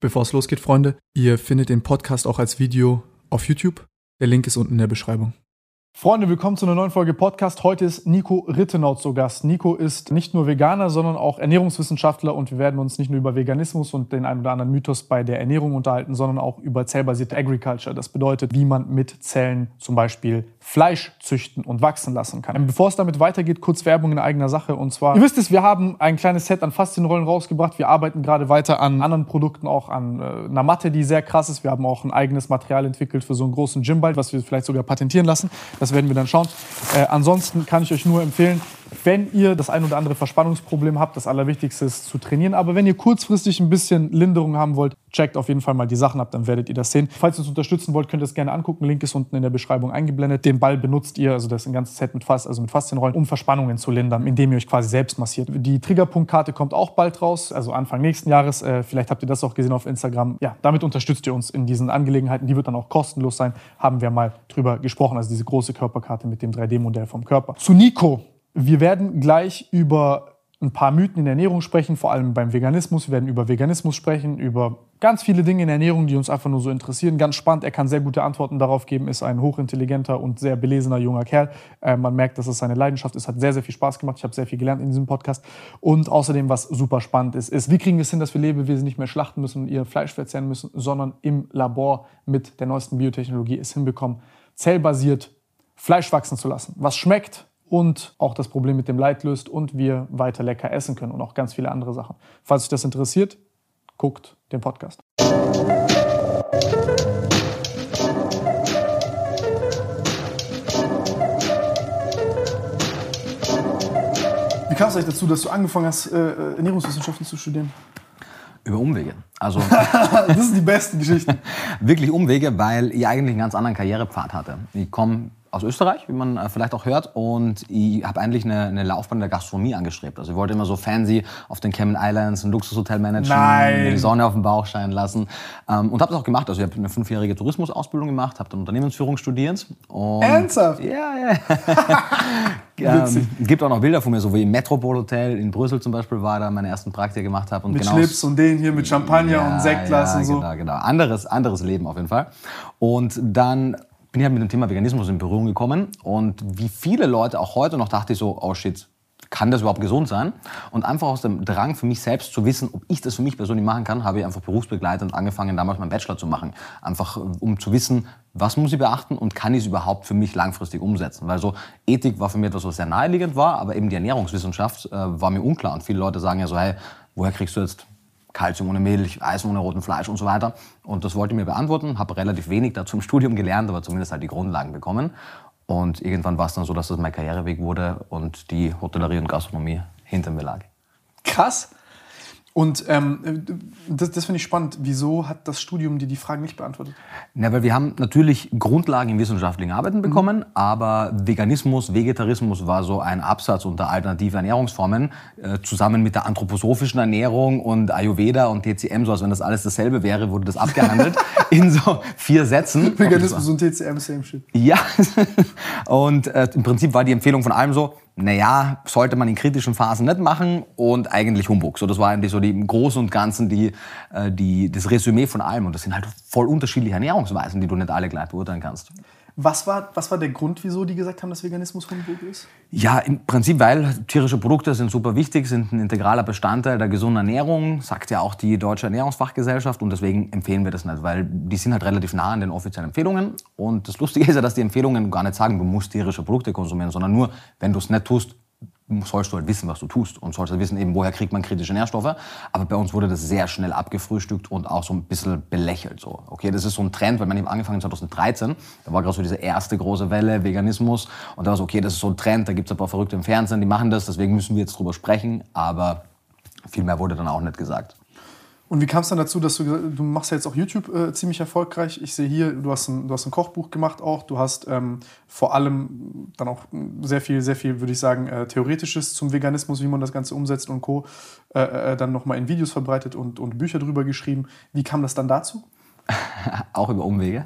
Bevor es losgeht, Freunde, ihr findet den Podcast auch als Video auf YouTube. Der Link ist unten in der Beschreibung. Freunde, willkommen zu einer neuen Folge Podcast. Heute ist Nico Rittenaut zu Gast. Nico ist nicht nur Veganer, sondern auch Ernährungswissenschaftler und wir werden uns nicht nur über Veganismus und den einen oder anderen Mythos bei der Ernährung unterhalten, sondern auch über zellbasierte Agriculture. Das bedeutet, wie man mit Zellen zum Beispiel Fleisch züchten und wachsen lassen kann. Bevor es damit weitergeht, kurz Werbung in eigener Sache und zwar, ihr wisst es, wir haben ein kleines Set an Faszienrollen rausgebracht. Wir arbeiten gerade weiter an anderen Produkten, auch an äh, einer Matte, die sehr krass ist. Wir haben auch ein eigenes Material entwickelt für so einen großen Gymball, was wir vielleicht sogar patentieren lassen. Das das werden wir dann schauen. Äh, ansonsten kann ich euch nur empfehlen, wenn ihr das ein oder andere Verspannungsproblem habt, das Allerwichtigste ist zu trainieren. Aber wenn ihr kurzfristig ein bisschen Linderung haben wollt, checkt auf jeden Fall mal die Sachen ab, dann werdet ihr das sehen. Falls ihr uns unterstützen wollt, könnt ihr es gerne angucken. Link ist unten in der Beschreibung eingeblendet. Den Ball benutzt ihr, also das ist ein ganzes Set mit Fast, also mit Faszienrollen, um Verspannungen zu lindern, indem ihr euch quasi selbst massiert. Die Triggerpunktkarte kommt auch bald raus, also Anfang nächsten Jahres. Äh, vielleicht habt ihr das auch gesehen auf Instagram. Ja, damit unterstützt ihr uns in diesen Angelegenheiten. Die wird dann auch kostenlos sein. Haben wir mal drüber gesprochen. Also diese große Körperkarte mit dem 3D-Modell vom Körper. Zu Nico. Wir werden gleich über ein paar Mythen in der Ernährung sprechen, vor allem beim Veganismus. Wir werden über Veganismus sprechen, über ganz viele Dinge in der Ernährung, die uns einfach nur so interessieren. Ganz spannend, er kann sehr gute Antworten darauf geben, ist ein hochintelligenter und sehr belesener junger Kerl. Äh, man merkt, dass es seine Leidenschaft ist, hat sehr, sehr viel Spaß gemacht. Ich habe sehr viel gelernt in diesem Podcast. Und außerdem, was super spannend ist, ist, wie kriegen wir es hin, dass wir Lebewesen nicht mehr schlachten müssen und ihr Fleisch verzehren müssen, sondern im Labor mit der neuesten Biotechnologie es hinbekommen, zellbasiert Fleisch wachsen zu lassen. Was schmeckt, und auch das Problem mit dem Leid löst und wir weiter lecker essen können und auch ganz viele andere Sachen. Falls euch das interessiert, guckt den Podcast. Wie kam es eigentlich dazu, dass du angefangen hast, äh, äh, Ernährungswissenschaften zu studieren? Über Umwege. Also das sind die besten Geschichten. Wirklich Umwege, weil ich eigentlich einen ganz anderen Karrierepfad hatte. Ich komme aus Österreich, wie man äh, vielleicht auch hört. Und ich habe eigentlich eine, eine Laufbahn der Gastronomie angestrebt. Also ich wollte immer so fancy auf den Cayman Islands ein Luxushotel managen, mir die Sonne auf dem Bauch scheinen lassen. Ähm, und habe das auch gemacht. Also ich habe eine fünfjährige Tourismusausbildung gemacht, habe dann Unternehmensführung studiert. Und Ernsthaft? Ja, ja. ähm, gibt auch noch Bilder von mir, so wie im Metropol Hotel in Brüssel zum Beispiel war, da meine ersten Praktika gemacht habe. Mit genau Schlips und den hier mit Champagner ja, und Sektglas ja, und so. Genau, genau. Anderes, anderes Leben auf jeden Fall. Und dann bin ich mit dem Thema Veganismus in Berührung gekommen und wie viele Leute auch heute noch dachte ich so, oh shit, kann das überhaupt gesund sein? Und einfach aus dem Drang für mich selbst zu wissen, ob ich das für mich persönlich machen kann, habe ich einfach berufsbegleitend angefangen, damals meinen Bachelor zu machen. Einfach um zu wissen, was muss ich beachten und kann ich es überhaupt für mich langfristig umsetzen? Weil so Ethik war für mich etwas, was sehr naheliegend war, aber eben die Ernährungswissenschaft äh, war mir unklar. Und viele Leute sagen ja so, hey, woher kriegst du jetzt Kalzium ohne Milch, Eisen ohne roten Fleisch und so weiter. Und das wollte ich mir beantworten, habe relativ wenig dazu im Studium gelernt, aber zumindest halt die Grundlagen bekommen. Und irgendwann war es dann so, dass das mein Karriereweg wurde und die Hotellerie und Gastronomie hinter mir lag. Krass. Und ähm, das, das finde ich spannend. Wieso hat das Studium dir die Fragen nicht beantwortet? Na, weil wir haben natürlich Grundlagen in wissenschaftlichen Arbeiten bekommen, mhm. aber Veganismus, Vegetarismus war so ein Absatz unter alternative Ernährungsformen, äh, zusammen mit der anthroposophischen Ernährung und Ayurveda und TCM, so als wenn das alles dasselbe wäre, wurde das abgehandelt in so vier Sätzen. Veganismus und TCM, same shit. Ja, und äh, im Prinzip war die Empfehlung von allem so, naja, sollte man in kritischen Phasen nicht machen und eigentlich Humbug. So, das war eigentlich so die im Großen und Ganzen die, äh, die, das Resümee von allem. Und das sind halt voll unterschiedliche Ernährungsweisen, die du nicht alle gleich beurteilen kannst. Was war, was war der Grund, wieso die gesagt haben, dass Veganismus Humbug ist? Ja, im Prinzip, weil tierische Produkte sind super wichtig, sind ein integraler Bestandteil der gesunden Ernährung, sagt ja auch die Deutsche Ernährungsfachgesellschaft und deswegen empfehlen wir das nicht, weil die sind halt relativ nah an den offiziellen Empfehlungen und das Lustige ist ja, dass die Empfehlungen gar nicht sagen, du musst tierische Produkte konsumieren, sondern nur, wenn du es nicht tust, sollst du halt wissen, was du tust und sollst halt wissen, eben, woher kriegt man kritische Nährstoffe. Aber bei uns wurde das sehr schnell abgefrühstückt und auch so ein bisschen belächelt. So. Okay, das ist so ein Trend, weil man eben angefangen 2013, da war gerade so diese erste große Welle Veganismus und da war so, okay, das ist so ein Trend, da gibt es ein paar Verrückte im Fernsehen, die machen das, deswegen müssen wir jetzt drüber sprechen, aber viel mehr wurde dann auch nicht gesagt. Und wie kam es dann dazu, dass du du machst ja jetzt auch YouTube äh, ziemlich erfolgreich. Ich sehe hier, du hast ein, du hast ein Kochbuch gemacht auch. Du hast ähm, vor allem dann auch sehr viel, sehr viel, würde ich sagen, äh, Theoretisches zum Veganismus, wie man das Ganze umsetzt und Co. Äh, äh dann nochmal in Videos verbreitet und, und Bücher drüber geschrieben. Wie kam das dann dazu? auch über Umwege.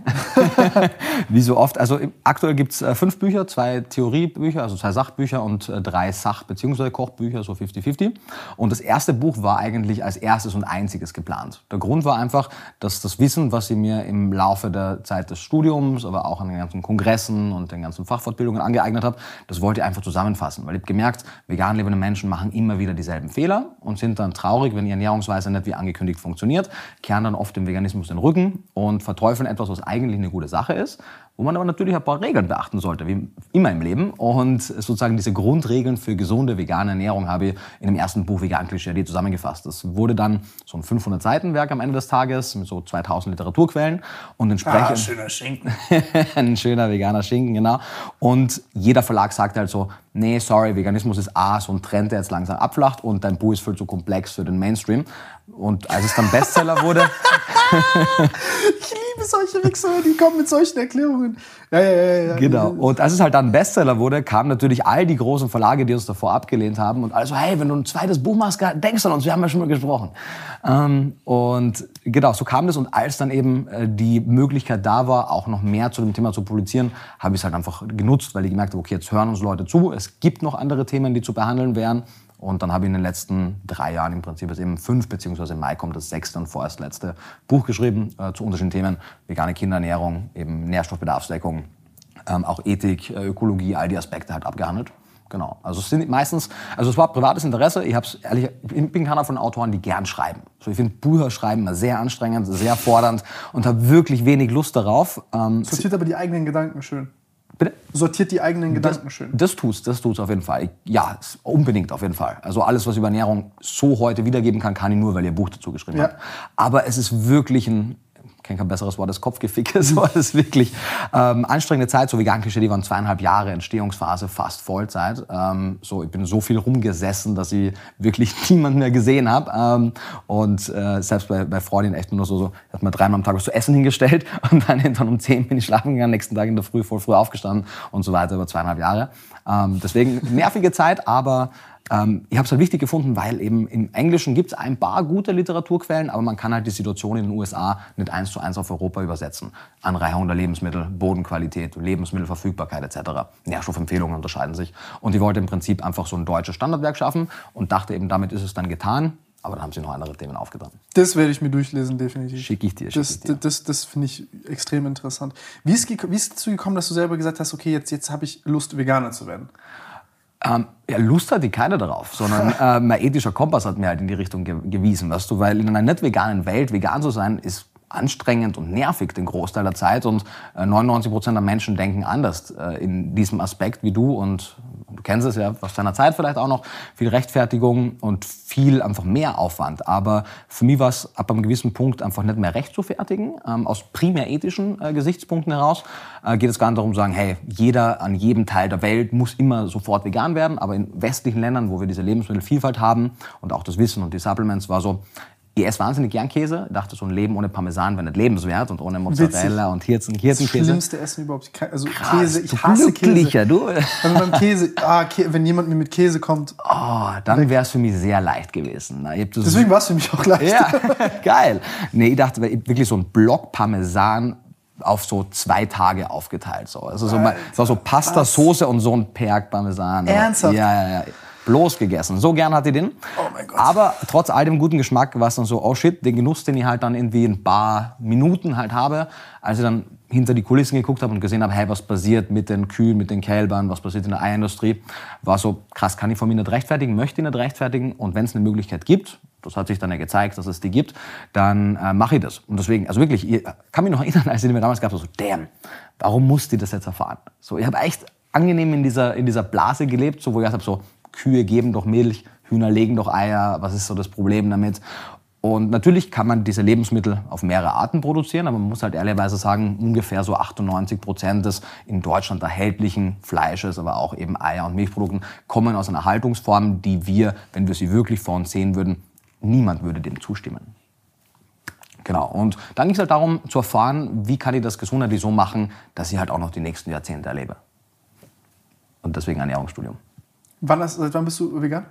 Wie so oft. Also aktuell gibt es äh, fünf Bücher, zwei Theoriebücher, also zwei Sachbücher und äh, drei Sach- bzw. Kochbücher, so 50-50. Und das erste Buch war eigentlich als erstes und einziges geplant. Der Grund war einfach, dass das Wissen, was ich mir im Laufe der Zeit des Studiums, aber auch an den ganzen Kongressen und den ganzen Fachfortbildungen angeeignet habe, das wollte ich einfach zusammenfassen. Weil ich habe gemerkt, vegan lebende Menschen machen immer wieder dieselben Fehler und sind dann traurig, wenn ihre Ernährungsweise nicht wie angekündigt funktioniert, kehren dann oft dem Veganismus den Rücken und verteufeln etwas, was eigentlich eine gute Sache ist, wo man aber natürlich ein paar Regeln beachten sollte, wie immer im Leben. Und sozusagen diese Grundregeln für gesunde vegane Ernährung habe ich in dem ersten Buch Vegan Klischee zusammengefasst. Das wurde dann so ein 500 Seiten Werk am Ende des Tages mit so 2000 Literaturquellen und entsprechend ah, schöner Schinken. ein schöner veganer Schinken, genau. Und jeder Verlag sagt halt so, nee, sorry, Veganismus ist A, so ein Trend, der jetzt langsam abflacht und dein Buch ist viel zu komplex für den Mainstream. Und als es dann Bestseller wurde. ich liebe solche Wichser, die kommen mit solchen Erklärungen. Ja, ja, ja, ja. Genau. Und als es halt dann Bestseller wurde, kamen natürlich all die großen Verlage, die uns davor abgelehnt haben. Und also, hey, wenn du ein zweites Buch machst, denkst du an uns, wir haben ja schon mal gesprochen. Ähm, und genau, so kam das. Und als dann eben äh, die Möglichkeit da war, auch noch mehr zu dem Thema zu publizieren, habe ich es halt einfach genutzt, weil ich gemerkt habe, okay, jetzt hören uns Leute zu. Es gibt noch andere Themen, die zu behandeln wären. Und dann habe ich in den letzten drei Jahren im Prinzip jetzt eben fünf, beziehungsweise im Mai kommt das sechste und vorerst letzte Buch geschrieben äh, zu unterschiedlichen Themen. Vegane Kinderernährung, eben Nährstoffbedarfsdeckung, ähm, auch Ethik, äh, Ökologie, all die Aspekte halt abgehandelt. Genau. Also es sind meistens, also es war privates Interesse. Ich hab's ehrlich, ich bin keiner von Autoren, die gern schreiben. So, ich finde Bücher schreiben immer sehr anstrengend, sehr fordernd und habe wirklich wenig Lust darauf. Ähm, Sortiert aber die eigenen Gedanken schön. Bitte? Sortiert die eigenen Gedanken das, schön. Das tut's, das tut's auf jeden Fall. Ja, unbedingt auf jeden Fall. Also alles, was ich über Ernährung so heute wiedergeben kann, kann ich nur, weil ihr Buch dazu geschrieben Ja. habt. Aber es ist wirklich ein, kenne kein besseres Wort als Kopfgeficke, es ist wirklich ähm, anstrengende Zeit. So vegan Klischee, die waren zweieinhalb Jahre Entstehungsphase, fast Vollzeit. Ähm, so, ich bin so viel rumgesessen, dass ich wirklich niemanden mehr gesehen habe. Ähm, und äh, selbst bei, bei Freundin echt nur so, so hat mir dreimal am Tag was zu essen hingestellt und dann irgendwann um zehn bin ich schlafen gegangen, nächsten Tag in der Früh voll früh aufgestanden und so weiter über zweieinhalb Jahre. Ähm, deswegen nervige Zeit, aber ähm, ich habe es halt wichtig gefunden, weil eben im Englischen gibt es ein paar gute Literaturquellen, aber man kann halt die Situation in den USA nicht eins zu eins auf Europa übersetzen. Anreicherung der Lebensmittel, Bodenqualität, Lebensmittelverfügbarkeit etc. Nährstoffempfehlungen unterscheiden sich. Und ich wollte im Prinzip einfach so ein deutsches Standardwerk schaffen und dachte eben, damit ist es dann getan. Aber dann haben sie noch andere Themen aufgetan. Das werde ich mir durchlesen, definitiv. Schicke ich dir, schick Das, ich dir. das, das finde ich extrem interessant. Wie ist, geko- wie ist es dazu gekommen, dass du selber gesagt hast, okay, jetzt, jetzt habe ich Lust, Veganer zu werden? Ähm, ja, Lust hatte keiner darauf, sondern äh, mein ethischer Kompass hat mir halt in die Richtung ge gewiesen, weißt du, weil in einer nicht veganen Welt vegan zu sein ist anstrengend und nervig den Großteil der Zeit und äh, 99 Prozent der Menschen denken anders äh, in diesem Aspekt wie du und du kennst es ja aus deiner Zeit vielleicht auch noch, viel Rechtfertigung und viel einfach mehr Aufwand. Aber für mich war es ab einem gewissen Punkt einfach nicht mehr recht zu fertigen. Ähm, aus primär ethischen äh, Gesichtspunkten heraus äh, geht es gar nicht darum zu sagen, hey, jeder an jedem Teil der Welt muss immer sofort vegan werden. Aber in westlichen Ländern, wo wir diese Lebensmittelvielfalt haben und auch das Wissen und die Supplements, war so, ich esse wahnsinnig gern Käse. Dachte, so ein Leben ohne Parmesan wäre nicht lebenswert und ohne Mozzarella und Hirzen, Das Hirzenkäse. schlimmste Essen überhaupt. Also Krass, Käse, ich hasse Käse. du. Wenn beim Käse, ah, wenn jemand mir mit Käse kommt, Oh, dann wäre es für mich sehr leicht gewesen. Das deswegen war es für mich auch leicht. Ja, geil. Nee, ich dachte wirklich so ein Block Parmesan auf so zwei Tage aufgeteilt. So. Also so, mal- es war so Pasta, Soße und so ein Perk Parmesan. Ernsthaft? Ja, ja, ja. Bloß gegessen. So gern hatte ich den. Oh mein Gott. Aber trotz all dem guten Geschmack war es dann so, oh shit, den Genuss, den ich halt dann irgendwie in ein paar Minuten halt habe, als ich dann hinter die Kulissen geguckt habe und gesehen habe, hey, was passiert mit den Kühen, mit den Kälbern, was passiert in der Eierindustrie, war so, krass, kann ich von mir nicht rechtfertigen, möchte ich nicht rechtfertigen und wenn es eine Möglichkeit gibt, das hat sich dann ja gezeigt, dass es die gibt, dann äh, mache ich das. Und deswegen, also wirklich, ich kann mich noch erinnern, als ich mir damals gab, so, damn, warum musste ich das jetzt erfahren? So, ich habe echt angenehm in dieser, in dieser Blase gelebt, so, wo ich gesagt habe, so, Kühe geben doch Milch, Hühner legen doch Eier, was ist so das Problem damit? Und natürlich kann man diese Lebensmittel auf mehrere Arten produzieren, aber man muss halt ehrlicherweise sagen, ungefähr so 98 Prozent des in Deutschland erhältlichen Fleisches, aber auch eben Eier und Milchprodukten kommen aus einer Haltungsform, die wir, wenn wir sie wirklich vor uns sehen würden, niemand würde dem zustimmen. Genau. Und dann ging es halt darum zu erfahren, wie kann ich das gesundheitlich so machen, dass ich halt auch noch die nächsten Jahrzehnte erlebe. Und deswegen Ernährungsstudium. Wann, hast, seit wann bist du vegan?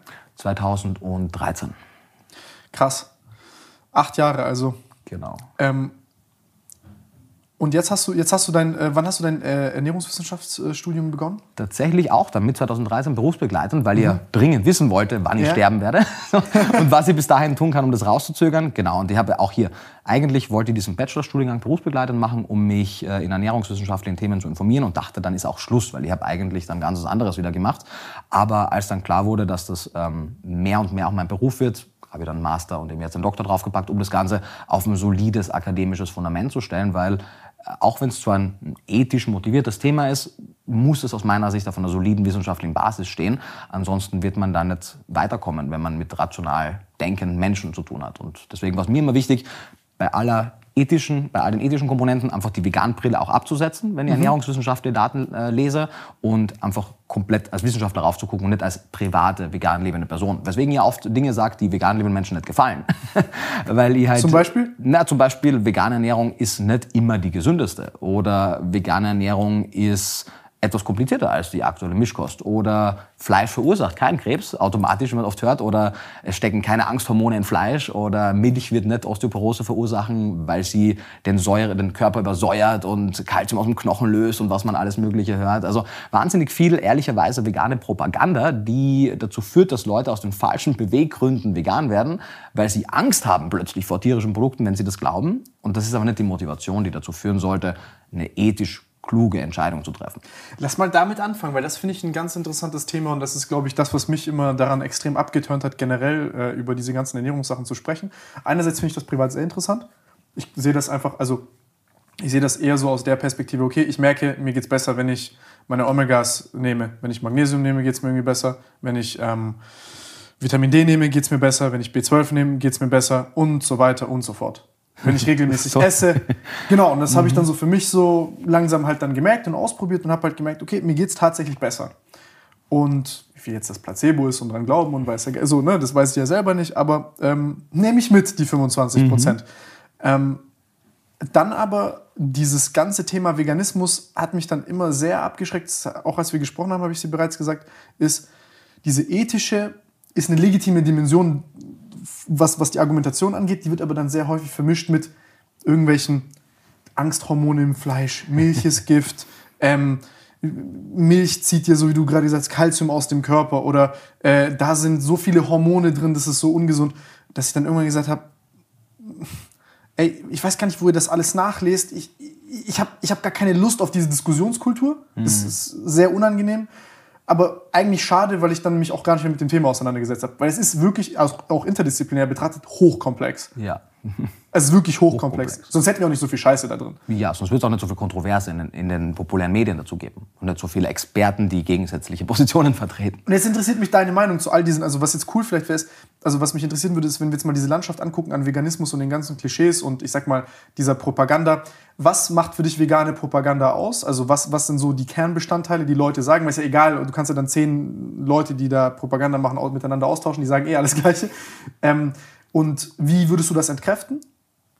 Und jetzt hast du, jetzt hast du dein, äh, wann hast du dein äh, Ernährungswissenschaftsstudium begonnen? Tatsächlich auch dann mit 2013 berufsbegleitend, weil mhm. ihr dringend wissen wollte, wann ich ja. sterben werde und was ich bis dahin tun kann, um das rauszuzögern. Genau, und ich habe auch hier, eigentlich wollte ich diesen Bachelorstudiengang berufsbegleitend machen, um mich äh, in ernährungswissenschaftlichen Themen zu informieren und dachte, dann ist auch Schluss, weil ich habe eigentlich dann ganz was anderes wieder gemacht. Aber als dann klar wurde, dass das ähm, mehr und mehr auch mein Beruf wird, habe ich dann Master und eben jetzt einen Doktor draufgepackt, um das Ganze auf ein solides akademisches Fundament zu stellen, weil auch wenn es zwar ein ethisch motiviertes Thema ist, muss es aus meiner Sicht auf einer soliden wissenschaftlichen Basis stehen. Ansonsten wird man da nicht weiterkommen, wenn man mit rational denkenden Menschen zu tun hat. Und deswegen war es mir immer wichtig, bei aller ethischen, bei all den ethischen Komponenten einfach die Veganbrille auch abzusetzen, wenn ich mhm. ernährungswissenschaftliche Daten äh, lese und einfach komplett als Wissenschaftler raufzugucken und nicht als private vegan lebende Person. Weswegen ihr oft Dinge sagt, die vegan lebenden Menschen nicht gefallen. Weil ich halt, zum Beispiel? Na, zum Beispiel vegane Ernährung ist nicht immer die gesündeste oder vegane Ernährung ist etwas komplizierter als die aktuelle Mischkost. Oder Fleisch verursacht keinen Krebs, automatisch, wie man oft hört. Oder es stecken keine Angsthormone in Fleisch. Oder Milch wird nicht Osteoporose verursachen, weil sie den, Säure, den Körper übersäuert und Kalzium aus dem Knochen löst und was man alles Mögliche hört. Also wahnsinnig viel, ehrlicherweise, vegane Propaganda, die dazu führt, dass Leute aus den falschen Beweggründen vegan werden, weil sie Angst haben plötzlich vor tierischen Produkten, wenn sie das glauben. Und das ist aber nicht die Motivation, die dazu führen sollte, eine ethisch kluge Entscheidung zu treffen. Lass mal damit anfangen, weil das finde ich ein ganz interessantes Thema und das ist, glaube ich, das, was mich immer daran extrem abgeturnt hat, generell äh, über diese ganzen Ernährungssachen zu sprechen. Einerseits finde ich das privat sehr interessant. Ich sehe das einfach, also ich sehe das eher so aus der Perspektive, okay, ich merke, mir geht es besser, wenn ich meine Omegas nehme. Wenn ich Magnesium nehme, geht es mir irgendwie besser. Wenn ich ähm, Vitamin D nehme, geht es mir besser. Wenn ich B12 nehme, geht es mir besser und so weiter und so fort wenn ich regelmäßig so. esse. Genau, und das mhm. habe ich dann so für mich so langsam halt dann gemerkt und ausprobiert und habe halt gemerkt, okay, mir geht es tatsächlich besser. Und wie viel jetzt das Placebo ist und dran glauben und weiß ja, so, ne, das weiß ich ja selber nicht, aber ähm, nehme ich mit, die 25 Prozent. Mhm. Ähm, dann aber dieses ganze Thema Veganismus hat mich dann immer sehr abgeschreckt, auch als wir gesprochen haben, habe ich sie bereits gesagt, ist diese ethische, ist eine legitime Dimension was, was die Argumentation angeht, die wird aber dann sehr häufig vermischt mit irgendwelchen Angsthormonen im Fleisch, Milch ist Gift, ähm, Milch zieht dir, so wie du gerade gesagt hast, Kalzium aus dem Körper oder äh, da sind so viele Hormone drin, das ist so ungesund, dass ich dann irgendwann gesagt habe, ey, ich weiß gar nicht, wo ihr das alles nachlest. Ich, ich habe ich hab gar keine Lust auf diese Diskussionskultur. Mhm. Das ist sehr unangenehm aber eigentlich schade, weil ich dann mich auch gar nicht mehr mit dem Thema auseinandergesetzt habe. Weil es ist wirklich, also auch interdisziplinär betrachtet, hochkomplex. Ja. Es ist wirklich hochkomplex. hochkomplex. Sonst hätten wir auch nicht so viel Scheiße da drin. Ja, sonst wird es auch nicht so viel Kontroverse in den, in den, populären Medien dazu geben. Und nicht so viele Experten, die gegensätzliche Positionen vertreten. Und jetzt interessiert mich deine Meinung zu all diesen, also was jetzt cool vielleicht wäre, ist, also was mich interessieren würde, ist, wenn wir jetzt mal diese Landschaft angucken an Veganismus und den ganzen Klischees und ich sag mal dieser Propaganda. Was macht für dich vegane Propaganda aus? Also was, was sind so die Kernbestandteile, die Leute sagen? Weil es ja egal, du kannst ja dann zehn Leute, die da Propaganda machen, miteinander austauschen, die sagen eh alles Gleiche. Ähm, und wie würdest du das entkräften?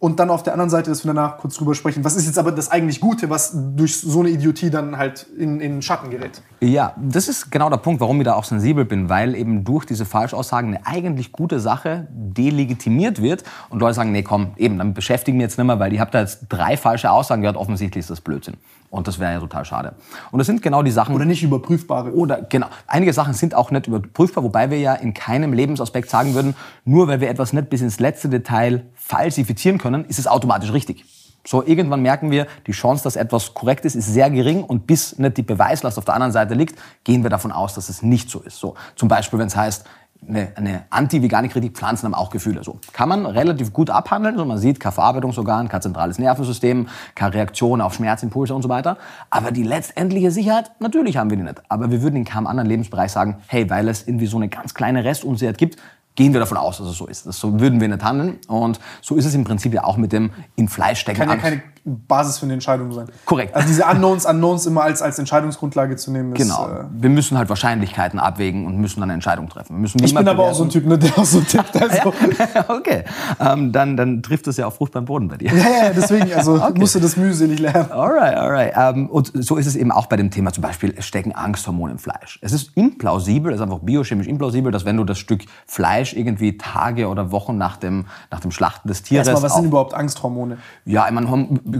Und dann auf der anderen Seite, dass wir danach kurz drüber sprechen, was ist jetzt aber das eigentlich Gute, was durch so eine Idiotie dann halt in, in Schatten gerät? Ja, das ist genau der Punkt, warum ich da auch sensibel bin, weil eben durch diese Falschaussagen eine eigentlich gute Sache delegitimiert wird und Leute sagen, nee, komm, eben, dann beschäftigen wir jetzt nicht mehr, weil ich habe da jetzt drei falsche Aussagen gehört, offensichtlich ist das Blödsinn. Und das wäre ja total schade. Und das sind genau die Sachen. Oder nicht überprüfbare. Oder genau. Einige Sachen sind auch nicht überprüfbar, wobei wir ja in keinem Lebensaspekt sagen würden, nur weil wir etwas nicht bis ins letzte Detail falsifizieren können, ist es automatisch richtig. So, irgendwann merken wir, die Chance, dass etwas korrekt ist, ist sehr gering und bis nicht die Beweislast auf der anderen Seite liegt, gehen wir davon aus, dass es nicht so ist. So, zum Beispiel, wenn es heißt, eine, eine anti-vegane Kritik, Pflanzen haben auch Gefühle. So kann man relativ gut abhandeln. So, man sieht, kein Verarbeitungsorgan, kein zentrales Nervensystem, keine Reaktion auf Schmerzimpulse und so weiter. Aber die letztendliche Sicherheit, natürlich haben wir die nicht. Aber wir würden in keinem anderen Lebensbereich sagen, hey, weil es irgendwie so eine ganz kleine Restunsicherheit gibt, gehen wir davon aus, dass es so ist. Das, so würden wir nicht handeln. Und so ist es im Prinzip ja auch mit dem in Fleisch stecken. Kann ja keine Basis für eine Entscheidung sein. Korrekt. Also diese Unknowns, Unknowns immer als, als Entscheidungsgrundlage zu nehmen. Ist, genau. Äh wir müssen halt Wahrscheinlichkeiten abwägen und müssen dann eine Entscheidung treffen. Wir müssen ich bin aber auch so ein Typ, ne, der auch so tippt. Also. okay. Ähm, dann, dann trifft es ja auf fruchtbaren Boden bei dir. Ja, ja, deswegen, also okay. musst du das mühselig lernen. Alright, alright. Ähm, und so ist es eben auch bei dem Thema zum Beispiel, stecken Angsthormone im Fleisch. Es ist implausibel, es ist einfach biochemisch implausibel, dass wenn du das Stück Fleisch irgendwie Tage oder Wochen nach dem, nach dem Schlachten des Tieres. Erstmal, was sind überhaupt Angsthormone? Ja, ich meine,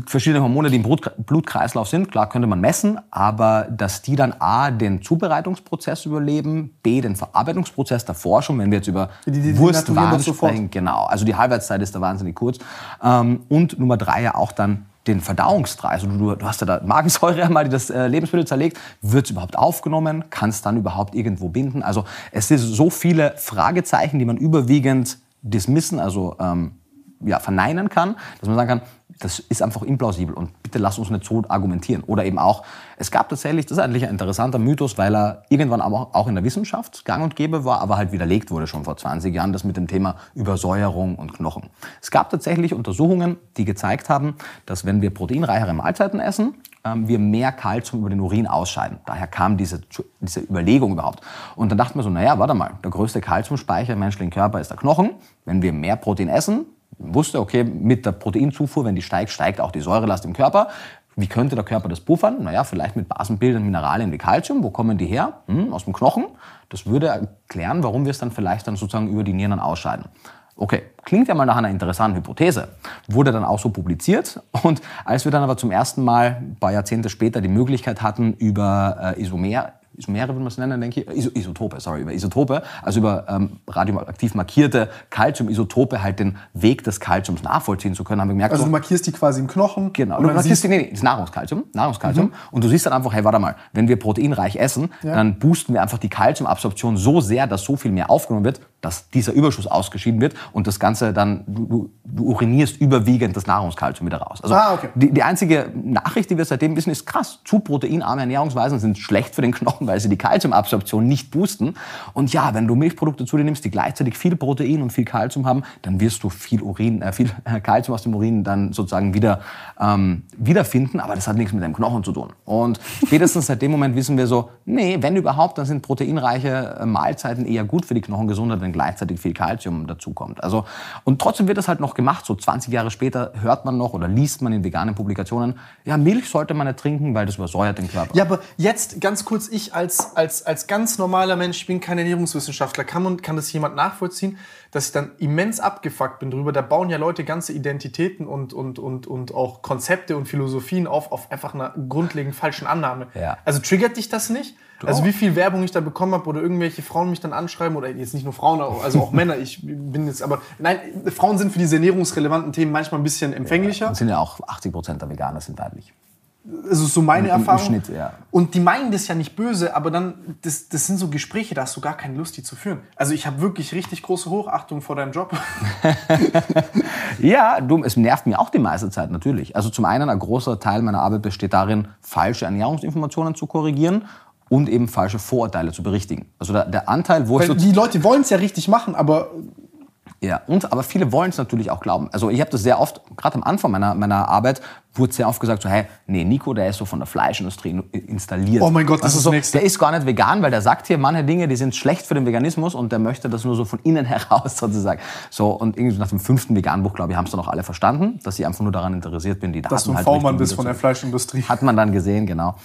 verschiedene Hormone, die im Blutkreislauf sind, klar könnte man messen, aber dass die dann A, den Zubereitungsprozess überleben, B, den Verarbeitungsprozess der Forschung, wenn wir jetzt über die, die, die Wurstwaren sprechen, genau, also die Halbwertszeit ist da wahnsinnig kurz. Ähm, und Nummer drei ja auch dann den Verdauungstrakt. Also du, du, hast ja da Magensäure einmal, die das äh, Lebensmittel zerlegt. Wird es überhaupt aufgenommen? Kann es dann überhaupt irgendwo binden? Also es sind so viele Fragezeichen, die man überwiegend dismissen, also ähm, ja, verneinen kann, dass man sagen kann, das ist einfach implausibel und bitte lass uns nicht so argumentieren. Oder eben auch, es gab tatsächlich, das ist eigentlich ein interessanter Mythos, weil er irgendwann auch in der Wissenschaft gang und gäbe war, aber halt widerlegt wurde schon vor 20 Jahren, das mit dem Thema Übersäuerung und Knochen. Es gab tatsächlich Untersuchungen, die gezeigt haben, dass wenn wir proteinreichere Mahlzeiten essen, ähm, wir mehr Kalzium über den Urin ausscheiden. Daher kam diese, diese Überlegung überhaupt. Und dann dachte man so, naja, warte mal, der größte Kalziumspeicher im menschlichen Körper ist der Knochen. Wenn wir mehr Protein essen, wusste, okay, mit der Proteinzufuhr, wenn die steigt, steigt auch die Säurelast im Körper. Wie könnte der Körper das puffern? Naja, vielleicht mit basenbildenden Mineralien wie Kalzium. Wo kommen die her? Hm, aus dem Knochen. Das würde erklären, warum wir es dann vielleicht dann sozusagen über die Nieren ausscheiden. Okay, klingt ja mal nach einer interessanten Hypothese. Wurde dann auch so publiziert. Und als wir dann aber zum ersten Mal, ein paar Jahrzehnte später, die Möglichkeit hatten, über äh, Isomer Isomere, würde man es nennen, denke ich, Iso Isotope, sorry, über Isotope, also über ähm, radioaktiv markierte Calcium-Isotope halt den Weg des Calciums nachvollziehen zu können, haben wir gemerkt. Also du markierst die quasi im Knochen? Genau, du markierst die, nee, nee, das Nahrungskalzium, Nahrungskalzium mhm. und du siehst dann einfach, hey, warte mal, wenn wir proteinreich essen, ja. dann boosten wir einfach die Calciumabsorption so sehr, dass so viel mehr aufgenommen wird, dass dieser Überschuss ausgeschieden wird und das Ganze dann, du, du, du urinierst überwiegend das Nahrungskalzium wieder raus. Also ah, okay. die, die einzige Nachricht, die wir seitdem wissen, ist krass. Zu proteinarme Ernährungsweisen sind schlecht für den Knochen, weil sie die Kalziumabsorption nicht boosten. Und ja, wenn du Milchprodukte zu dir nimmst, die gleichzeitig viel Protein und viel Kalzium haben, dann wirst du viel Urin, äh, viel Kalzium aus dem Urin dann sozusagen wieder ähm, wiederfinden. Aber das hat nichts mit deinem Knochen zu tun. Und spätestens seit dem Moment wissen wir so, nee, wenn überhaupt, dann sind proteinreiche äh, Mahlzeiten eher gut für die Knochengesundheit, wenn gleichzeitig viel Kalzium dazukommt. Also, und trotzdem wird das halt noch gemacht. So 20 Jahre später hört man noch oder liest man in veganen Publikationen, ja, Milch sollte man nicht trinken, weil das übersäuert den Körper. Ja, aber jetzt ganz kurz, ich als, als, als ganz normaler Mensch, ich bin kein Ernährungswissenschaftler, kann, man, kann das jemand nachvollziehen, dass ich dann immens abgefuckt bin drüber. Da bauen ja Leute ganze Identitäten und, und, und, und auch Konzepte und Philosophien auf, auf einfach einer grundlegend falschen Annahme. Ja. Also triggert dich das nicht? Du also auch. wie viel Werbung ich da bekommen habe oder irgendwelche Frauen mich dann anschreiben oder jetzt nicht nur Frauen, also auch Männer. Ich bin jetzt aber nein, Frauen sind für diese ernährungsrelevanten Themen manchmal ein bisschen empfänglicher. Ja, sind ja auch 80 Prozent der Veganer sind weiblich. Das ist so meine Im, Erfahrung. Im Schnitt, ja. Und die meinen das ja nicht böse, aber dann, das, das sind so Gespräche, da hast du gar keine Lust, die zu führen. Also ich habe wirklich richtig große Hochachtung vor deinem Job. ja, du, es nervt mir auch die meiste Zeit natürlich. Also zum einen, ein großer Teil meiner Arbeit besteht darin, falsche Ernährungsinformationen zu korrigieren und eben falsche Vorurteile zu berichtigen. Also der, der Anteil, wo Weil ich so die Leute wollen es ja richtig machen, aber ja, und aber viele wollen es natürlich auch glauben. Also ich habe das sehr oft, gerade am Anfang meiner, meiner Arbeit, wurde sehr oft gesagt, so, hey, nee, Nico, der ist so von der Fleischindustrie installiert. Oh mein Gott, das, das ist so, Der ist gar nicht vegan, weil der sagt hier manche Dinge, die sind schlecht für den Veganismus und der möchte das nur so von innen heraus sozusagen. So, und irgendwie nach dem fünften Veganbuch, glaube ich, haben es dann auch alle verstanden, dass ich einfach nur daran interessiert bin, die Daten Dass du ein halt V-Mann bist von der Fleischindustrie. Hat man dann gesehen, genau.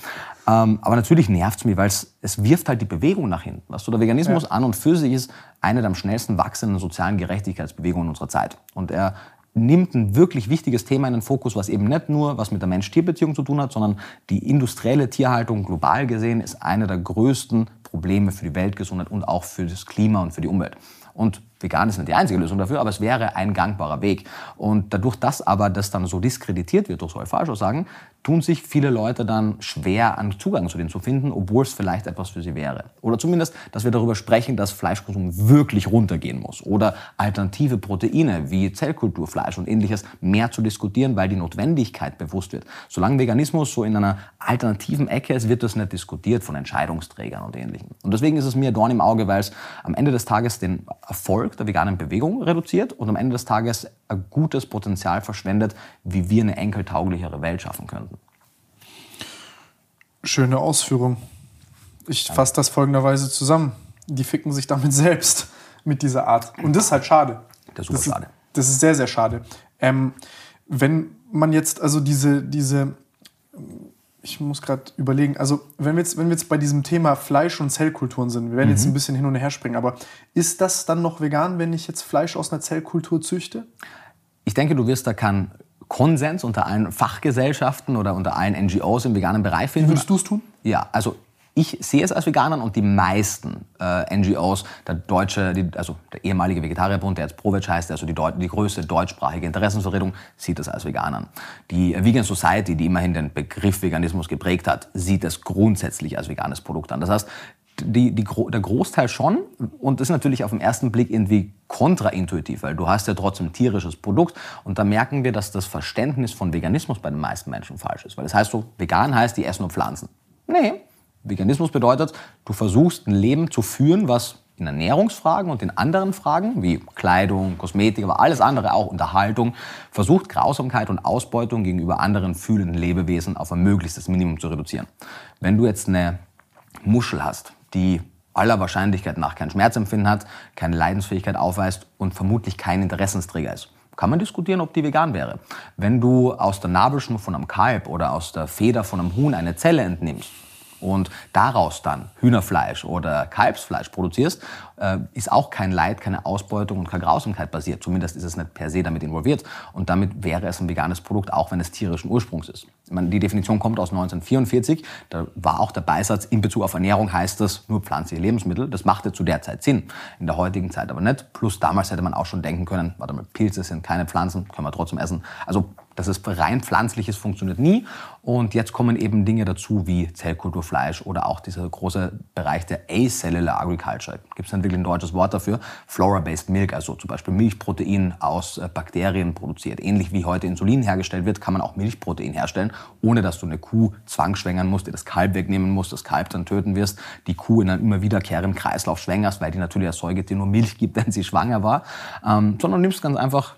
Ähm, aber natürlich nervt es mich, weil es wirft halt die Bewegung nach hinten. Weißt du, der Veganismus ja. an und für sich ist eine der am schnellsten wachsenden sozialen Gerechtigkeitsbewegungen unserer Zeit. Und er nimmt ein wirklich wichtiges Thema in den Fokus, was eben nicht nur was mit der Mensch-Tier-Beziehung zu tun hat, sondern die industrielle Tierhaltung global gesehen ist eine der größten Probleme für die Weltgesundheit und auch für das Klima und für die Umwelt. Und vegan ist nicht die einzige Lösung dafür, aber es wäre ein gangbarer Weg. Und dadurch, dass aber das dann so diskreditiert wird durch solche Falschaussagen, tun sich viele Leute dann schwer, einen Zugang zu denen zu finden, obwohl es vielleicht etwas für sie wäre. Oder zumindest, dass wir darüber sprechen, dass Fleischkonsum wirklich runtergehen muss. Oder alternative Proteine wie Zellkulturfleisch und ähnliches mehr zu diskutieren, weil die Notwendigkeit bewusst wird. Solange Veganismus so in einer alternativen Ecke ist, wird das nicht diskutiert von Entscheidungsträgern und Ähnlichem. Und deswegen ist es mir Dorn im Auge, weil es am Ende des Tages den Erfolg der veganen Bewegung reduziert und am Ende des Tages ein gutes Potenzial verschwendet, wie wir eine enkeltauglichere Welt schaffen könnten. Schöne Ausführung. Ich fasse das folgenderweise zusammen. Die ficken sich damit selbst, mit dieser Art. Und das ist halt schade. Das ist super das schade. Ist, das ist sehr, sehr schade. Ähm, wenn man jetzt also diese, diese ich muss gerade überlegen, also wenn wir, jetzt, wenn wir jetzt bei diesem Thema Fleisch und Zellkulturen sind, wir werden mhm. jetzt ein bisschen hin und her springen, aber ist das dann noch vegan, wenn ich jetzt Fleisch aus einer Zellkultur züchte? Ich denke, du wirst da keinen Konsens unter allen Fachgesellschaften oder unter allen NGOs im veganen Bereich finden. Würdest du es tun? Ja, also ich sehe es als Veganer und die meisten äh, NGOs, der deutsche, die, also der ehemalige Vegetarierbund, der jetzt ProVeg heißt, also die, die größte deutschsprachige Interessenvertretung, sieht es als Veganern. Die Vegan Society, die immerhin den Begriff Veganismus geprägt hat, sieht es grundsätzlich als veganes Produkt an. Das heißt, die, die, der Großteil schon und das ist natürlich auf den ersten Blick irgendwie kontraintuitiv, weil du hast ja trotzdem tierisches Produkt und da merken wir, dass das Verständnis von Veganismus bei den meisten Menschen falsch ist. Weil das heißt so, vegan heißt, die essen nur Pflanzen. Nee, Veganismus bedeutet, du versuchst ein Leben zu führen, was in Ernährungsfragen und in anderen Fragen wie Kleidung, Kosmetik, aber alles andere, auch Unterhaltung, versucht Grausamkeit und Ausbeutung gegenüber anderen fühlenden Lebewesen auf ein möglichstes Minimum zu reduzieren. Wenn du jetzt eine Muschel hast, die aller Wahrscheinlichkeit nach kein Schmerzempfinden hat, keine Leidensfähigkeit aufweist und vermutlich kein Interessensträger ist, kann man diskutieren, ob die vegan wäre. Wenn du aus der Nabelschnur von einem Kalb oder aus der Feder von einem Huhn eine Zelle entnimmst und daraus dann Hühnerfleisch oder Kalbsfleisch produzierst, äh, ist auch kein Leid, keine Ausbeutung und keine Grausamkeit basiert. Zumindest ist es nicht per se damit involviert. Und damit wäre es ein veganes Produkt, auch wenn es tierischen Ursprungs ist. Meine, die Definition kommt aus 1944. Da war auch der Beisatz, in Bezug auf Ernährung heißt das nur pflanzliche Lebensmittel. Das machte zu der Zeit Sinn. In der heutigen Zeit aber nicht. Plus damals hätte man auch schon denken können, warte mal, Pilze sind keine Pflanzen, können wir trotzdem essen. Also das ist rein pflanzliches funktioniert nie. Und jetzt kommen eben Dinge dazu wie Zellkulturfleisch oder auch dieser große Bereich der Acellular Agriculture. Gibt es dann wirklich ein deutsches Wort dafür? Flora-based Milk, also zum Beispiel Milchprotein aus äh, Bakterien produziert. Ähnlich wie heute Insulin hergestellt wird, kann man auch Milchprotein herstellen, ohne dass du eine Kuh zwangsschwängern musst, dir das Kalb wegnehmen musst, das Kalb dann töten wirst, die Kuh in einem immer wiederkehrenden Kreislauf schwängerst, weil die natürlich als Säugetier nur Milch gibt, wenn sie schwanger war. Ähm, sondern nimmst ganz einfach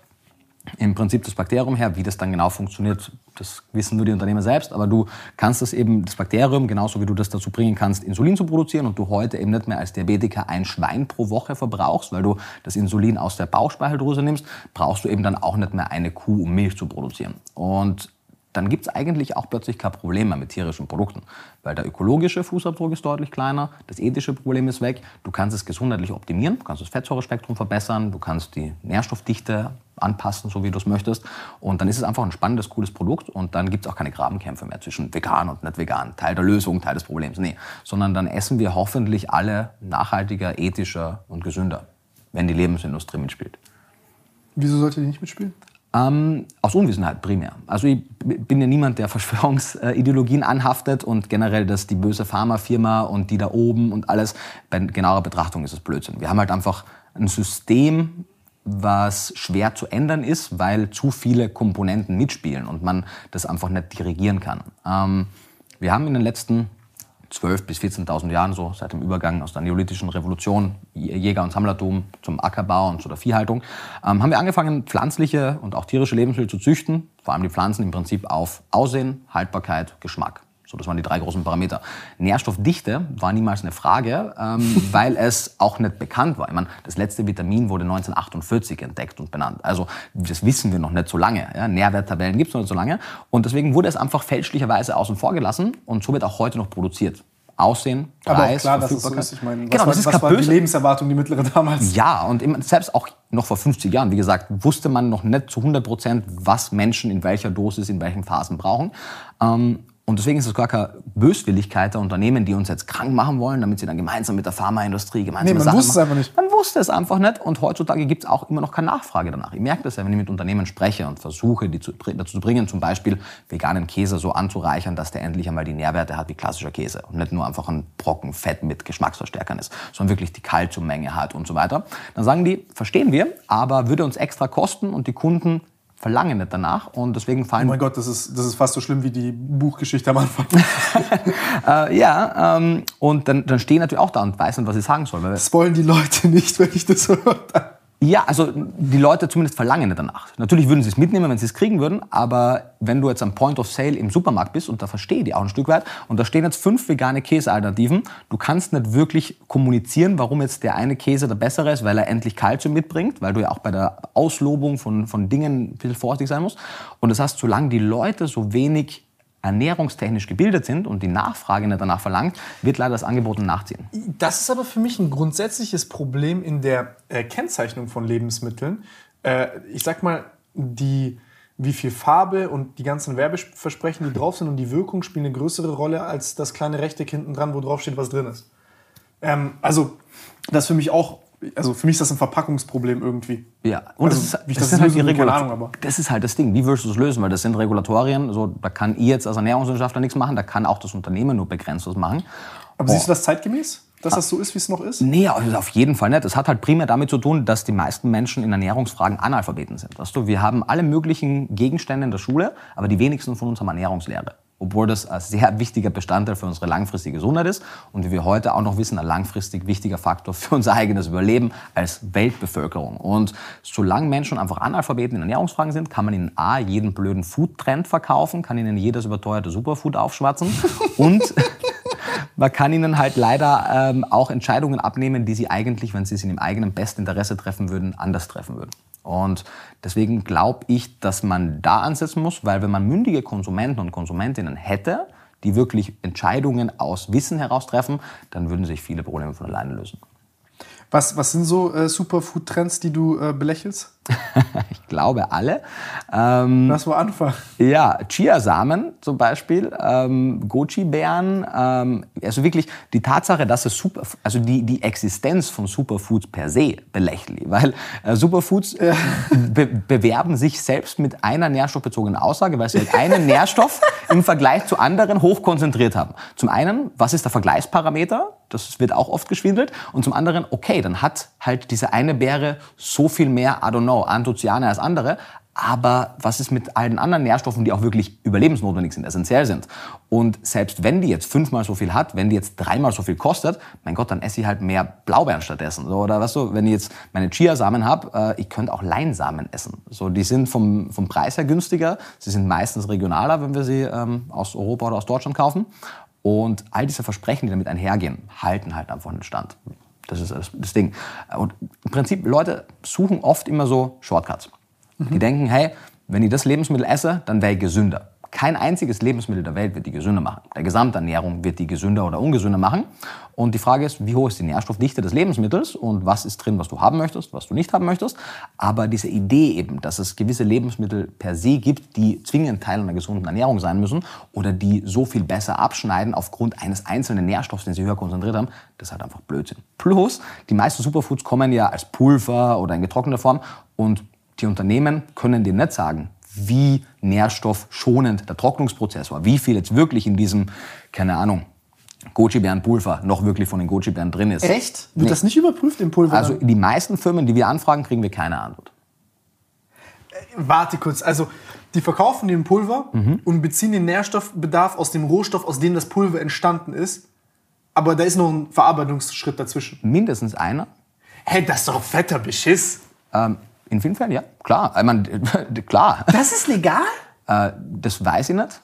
im Prinzip das Bakterium her. Wie das dann genau funktioniert, das wissen nur die Unternehmer selbst. Aber du kannst das eben, das Bakterium, genauso wie du das dazu bringen kannst, Insulin zu produzieren und du heute eben nicht mehr als Diabetiker ein Schwein pro Woche verbrauchst, weil du das Insulin aus der Bauchspeicheldrüse nimmst, brauchst du eben dann auch nicht mehr eine Kuh, um Milch zu produzieren. Und dann gibt es eigentlich auch plötzlich kein Problem mehr mit tierischen Produkten, weil der ökologische Fußabdruck ist deutlich kleiner, das ethische Problem ist weg, du kannst es gesundheitlich optimieren, du kannst das Fettsäurespektrum verbessern, du kannst die Nährstoffdichte anpassen, so wie du es möchtest. Und dann ist es einfach ein spannendes, cooles Produkt und dann gibt es auch keine Grabenkämpfe mehr zwischen vegan und nicht vegan. Teil der Lösung, Teil des Problems. Nee, sondern dann essen wir hoffentlich alle nachhaltiger, ethischer und gesünder, wenn die Lebensindustrie mitspielt. Wieso sollte die nicht mitspielen? Ähm, aus Unwissenheit primär. Also ich bin ja niemand, der Verschwörungsideologien anhaftet und generell, dass die böse Pharmafirma und die da oben und alles, bei genauer Betrachtung ist es Blödsinn. Wir haben halt einfach ein System, was schwer zu ändern ist, weil zu viele Komponenten mitspielen und man das einfach nicht dirigieren kann. Ähm, wir haben in den letzten 12.000 bis 14.000 Jahren, so seit dem Übergang aus der neolithischen Revolution, Jäger- und Sammlertum zum Ackerbau und zu der Viehhaltung, ähm, haben wir angefangen, pflanzliche und auch tierische Lebensmittel zu züchten, vor allem die Pflanzen im Prinzip auf Aussehen, Haltbarkeit, Geschmack. So, das waren die drei großen Parameter. Nährstoffdichte war niemals eine Frage, ähm, weil es auch nicht bekannt war. Ich meine, das letzte Vitamin wurde 1948 entdeckt und benannt. Also das wissen wir noch nicht so lange. Ja? Nährwerttabellen gibt es noch nicht so lange. Und deswegen wurde es einfach fälschlicherweise außen vor gelassen und so wird auch heute noch produziert. Aussehen, Preis, Aber auch klar, dass es so ist. Ich meine, was, genau, war, das ist was war die Lebenserwartung, die mittlere damals? Ja, und selbst auch noch vor 50 Jahren, wie gesagt, wusste man noch nicht zu 100 Prozent, was Menschen in welcher Dosis, in welchen Phasen brauchen. Ähm, und deswegen ist es gar keine Böswilligkeit der Unternehmen, die uns jetzt krank machen wollen, damit sie dann gemeinsam mit der Pharmaindustrie gemeinsam nee, man Sachen wusste es einfach nicht. Man wusste es einfach nicht und heutzutage gibt es auch immer noch keine Nachfrage danach. Ich merke das ja, wenn ich mit Unternehmen spreche und versuche, die zu, dazu zu bringen, zum Beispiel veganen Käse so anzureichern, dass der endlich einmal die Nährwerte hat wie klassischer Käse und nicht nur einfach ein Brocken Fett mit Geschmacksverstärkern ist, sondern wirklich die Kalziummenge hat und so weiter. Dann sagen die, verstehen wir, aber würde uns extra kosten und die Kunden verlangen nicht danach und deswegen fallen. Oh mein Gott, das ist, das ist fast so schlimm wie die Buchgeschichte am Anfang. äh, ja, ähm, und dann, dann stehen natürlich auch da und weiß nicht, was ich sagen soll. Das wollen die Leute nicht, wenn ich das höre. Ja, also die Leute zumindest verlangen danach. Natürlich würden sie es mitnehmen, wenn sie es kriegen würden, aber wenn du jetzt am Point of Sale im Supermarkt bist, und da verstehe ich die auch ein Stück weit, und da stehen jetzt fünf vegane Käsealternativen, du kannst nicht wirklich kommunizieren, warum jetzt der eine Käse der bessere ist, weil er endlich Kalzium mitbringt, weil du ja auch bei der Auslobung von, von Dingen ein bisschen vorsichtig sein musst. Und das heißt, solange die Leute so wenig ernährungstechnisch gebildet sind und die Nachfrage nicht danach verlangt, wird leider das Angebot nachziehen. Das ist aber für mich ein grundsätzliches Problem in der äh, Kennzeichnung von Lebensmitteln. Äh, ich sag mal, die wie viel Farbe und die ganzen Werbeversprechen, die drauf sind und die Wirkung spielen eine größere Rolle als das kleine Rechteck hinten dran, wo drauf steht, was drin ist. Ähm, also, das ist für mich auch, also für mich ist das ein Verpackungsproblem irgendwie. Ja, und also, das, ist, das, das sind halt die Regulatorien. Das ist halt das Ding. Wie würdest du es lösen? Weil das sind Regulatorien, so, da kann ich jetzt als Ernährungswissenschaftler nichts machen, da kann auch das Unternehmen nur begrenzt was machen. Aber oh. siehst du das zeitgemäß? Dass das so ist, wie es noch ist? Nee, auf jeden Fall nicht. Das hat halt primär damit zu tun, dass die meisten Menschen in Ernährungsfragen Analphabeten sind. Weißt du, wir haben alle möglichen Gegenstände in der Schule, aber die wenigsten von uns haben Ernährungslehre. Obwohl das ein sehr wichtiger Bestandteil für unsere langfristige Gesundheit ist und wie wir heute auch noch wissen, ein langfristig wichtiger Faktor für unser eigenes Überleben als Weltbevölkerung. Und solange Menschen einfach Analphabeten in Ernährungsfragen sind, kann man ihnen A, jeden blöden Food-Trend verkaufen, kann ihnen jedes überteuerte Superfood aufschwatzen und man kann ihnen halt leider ähm, auch Entscheidungen abnehmen, die sie eigentlich, wenn sie es in ihrem eigenen Bestinteresse treffen würden, anders treffen würden. Und deswegen glaube ich, dass man da ansetzen muss, weil wenn man mündige Konsumenten und Konsumentinnen hätte, die wirklich Entscheidungen aus Wissen heraus treffen, dann würden sich viele Probleme von alleine lösen. Was, was sind so äh, Superfood-Trends, die du äh, belächelst? ich glaube alle. Ähm, Lass mal anfangen. Ja, Chiasamen zum Beispiel, ähm, Goji-Beeren. Ähm, also wirklich die Tatsache, dass es super, also die, die Existenz von Superfoods per se belächelig, weil äh, Superfoods ja. be bewerben sich selbst mit einer nährstoffbezogenen Aussage, weil sie halt einen Nährstoff im Vergleich zu anderen hochkonzentriert haben. Zum einen, was ist der Vergleichsparameter? Das wird auch oft geschwindelt. Und zum anderen, okay, dann hat halt diese eine Beere so viel mehr, I don't know, Anthocyane als andere. Aber was ist mit allen anderen Nährstoffen, die auch wirklich überlebensnotwendig sind, essentiell sind? Und selbst wenn die jetzt fünfmal so viel hat, wenn die jetzt dreimal so viel kostet, mein Gott, dann esse ich halt mehr Blaubeeren stattdessen. Oder weißt du, wenn ich jetzt meine Chiasamen habe, äh, ich könnte auch Leinsamen essen. So, die sind vom, vom Preis her günstiger. Sie sind meistens regionaler, wenn wir sie ähm, aus Europa oder aus Deutschland kaufen. Und all diese Versprechen, die damit einhergehen, halten halt einfach einen Stand. Das ist das Ding. Und im Prinzip, Leute suchen oft immer so Shortcuts. Mhm. Die denken, hey, wenn ich das Lebensmittel esse, dann wäre ich gesünder. Kein einziges Lebensmittel der Welt wird die gesünder machen. Der Gesamternährung wird die gesünder oder ungesünder machen. Und die Frage ist, wie hoch ist die Nährstoffdichte des Lebensmittels und was ist drin, was du haben möchtest, was du nicht haben möchtest. Aber diese Idee eben, dass es gewisse Lebensmittel per se gibt, die zwingend Teil einer gesunden Ernährung sein müssen oder die so viel besser abschneiden aufgrund eines einzelnen Nährstoffs, den sie höher konzentriert haben, das ist halt einfach Blödsinn. Plus, die meisten Superfoods kommen ja als Pulver oder in getrockneter Form und die Unternehmen können dir nicht sagen, wie nährstoffschonend der Trocknungsprozess war, wie viel jetzt wirklich in diesem, keine Ahnung, Goji-Beeren-Pulver noch wirklich von den Goji-Beeren drin ist. Echt? Wird nee. das nicht überprüft im Pulver? Also die meisten Firmen, die wir anfragen, kriegen wir keine Antwort. Äh, warte kurz, also die verkaufen den Pulver mhm. und beziehen den Nährstoffbedarf aus dem Rohstoff, aus dem das Pulver entstanden ist. Aber da ist noch ein Verarbeitungsschritt dazwischen. Mindestens einer. Hä, hey, das ist doch fetter Beschiss. Ähm, in vielen Fällen, ja, klar. Ich meine, klar. Das ist legal? Äh, das weiß ich nicht.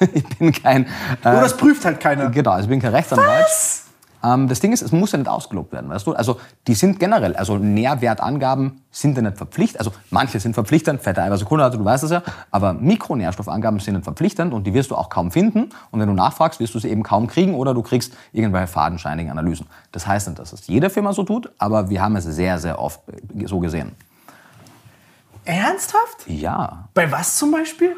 ich bin kein. Äh, Oder das prüft halt keiner. Genau, also ich bin kein Rechtsanwalt. Was? Ähm, das Ding ist, es muss ja nicht ausgelobt werden, weißt du? Also die sind generell, also Nährwertangaben sind ja nicht verpflichtend. Also manche sind verpflichtend, fette Eiweiße, Kohlenhydrate, du weißt das ja. Aber Mikronährstoffangaben sind nicht verpflichtend und die wirst du auch kaum finden. Und wenn du nachfragst, wirst du sie eben kaum kriegen oder du kriegst irgendwelche fadenscheinigen Analysen. Das heißt nicht, dass es jede Firma so tut, aber wir haben es sehr, sehr oft so gesehen. Ernsthaft? Ja. Bei was zum Beispiel?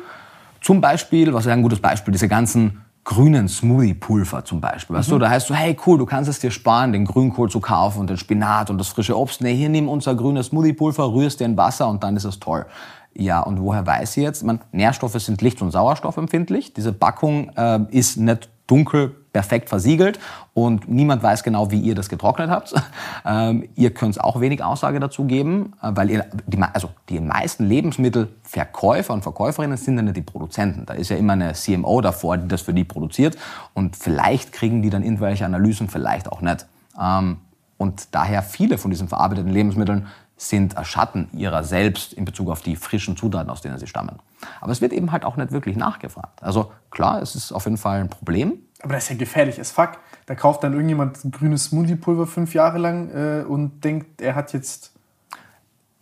Zum Beispiel, was ist ein gutes Beispiel, diese ganzen grünen Smoothie-Pulver zum Beispiel. Weißt mhm. du, da heißt du, hey cool, du kannst es dir sparen, den Grünkohl zu kaufen und den Spinat und das frische Obst. Nee, hier nimm unser grünes Smoothie-Pulver, rührst dir in Wasser und dann ist es toll. Ja, und woher weiß ich jetzt? Man, Nährstoffe sind Licht- und Sauerstoffempfindlich. Diese Packung äh, ist nicht dunkel perfekt versiegelt und niemand weiß genau, wie ihr das getrocknet habt. Ähm, ihr könnt auch wenig Aussage dazu geben, äh, weil ihr, die, also die meisten Lebensmittelverkäufer und Verkäuferinnen sind ja nicht die Produzenten. Da ist ja immer eine CMO davor, die das für die produziert und vielleicht kriegen die dann irgendwelche Analysen, vielleicht auch nicht. Ähm, und daher viele von diesen verarbeiteten Lebensmitteln sind Schatten ihrer selbst in Bezug auf die frischen Zutaten, aus denen sie stammen. Aber es wird eben halt auch nicht wirklich nachgefragt. Also klar, es ist auf jeden Fall ein Problem. Aber das ist ja gefährlich as fuck. Da kauft dann irgendjemand grünes Smoothie-Pulver fünf Jahre lang äh, und denkt, er hat jetzt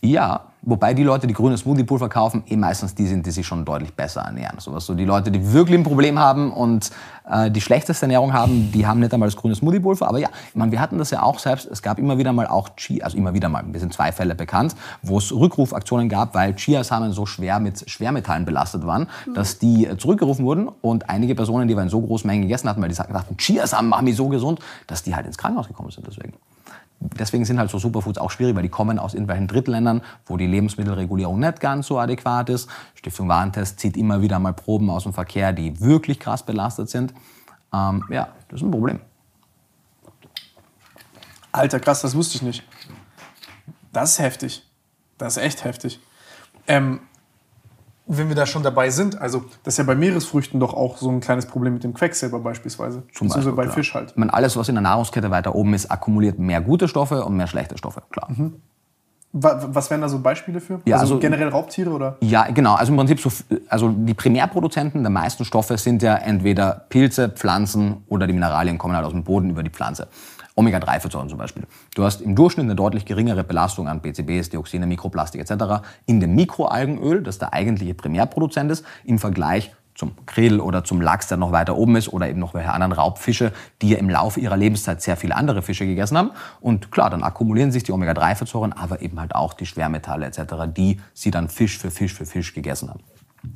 Ja, wobei die Leute, die grüne Smoothie-Pulver kaufen, eh meistens die sind, die sich schon deutlich besser ernähren. So, so die Leute, die wirklich ein Problem haben und äh, die schlechteste Ernährung haben, die haben nicht einmal das grüne Smoothie-Pulver. Aber ja, ich meine, wir hatten das ja auch selbst. Es gab immer wieder mal auch Chia, also immer wieder mal, wir sind zwei Fälle bekannt, wo es Rückrufaktionen gab, weil Chiasamen so schwer mit Schwermetallen belastet waren, dass die äh, zurückgerufen wurden und einige Personen, die wir in so großen Mengen gegessen hatten, weil die dachten, Chiasamen machen mich so gesund, dass die halt ins Krankenhaus gekommen sind deswegen deswegen sind halt so Superfoods auch schwierig, weil die kommen aus irgendwelchen Drittländern, wo die Lebensmittelregulierung nicht ganz so adäquat ist. Stiftung Warentest zieht immer wieder mal Proben aus dem Verkehr, die wirklich krass belastet sind. Ähm, ja, das ist ein Problem. Alter, krass, das wusste ich nicht. Das ist heftig. Das ist echt heftig. Ähm, wenn wir da schon dabei sind, also das ist ja bei Meeresfrüchten doch auch so ein kleines Problem mit dem Quecksilber beispielsweise. Zum Beispiel, bei klar. Fisch halt. Ich meine, alles, was in der Nahrungskette weiter oben ist, akkumuliert mehr gute Stoffe und mehr schlechte Stoffe, klar. Mhm. Was wären da so Beispiele für? Ja, also, also, generell Raubtiere oder? Ja, genau. Also im Prinzip so, also die Primärproduzenten der meisten Stoffe sind ja entweder Pilze, Pflanzen oder die Mineralien kommen halt aus dem Boden über die Pflanze. Omega-3-Fettsäuren zum Beispiel. Du hast im Durchschnitt eine deutlich geringere Belastung an PCBs, Dioxine, Mikroplastik etc. in dem Mikroalgenöl, das der eigentliche Primärproduzent ist, im Vergleich zum Krill oder zum Lachs, der noch weiter oben ist, oder eben noch welche anderen Raubfische, die ja im Laufe ihrer Lebenszeit sehr viele andere Fische gegessen haben. Und klar, dann akkumulieren sich die Omega-3-Fettsäuren, aber eben halt auch die Schwermetalle etc., die sie dann Fisch für Fisch für Fisch gegessen haben.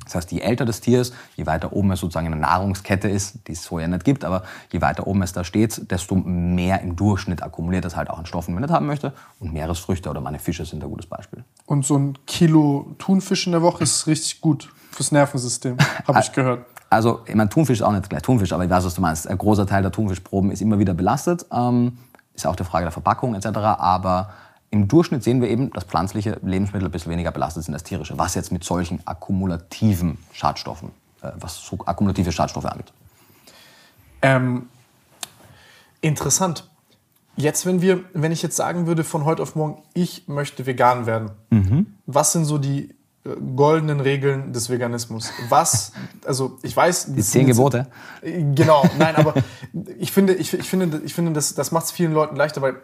Das heißt, je älter das Tier ist, je weiter oben es sozusagen in der Nahrungskette ist, die es ja nicht gibt, aber je weiter oben es da steht, desto mehr im Durchschnitt akkumuliert es halt auch an Stoffen, die man nicht haben möchte. Und Meeresfrüchte oder meine Fische sind ein gutes Beispiel. Und so ein Kilo Thunfisch in der Woche ist richtig gut fürs Nervensystem, habe ich gehört. Also, ich meine, Thunfisch ist auch nicht gleich Thunfisch, aber ich weiß, was du meinst. Ein großer Teil der Thunfischproben ist immer wieder belastet. Ähm, ist auch die Frage der Verpackung etc. Aber im Durchschnitt sehen wir eben, dass pflanzliche Lebensmittel ein bisschen weniger belastet sind als tierische, was jetzt mit solchen akkumulativen Schadstoffen, äh, was so akkumulative Schadstoffe angeht. Ähm, interessant. Jetzt, wenn wir, wenn ich jetzt sagen würde von heute auf morgen, ich möchte vegan werden, mhm. was sind so die äh, goldenen Regeln des Veganismus? Was, also ich weiß... Die zehn Gebote? Genau, nein, aber ich finde, ich, ich finde, ich finde das, das macht es vielen Leuten leichter, weil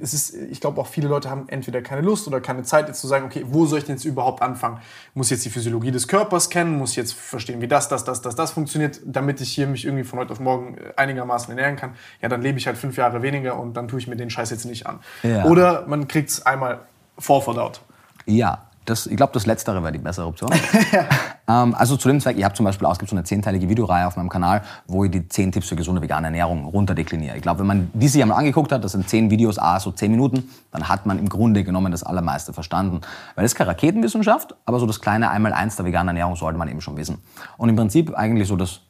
es ist, ich glaube auch viele Leute haben entweder keine Lust oder keine Zeit jetzt zu sagen, okay, wo soll ich denn jetzt überhaupt anfangen? Muss jetzt die Physiologie des Körpers kennen, muss jetzt verstehen, wie das, das, das, das, das funktioniert, damit ich hier mich irgendwie von heute auf morgen äh, einigermaßen ernähren kann. Ja, dann lebe ich halt fünf Jahre weniger und dann tue ich mir den Scheiß jetzt nicht an. Ja. Oder man kriegt es einmal vorverdaut. Ja, das, ich glaube, das Letztere wäre die bessere Option. ähm, also zu dem Zweck, ich habe zum Beispiel ausgibt so eine zehnteilige Videoreihe auf meinem Kanal, wo ich die zehn Tipps für gesunde vegane Ernährung runterdekliniere. Ich glaube, wenn man die sich einmal angeguckt hat, das sind zehn Videos, ah, so zehn Minuten, dann hat man im Grunde genommen das Allermeiste verstanden. Weil das ist keine Raketenwissenschaft, aber so das kleine Einmal-Eins der veganen Ernährung sollte man eben schon wissen. Und im Prinzip eigentlich so das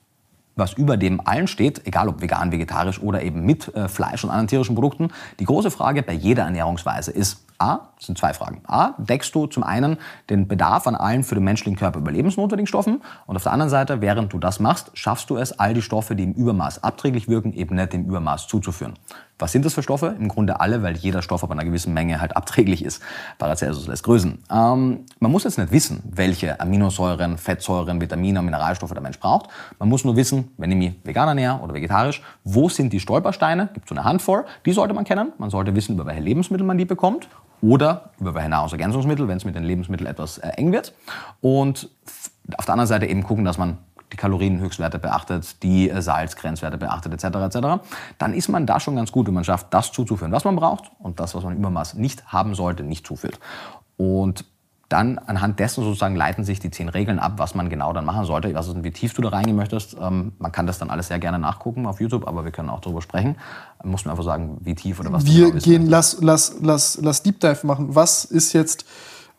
was über dem allen steht, egal ob vegan, vegetarisch oder eben mit äh, Fleisch und anderen tierischen Produkten. Die große Frage bei jeder Ernährungsweise ist, A, das sind zwei Fragen. A, deckst du zum einen den Bedarf an allen für den menschlichen Körper überlebensnotwendigen Stoffen und auf der anderen Seite, während du das machst, schaffst du es, all die Stoffe, die im Übermaß abträglich wirken, eben nicht im Übermaß zuzuführen. Was sind das für Stoffe? Im Grunde alle, weil jeder Stoff ab einer gewissen Menge halt abträglich ist. Paracelsus lässt grüßen. Ähm, man muss jetzt nicht wissen, welche Aminosäuren, Fettsäuren, Vitamine und Mineralstoffe der Mensch braucht. Man muss nur wissen, wenn ich mich vegan ernähre oder vegetarisch, wo sind die Stolpersteine? Gibt so eine Handvoll. Die sollte man kennen. Man sollte wissen, über welche Lebensmittel man die bekommt oder über welche Nahrungsergänzungsmittel, wenn es mit den Lebensmitteln etwas äh, eng wird. Und auf der anderen Seite eben gucken, dass man die Kalorienhöchstwerte beachtet, die äh, Salzgrenzwerte beachtet etc. etc. Dann ist man da schon ganz gut, wenn man schafft, das zuzuführen, was man braucht und das, was man im Übermaß nicht haben sollte, nicht zuführt. Und dann anhand dessen sozusagen leiten sich die zehn Regeln ab, was man genau dann machen sollte. Weiß nicht, wie tief du da reingehen möchtest. Ähm, man kann das dann alles sehr gerne nachgucken auf YouTube, aber wir können auch darüber sprechen. Man muss mir einfach sagen, wie tief oder was Wir genau gehen, lass, lass, lass, lass Deep Dive machen. Was ist jetzt,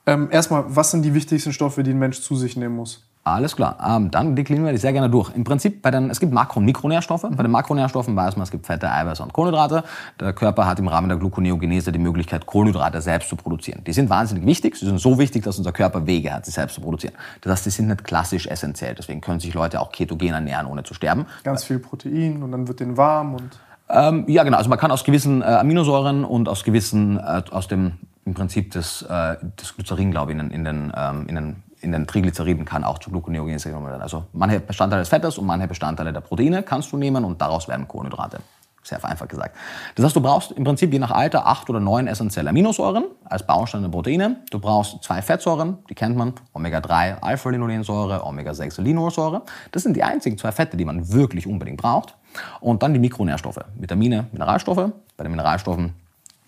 ähm, erstmal, was sind die wichtigsten Stoffe, die ein Mensch zu sich nehmen muss? Alles klar. Ähm, dann deklinieren wir die sehr gerne durch. Im Prinzip, bei den, es gibt Makro- und Mikronährstoffe. Bei den Makronährstoffen weiß man, es gibt Fette, Eiweiße und Kohlenhydrate. Der Körper hat im Rahmen der Gluconeogenese die Möglichkeit, Kohlenhydrate selbst zu produzieren. Die sind wahnsinnig wichtig. Sie sind so wichtig, dass unser Körper Wege hat, sie selbst zu produzieren. Das heißt, sie sind nicht klassisch essentiell. Deswegen können sich Leute auch ketogen ernähren, ohne zu sterben. Ganz viel Protein und dann wird den warm und... Ähm, ja, genau. Also man kann aus gewissen äh, Aminosäuren und aus gewissen, äh, aus dem im Prinzip des, äh, des Glycerin, glaube ich, in, in den, ähm, in den in den Triglyceriden kann auch zu Gluconeogenese genommen werden. Also manche Bestandteile des Fettes und manche Bestandteile der Proteine kannst du nehmen und daraus werden Kohlenhydrate. sehr vereinfacht gesagt. Das heißt, du brauchst im Prinzip je nach Alter acht oder neun essentielle Aminosäuren als Baustein der Proteine. Du brauchst zwei Fettsäuren, die kennt man, Omega-3 Alpha-Linolensäure, Omega-6 Linolensäure. Das sind die einzigen zwei Fette, die man wirklich unbedingt braucht. Und dann die Mikronährstoffe, Vitamine, Mineralstoffe. Bei den Mineralstoffen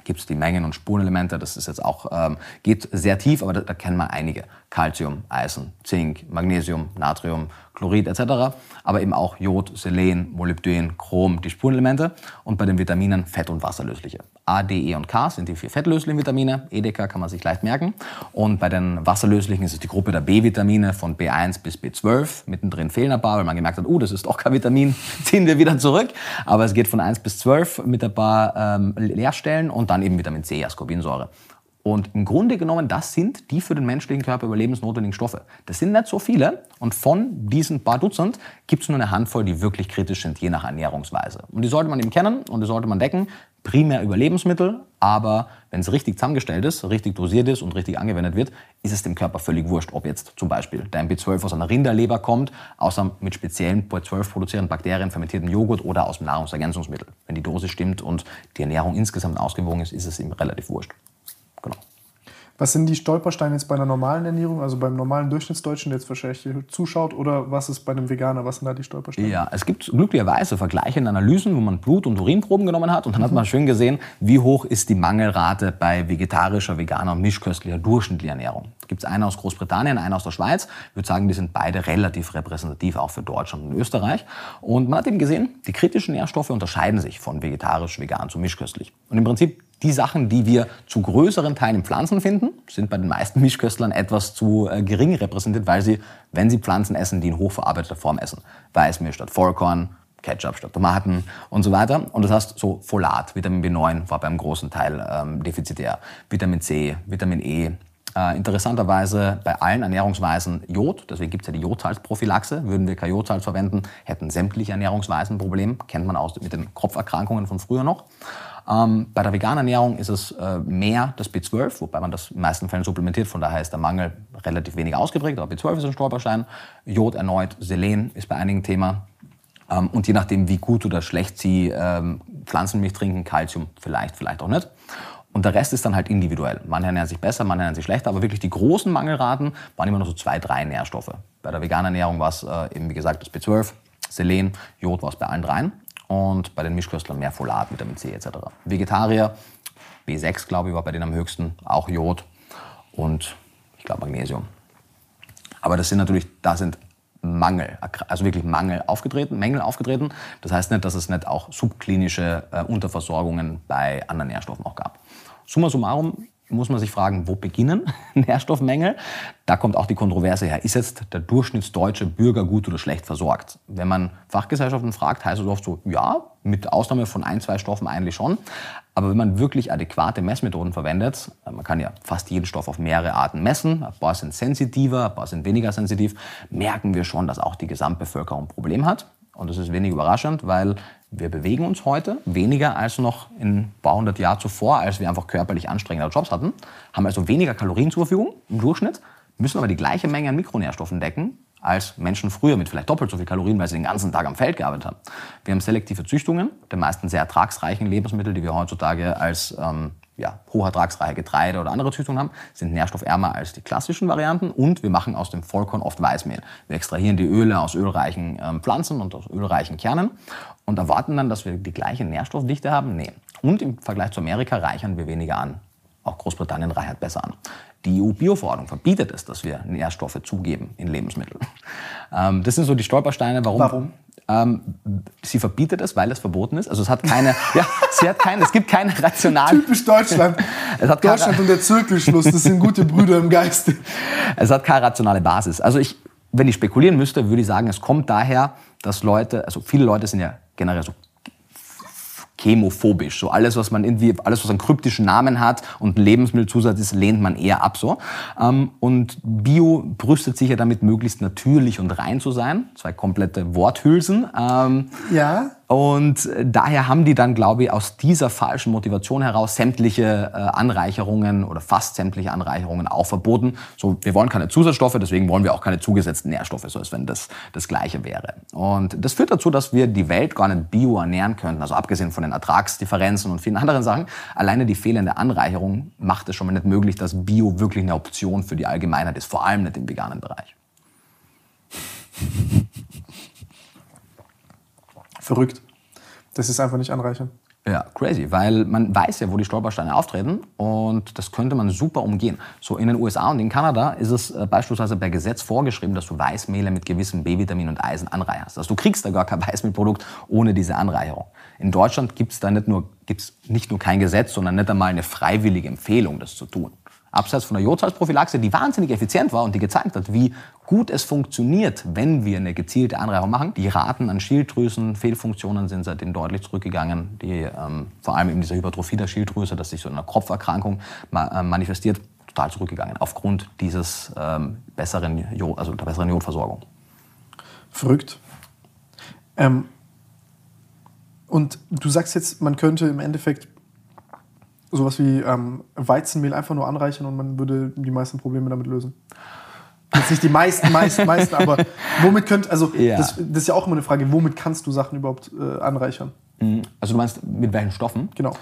gibt es die Mengen- und Spurenelemente. Das ist jetzt auch, ähm, geht sehr tief, aber da, da kennen wir einige. Calcium, Eisen, Zink, Magnesium, Natrium, Chlorid etc. Aber eben auch Jod, Selen, Molybden, Chrom, die Spurenelemente. Und bei den Vitaminen Fett- und Wasserlösliche. A, D, E und K sind die vier fettlöslichen Vitamine. E, D, K kann man sich leicht merken. Und bei den wasserlöslichen ist es die Gruppe der B-Vitamine von B1 bis B12. Mittendrin fehlen ein paar, weil man gemerkt hat, oh, das ist doch kein Vitamin, ziehen wir wieder zurück. Aber es geht von 1 bis 12 mit ein paar ähm, Leerstellen und dann eben Vitamin C, Ascorbinsäure. Und im Grunde genommen, das sind die für den menschlichen Körper überlebensnotwendigen Stoffe. Das sind nicht so viele. Und von diesen paar Dutzend gibt es nur eine Handvoll, die wirklich kritisch sind, je nach Ernährungsweise. Und die sollte man eben kennen und die sollte man decken. Primär über Lebensmittel, aber wenn es richtig zusammengestellt ist, richtig dosiert ist und richtig angewendet wird, ist es dem Körper völlig wurscht, ob jetzt zum Beispiel dein B12 aus einer Rinderleber kommt, außer mit speziellen B12 produzierenden Bakterien, fermentierten Joghurt oder aus dem Nahrungsergänzungsmittel. Wenn die Dosis stimmt und die Ernährung insgesamt ausgewogen ist, ist es ihm relativ wurscht. Was sind die Stolpersteine jetzt bei einer normalen Ernährung, also beim normalen Durchschnittsdeutschen, der jetzt wahrscheinlich zuschaut, oder was ist bei einem Veganer? Was sind da die Stolpersteine? Ja, es gibt glücklicherweise vergleichende Analysen, wo man Blut- und Urinproben genommen hat und dann hat man schön gesehen, wie hoch ist die Mangelrate bei vegetarischer, veganer und mischköstlicher durchschnittlicher Ernährung. Da gibt es einen aus Großbritannien, einen aus der Schweiz. Ich würde sagen, die sind beide relativ repräsentativ, auch für Deutschland und Österreich. Und man hat eben gesehen, die kritischen Nährstoffe unterscheiden sich von vegetarisch, vegan zu mischköstlich. Und im Prinzip die Sachen, die wir zu größeren Teilen in Pflanzen finden, sind bei den meisten Mischköstlern etwas zu äh, gering repräsentiert, weil sie, wenn sie Pflanzen essen, die in hochverarbeiteter Form essen. Weißmehl statt Vollkorn, Ketchup statt Tomaten und so weiter. Und das heißt, so Folat, Vitamin B9 war beim großen Teil ähm, defizitär, Vitamin C, Vitamin E. Äh, interessanterweise bei allen Ernährungsweisen Jod, deswegen gibt es ja die Jodsalzprophylaxe. Würden wir kein Jodsalz verwenden, hätten sämtliche Ernährungsweisen ein Problem. Kennt man aus mit den Kopferkrankungen von früher noch. Ähm, bei der veganen Ernährung ist es äh, mehr das B12, wobei man das in den meisten Fällen supplementiert. Von daher ist der Mangel relativ wenig ausgeprägt. Aber B12 ist ein Stolperstein. Jod erneut, Selen ist bei einigen Thema. Ähm, und je nachdem, wie gut oder schlecht Sie ähm, Pflanzenmilch trinken, Kalzium vielleicht, vielleicht auch nicht. Und der Rest ist dann halt individuell. Manche ernähren sich besser, manche ernähren sich schlechter. Aber wirklich die großen Mangelraten waren immer nur so zwei, drei Nährstoffe. Bei der veganen Ernährung war es äh, eben, wie gesagt, das B12, Selen, Jod war es bei allen dreien und bei den Mischköstlern mehr Folat, Vitamin C etc. Vegetarier, B6 glaube ich war bei denen am höchsten, auch Jod und ich glaube Magnesium. Aber das sind natürlich, da sind Mangel, also wirklich Mangel aufgetreten, Mängel aufgetreten. Das heißt nicht, dass es nicht auch subklinische äh, Unterversorgungen bei anderen Nährstoffen auch gab. Summa summarum, muss man sich fragen, wo beginnen Nährstoffmängel? Da kommt auch die Kontroverse her. Ist jetzt der durchschnittsdeutsche Bürger gut oder schlecht versorgt? Wenn man Fachgesellschaften fragt, heißt es oft so, ja, mit Ausnahme von ein, zwei Stoffen eigentlich schon. Aber wenn man wirklich adäquate Messmethoden verwendet, man kann ja fast jeden Stoff auf mehrere Arten messen, ein paar sind sensitiver, ein paar sind weniger sensitiv, merken wir schon, dass auch die Gesamtbevölkerung ein Problem hat. Und das ist wenig überraschend, weil wir bewegen uns heute weniger als noch in ein paar hundert Jahren zuvor, als wir einfach körperlich anstrengende Jobs hatten, haben also weniger Kalorien zur Verfügung im Durchschnitt, müssen aber die gleiche Menge an Mikronährstoffen decken als Menschen früher mit vielleicht doppelt so viel Kalorien, weil sie den ganzen Tag am Feld gearbeitet haben. Wir haben selektive Züchtungen der meisten sehr ertragsreichen Lebensmittel, die wir heutzutage als ähm, ja, hochertragsreiche Getreide oder andere Züchtungen haben, sind nährstoffärmer als die klassischen Varianten und wir machen aus dem Vollkorn oft Weißmehl. Wir extrahieren die Öle aus ölreichen ähm, Pflanzen und aus ölreichen Kernen und erwarten dann, dass wir die gleiche Nährstoffdichte haben? Nee. Und im Vergleich zu Amerika reichern wir weniger an. Auch Großbritannien reichert besser an. Die EU-Bioverordnung verbietet es, dass wir Nährstoffe zugeben in Lebensmitteln. Ähm, das sind so die Stolpersteine. Warum? Warum? Ähm, sie verbietet es, weil es verboten ist. Also es hat keine, ja, sie hat keine, es gibt keine rationalen. Typisch Deutschland. Deutschland und der Zirkelschluss, das sind gute Brüder im Geiste. Es hat keine rationale Basis. Also ich, wenn ich spekulieren müsste, würde ich sagen, es kommt daher, dass Leute, also viele Leute sind ja generell so chemophobisch. So alles, was man irgendwie, alles, was einen kryptischen Namen hat und ein Lebensmittelzusatz ist, lehnt man eher ab so. Ähm, und Bio brüstet sich ja damit, möglichst natürlich und rein zu sein. Zwei komplette Worthülsen. Ähm, ja. Und äh, daher haben die dann, glaube ich, aus dieser falschen Motivation heraus sämtliche äh, Anreicherungen oder fast sämtliche Anreicherungen auch verboten. So, wir wollen keine Zusatzstoffe, deswegen wollen wir auch keine zugesetzten Nährstoffe, so als wenn das das Gleiche wäre. Und das führt dazu, dass wir die Welt gar nicht bio ernähren könnten. Also abgesehen von den Ertragsdifferenzen und vielen anderen Sachen, alleine die fehlende Anreicherung macht es schon mal nicht möglich, dass Bio wirklich eine Option für die Allgemeinheit ist, vor allem nicht im veganen Bereich. Verrückt. Das ist einfach nicht anreichern. Ja, crazy, weil man weiß ja, wo die Stolpersteine auftreten und das könnte man super umgehen. So in den USA und in Kanada ist es äh, beispielsweise per Gesetz vorgeschrieben, dass du Weißmehle mit gewissem B-Vitamin und Eisen anreicherst. Also du kriegst da gar kein Weißmehlprodukt ohne diese Anreicherung. In Deutschland gibt es da nicht nur, gibt's nicht nur kein Gesetz, sondern nicht einmal eine freiwillige Empfehlung, das zu tun abseits von der Jodsalzprophylaxe, die wahnsinnig effizient war und die gezeigt hat, wie gut es funktioniert, wenn wir eine gezielte Anreicherung machen. Die Raten an Schilddrüsen, Fehlfunktionen sind seitdem deutlich zurückgegangen, die ähm, vor allem eben dieser Hypertrophie der Schilddrüse, das sich so in einer Kopferkrankung ma äh, manifestiert, total zurückgegangen aufgrund dieses ähm, besseren, Jod, also der besseren Jodversorgung. Verrückt. Ähm, und du sagst jetzt, man könnte im Endeffekt sowas wie ähm, Weizenmehl einfach nur anreichern und man würde die meisten Probleme damit lösen. Jetzt nicht die meisten, meisten, meisten, aber womit könnt, also ja. das, das, ist ja auch immer eine Frage, womit kannst du Sachen überhaupt äh, anreichern? Mhm. Also du meinst mit welchen Stoffen? Genau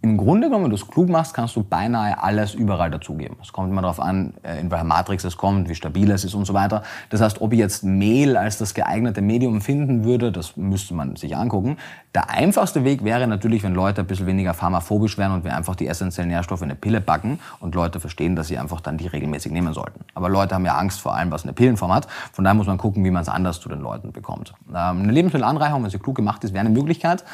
im Grunde genommen, wenn du es klug machst, kannst du beinahe alles überall dazugeben. Es kommt immer darauf an, äh, in welcher Matrix es kommt, wie stabil es ist und so weiter. Das heißt, ob ich jetzt Mehl als das geeignete Medium finden würde, das müsste man sich angucken. Der einfachste Weg wäre natürlich, wenn Leute ein bisschen weniger pharmaphobisch wären und wir einfach die essentiellen Nährstoffe in eine Pille backen und Leute verstehen, dass sie einfach dann die regelmäßig nehmen sollten. Aber Leute haben ja Angst vor allem, was eine Pillenform hat. Von daher muss man gucken, wie man es anders zu den Leuten bekommt. Ähm, eine Lebensmittelanreicherung, wenn sie klug gemacht ist, wäre eine Möglichkeit.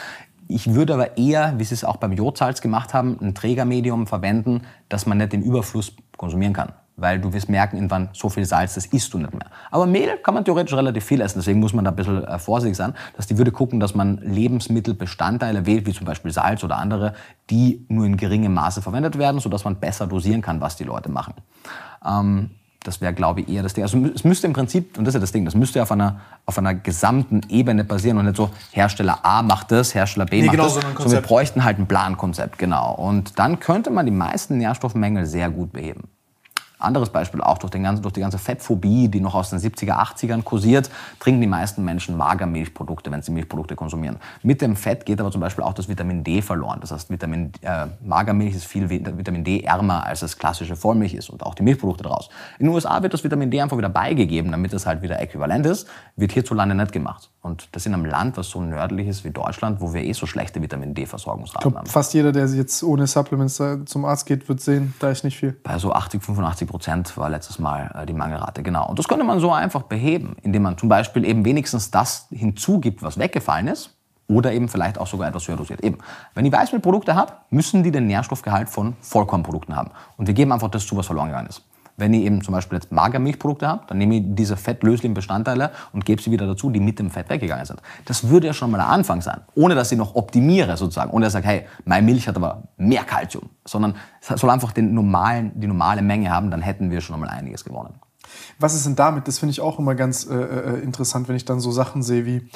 Ich würde aber eher, wie Sie es auch beim Jodsalz gemacht haben, ein Trägermedium verwenden, das man nicht im Überfluss konsumieren kann. Weil du wirst merken, irgendwann so viel Salz, das isst du nicht mehr. Aber Mehl kann man theoretisch relativ viel essen, deswegen muss man da ein bisschen äh, vorsichtig sein, dass die würde gucken, dass man Lebensmittelbestandteile wählt, wie zum Beispiel Salz oder andere, die nur in geringem Maße verwendet werden, sodass man besser dosieren kann, was die Leute machen. Ähm, das wäre, glaube ich, eher das Ding. Also es müsste im Prinzip, und das ist ja das Ding, das müsste auf einer, auf einer gesamten Ebene basieren und nicht so, Hersteller A macht das, Hersteller B nee, macht genau, das. So, so wir bräuchten halt ein Plankonzept, genau. Und dann könnte man die meisten Nährstoffmängel sehr gut beheben. Anderes Beispiel auch durch, den ganzen, durch die ganze Fettphobie, die noch aus den 70er, 80ern kursiert, trinken die meisten Menschen Magermilchprodukte, wenn sie Milchprodukte konsumieren. Mit dem Fett geht aber zum Beispiel auch das Vitamin D verloren. Das heißt, Vitamin, äh, Magermilch ist viel Vitamin D ärmer, als es klassische Vollmilch ist und auch die Milchprodukte daraus. In den USA wird das Vitamin D einfach wieder beigegeben, damit es halt wieder äquivalent ist. Wird hierzulande nicht gemacht. Und das in einem Land, was so nördlich ist wie Deutschland, wo wir eh so schlechte Vitamin D-Versorgungsraten haben. Fast jeder, der jetzt ohne Supplements zum Arzt geht, wird sehen, da ist nicht viel. Bei so 80, 85 Prozent war letztes Mal äh, die Mangelrate, genau. Und das könnte man so einfach beheben, indem man zum Beispiel eben wenigstens das hinzugibt, was weggefallen ist. Oder eben vielleicht auch sogar etwas höher dosiert. Eben, wenn ich Weißmehlprodukte habe, müssen die den Nährstoffgehalt von Vollkornprodukten haben. Und wir geben einfach das zu, was verloren gegangen ist. Wenn ich eben zum Beispiel jetzt Magermilchprodukte habe, dann nehme ich diese fettlöslichen Bestandteile und gebe sie wieder dazu, die mit dem Fett weggegangen sind. Das würde ja schon mal der Anfang sein, ohne dass ich noch optimiere sozusagen, ohne dass ich sage, hey, meine Milch hat aber mehr Kalzium, sondern es soll einfach den normalen, die normale Menge haben, dann hätten wir schon mal einiges gewonnen. Was ist denn damit? Das finde ich auch immer ganz äh, äh interessant, wenn ich dann so Sachen sehe wie,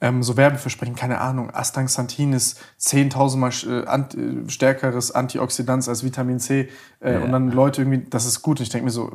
ähm, so Werbeversprechen, keine Ahnung, Astaxanthin ist 10.000 Mal äh, ant, äh, stärkeres Antioxidant als Vitamin C. Äh, ja. Und dann Leute irgendwie, das ist gut. Und ich denke mir so,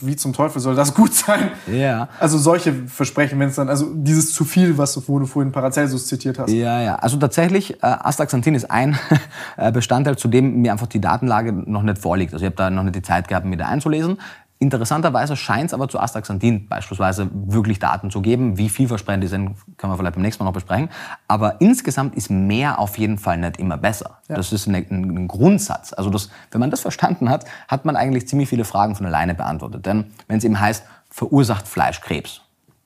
wie zum Teufel soll das gut sein? Ja. Also solche Versprechen, wenn es dann, also dieses zu viel, was du, wo du vorhin Paracelsus zitiert hast. Ja, ja. Also tatsächlich, äh, Astaxanthin ist ein äh, Bestandteil, zu dem mir einfach die Datenlage noch nicht vorliegt. Also ich habe da noch nicht die Zeit gehabt, mir da einzulesen. Interessanterweise scheint es aber zu Astaxanthin beispielsweise wirklich Daten zu geben. Wie vielversprechend die sind, können wir vielleicht beim nächsten Mal noch besprechen. Aber insgesamt ist mehr auf jeden Fall nicht immer besser. Ja. Das ist ein, ein, Grundsatz. Also das, wenn man das verstanden hat, hat man eigentlich ziemlich viele Fragen von alleine beantwortet. Denn wenn es eben heißt, verursacht Fleisch Krebs?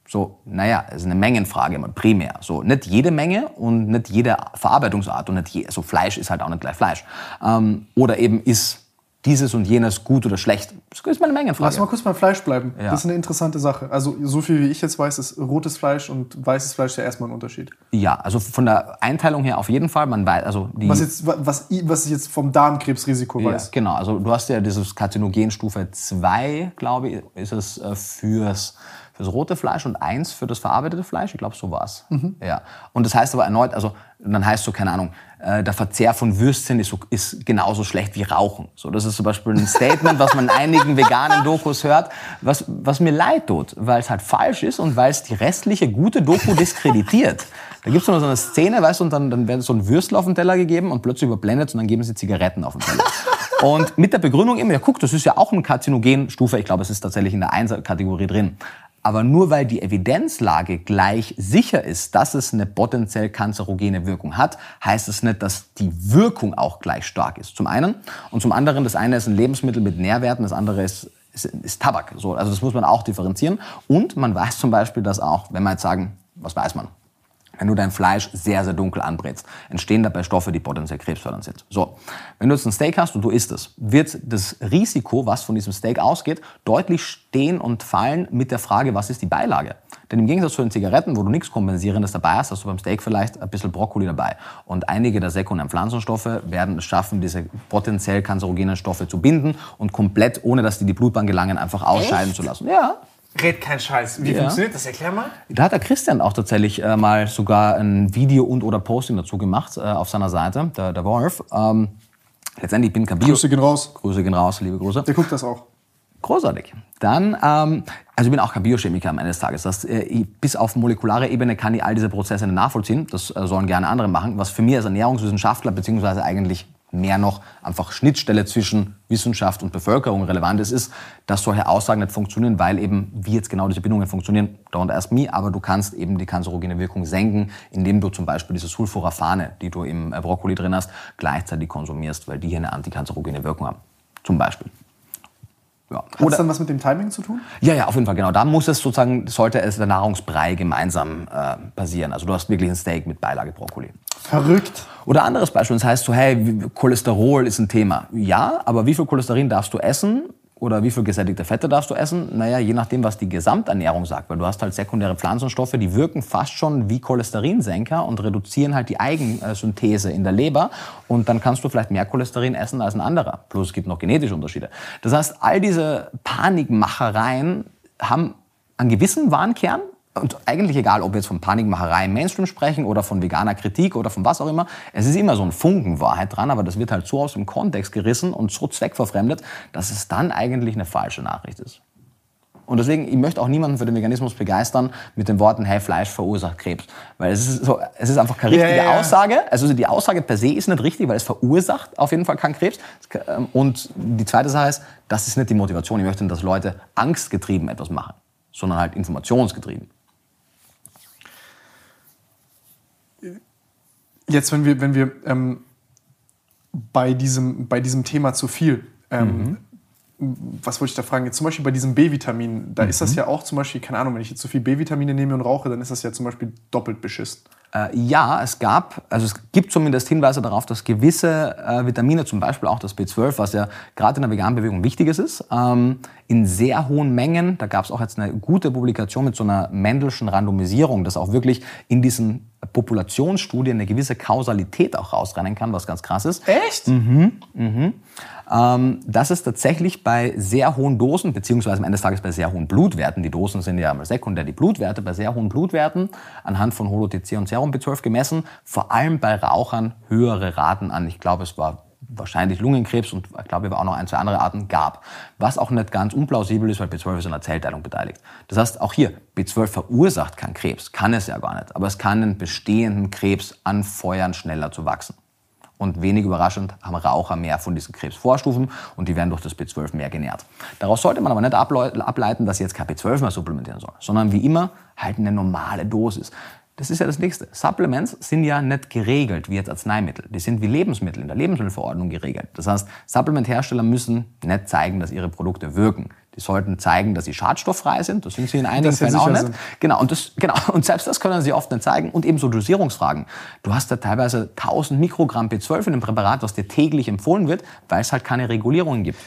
So, naja, es ist eine Mengenfrage immer primär. So, nicht jede Menge und nicht jede Verarbeitungsart und nicht je, also Fleisch ist halt auch nicht gleich Fleisch. Ähm, oder eben ist dieses und jenes gut oder schlecht? Das ist mal eine Mengenfrage. Lass mal kurz beim Fleisch bleiben. Ja. Das ist eine interessante Sache. Also so viel wie ich jetzt weiß, ist rotes Fleisch und weißes Fleisch ja erstmal ein Unterschied. Ja, also von der Einteilung her auf jeden Fall. Man weiß, also die was, jetzt, was, was ich jetzt vom Darmkrebsrisiko ja, weiß. Genau, also du hast ja dieses Karzinogenstufe 2, glaube ich, ist es äh, fürs für das rote Fleisch und eins für das verarbeitete Fleisch. Ich glaube, so war's. Mhm. Ja. Und das heißt aber erneut, also dann heißt so, keine Ahnung, äh, der Verzehr von Würstchen ist, ist genauso schlecht wie Rauchen. So, das ist zum Beispiel ein Statement, was man in einigen veganen Dokus hört, was, was mir leid tut, weil es halt falsch ist und weil es die restliche gute Doku diskreditiert. Da gibt es so eine Szene, weißt du, und dann, dann wird so ein Würstel auf den Teller gegeben und plötzlich überblendet und dann geben sie Zigaretten auf den Teller. Und mit der Begründung immer, ja guck, das ist ja auch eine Karzinogenstufe, ich glaube, es ist tatsächlich in der 1er-Kategorie drin. Aber nur weil die Evidenzlage gleich sicher ist, dass es eine potenziell kanzerogene Wirkung hat, heißt es nicht, dass die Wirkung auch gleich stark ist. Zum einen. Und zum anderen, das eine ist ein Lebensmittel mit Nährwerten, das andere ist, ist, ist Tabak. So, also das muss man auch differenzieren. Und man weiß zum Beispiel, dass auch, wenn man jetzt sagen, was weiß man? Wenn du dein Fleisch sehr, sehr dunkel anbrätst, entstehen dabei Stoffe, die potenziell krebsfördernd sind. So, wenn du jetzt ein Steak hast und du isst es, wird das Risiko, was von diesem Steak ausgeht, deutlich stehen und fallen mit der Frage, was ist die Beilage? Denn im Gegensatz zu den Zigaretten, wo du nichts Kompensierendes dabei hast, hast du beim Steak vielleicht ein bisschen Brokkoli dabei. Und einige der sekundären Pflanzenstoffe werden es schaffen, diese potenziell kanzerogenen Stoffe zu binden und komplett, ohne dass die die Blutbahn gelangen, einfach ausscheiden Echt? zu lassen. Ja. Red kein Scheiß. Wie ja. funktioniert das? Erklär mal. Da hat der Christian auch tatsächlich äh, mal sogar ein Video und oder Posting dazu gemacht äh, auf seiner Seite, der, der Wolf. Ähm, letztendlich bin ich kein Bio. Grüße gehen raus. Grüße gehen raus, liebe Grüße. Der guckt das auch. Großartig. Dann, ähm, also ich bin auch kein Biochemiker am Ende des Tages. Das, äh, bis auf molekulare Ebene kann ich all diese Prozesse nicht nachvollziehen. Das äh, sollen gerne andere machen. Was für mich als Ernährungswissenschaftler beziehungsweise eigentlich mehr noch einfach Schnittstelle zwischen Wissenschaft und Bevölkerung relevant ist, ist, dass solche Aussagen nicht funktionieren, weil eben, wie jetzt genau diese Bindungen funktionieren, don't ask me, aber du kannst eben die kanzerogene Wirkung senken, indem du zum Beispiel diese Sulforaphane, die du im Brokkoli drin hast, gleichzeitig konsumierst, weil die hier eine antikanzerogene Wirkung haben. Zum Beispiel. Ja. Hat es dann was mit dem Timing zu tun? Ja, ja, auf jeden Fall, genau. Da muss es sozusagen, sollte es der Nahrungsbrei gemeinsam äh, passieren. Also du hast wirklich ein Steak mit Beilage Brokkoli. Verrückt. Oder anderes Beispiel, das heißt so, hey, Cholesterol ist ein Thema. Ja, aber wie viel Cholesterin darfst du essen? Oder wie viel gesättigte Fette darfst du essen? Naja, je nachdem, was die Gesamternährung sagt. Weil du hast halt sekundäre Pflanzenstoffe, die wirken fast schon wie Cholesterinsenker und reduzieren halt die Eigensynthese in der Leber. Und dann kannst du vielleicht mehr Cholesterin essen als ein anderer. Plus es gibt noch genetische Unterschiede. Das heißt, all diese Panikmachereien haben einen gewissen Warnkern, und eigentlich egal, ob wir jetzt von Panikmacherei im Mainstream sprechen oder von veganer Kritik oder von was auch immer, es ist immer so ein Funken Wahrheit dran, aber das wird halt so aus dem Kontext gerissen und so zweckverfremdet, dass es dann eigentlich eine falsche Nachricht ist. Und deswegen, ich möchte auch niemanden für den Veganismus begeistern mit den Worten, hey, Fleisch verursacht Krebs. Weil es ist, so, es ist einfach keine richtige ja, ja, ja. Aussage. Also die Aussage per se ist nicht richtig, weil es verursacht auf jeden Fall keinen Krebs. Und die zweite Sache ist, das ist nicht die Motivation. Ich möchte, dass Leute angstgetrieben etwas machen, sondern halt informationsgetrieben. Jetzt, wenn wir, wenn wir ähm, bei, diesem, bei diesem Thema zu viel, ähm, mhm. was wollte ich da fragen? Jetzt zum Beispiel bei diesem B-Vitamin, da mhm. ist das mhm. ja auch zum Beispiel, keine Ahnung, wenn ich jetzt zu viel B-Vitamine nehme und rauche, dann ist das ja zum Beispiel doppelt beschissen. Äh, ja, es gab, also es gibt zumindest Hinweise darauf, dass gewisse äh, Vitamine, zum Beispiel auch das B12, was ja gerade in der veganen Bewegung wichtiges ist, ähm, in sehr hohen Mengen, da gab es auch jetzt eine gute Publikation mit so einer Mendelschen Randomisierung, dass auch wirklich in diesen Populationsstudien eine gewisse Kausalität auch rausrennen kann, was ganz krass ist. Echt? Mhm, mhm. Ähm, dass es tatsächlich bei sehr hohen Dosen, beziehungsweise am Ende des Tages bei sehr hohen Blutwerten, die Dosen sind ja mal sekundär die Blutwerte, bei sehr hohen Blutwerten anhand von Holo-TC und Serum B12 gemessen, vor allem bei Rauchern höhere Raten an. Ich glaube, es war wahrscheinlich Lungenkrebs und ich glaube, auch noch ein, zwei andere Arten gab. Was auch nicht ganz unplausibel ist, weil B12 ist an der Zellteilung beteiligt. Das heißt, auch hier, B12 verursacht keinen Krebs, kann es ja gar nicht, aber es kann einen bestehenden Krebs anfeuern, schneller zu wachsen. Und wenig überraschend haben Raucher mehr von diesen Krebsvorstufen und die werden durch das B12 mehr genährt. Daraus sollte man aber nicht ableiten, dass sie jetzt kein B12 mehr supplementieren sollen, sondern wie immer halt eine normale Dosis. Das ist ja das Nächste. Supplements sind ja nicht geregelt wie jetzt Arzneimittel. Die sind wie Lebensmittel in der Lebensmittelverordnung geregelt. Das heißt, Supplementhersteller müssen nicht zeigen, dass ihre Produkte wirken. Die sollten zeigen, dass sie schadstofffrei sind. Das sind sie in einigen Fällen auch nicht. Sind. Genau und, das, genau. und selbst das können sie oft nicht zeigen. Und ebenso Dosierungsfragen. Du hast da teilweise 1000 Mikrogramm B12 in einem Präparat, was dir täglich empfohlen wird, weil es halt keine Regulierungen gibt.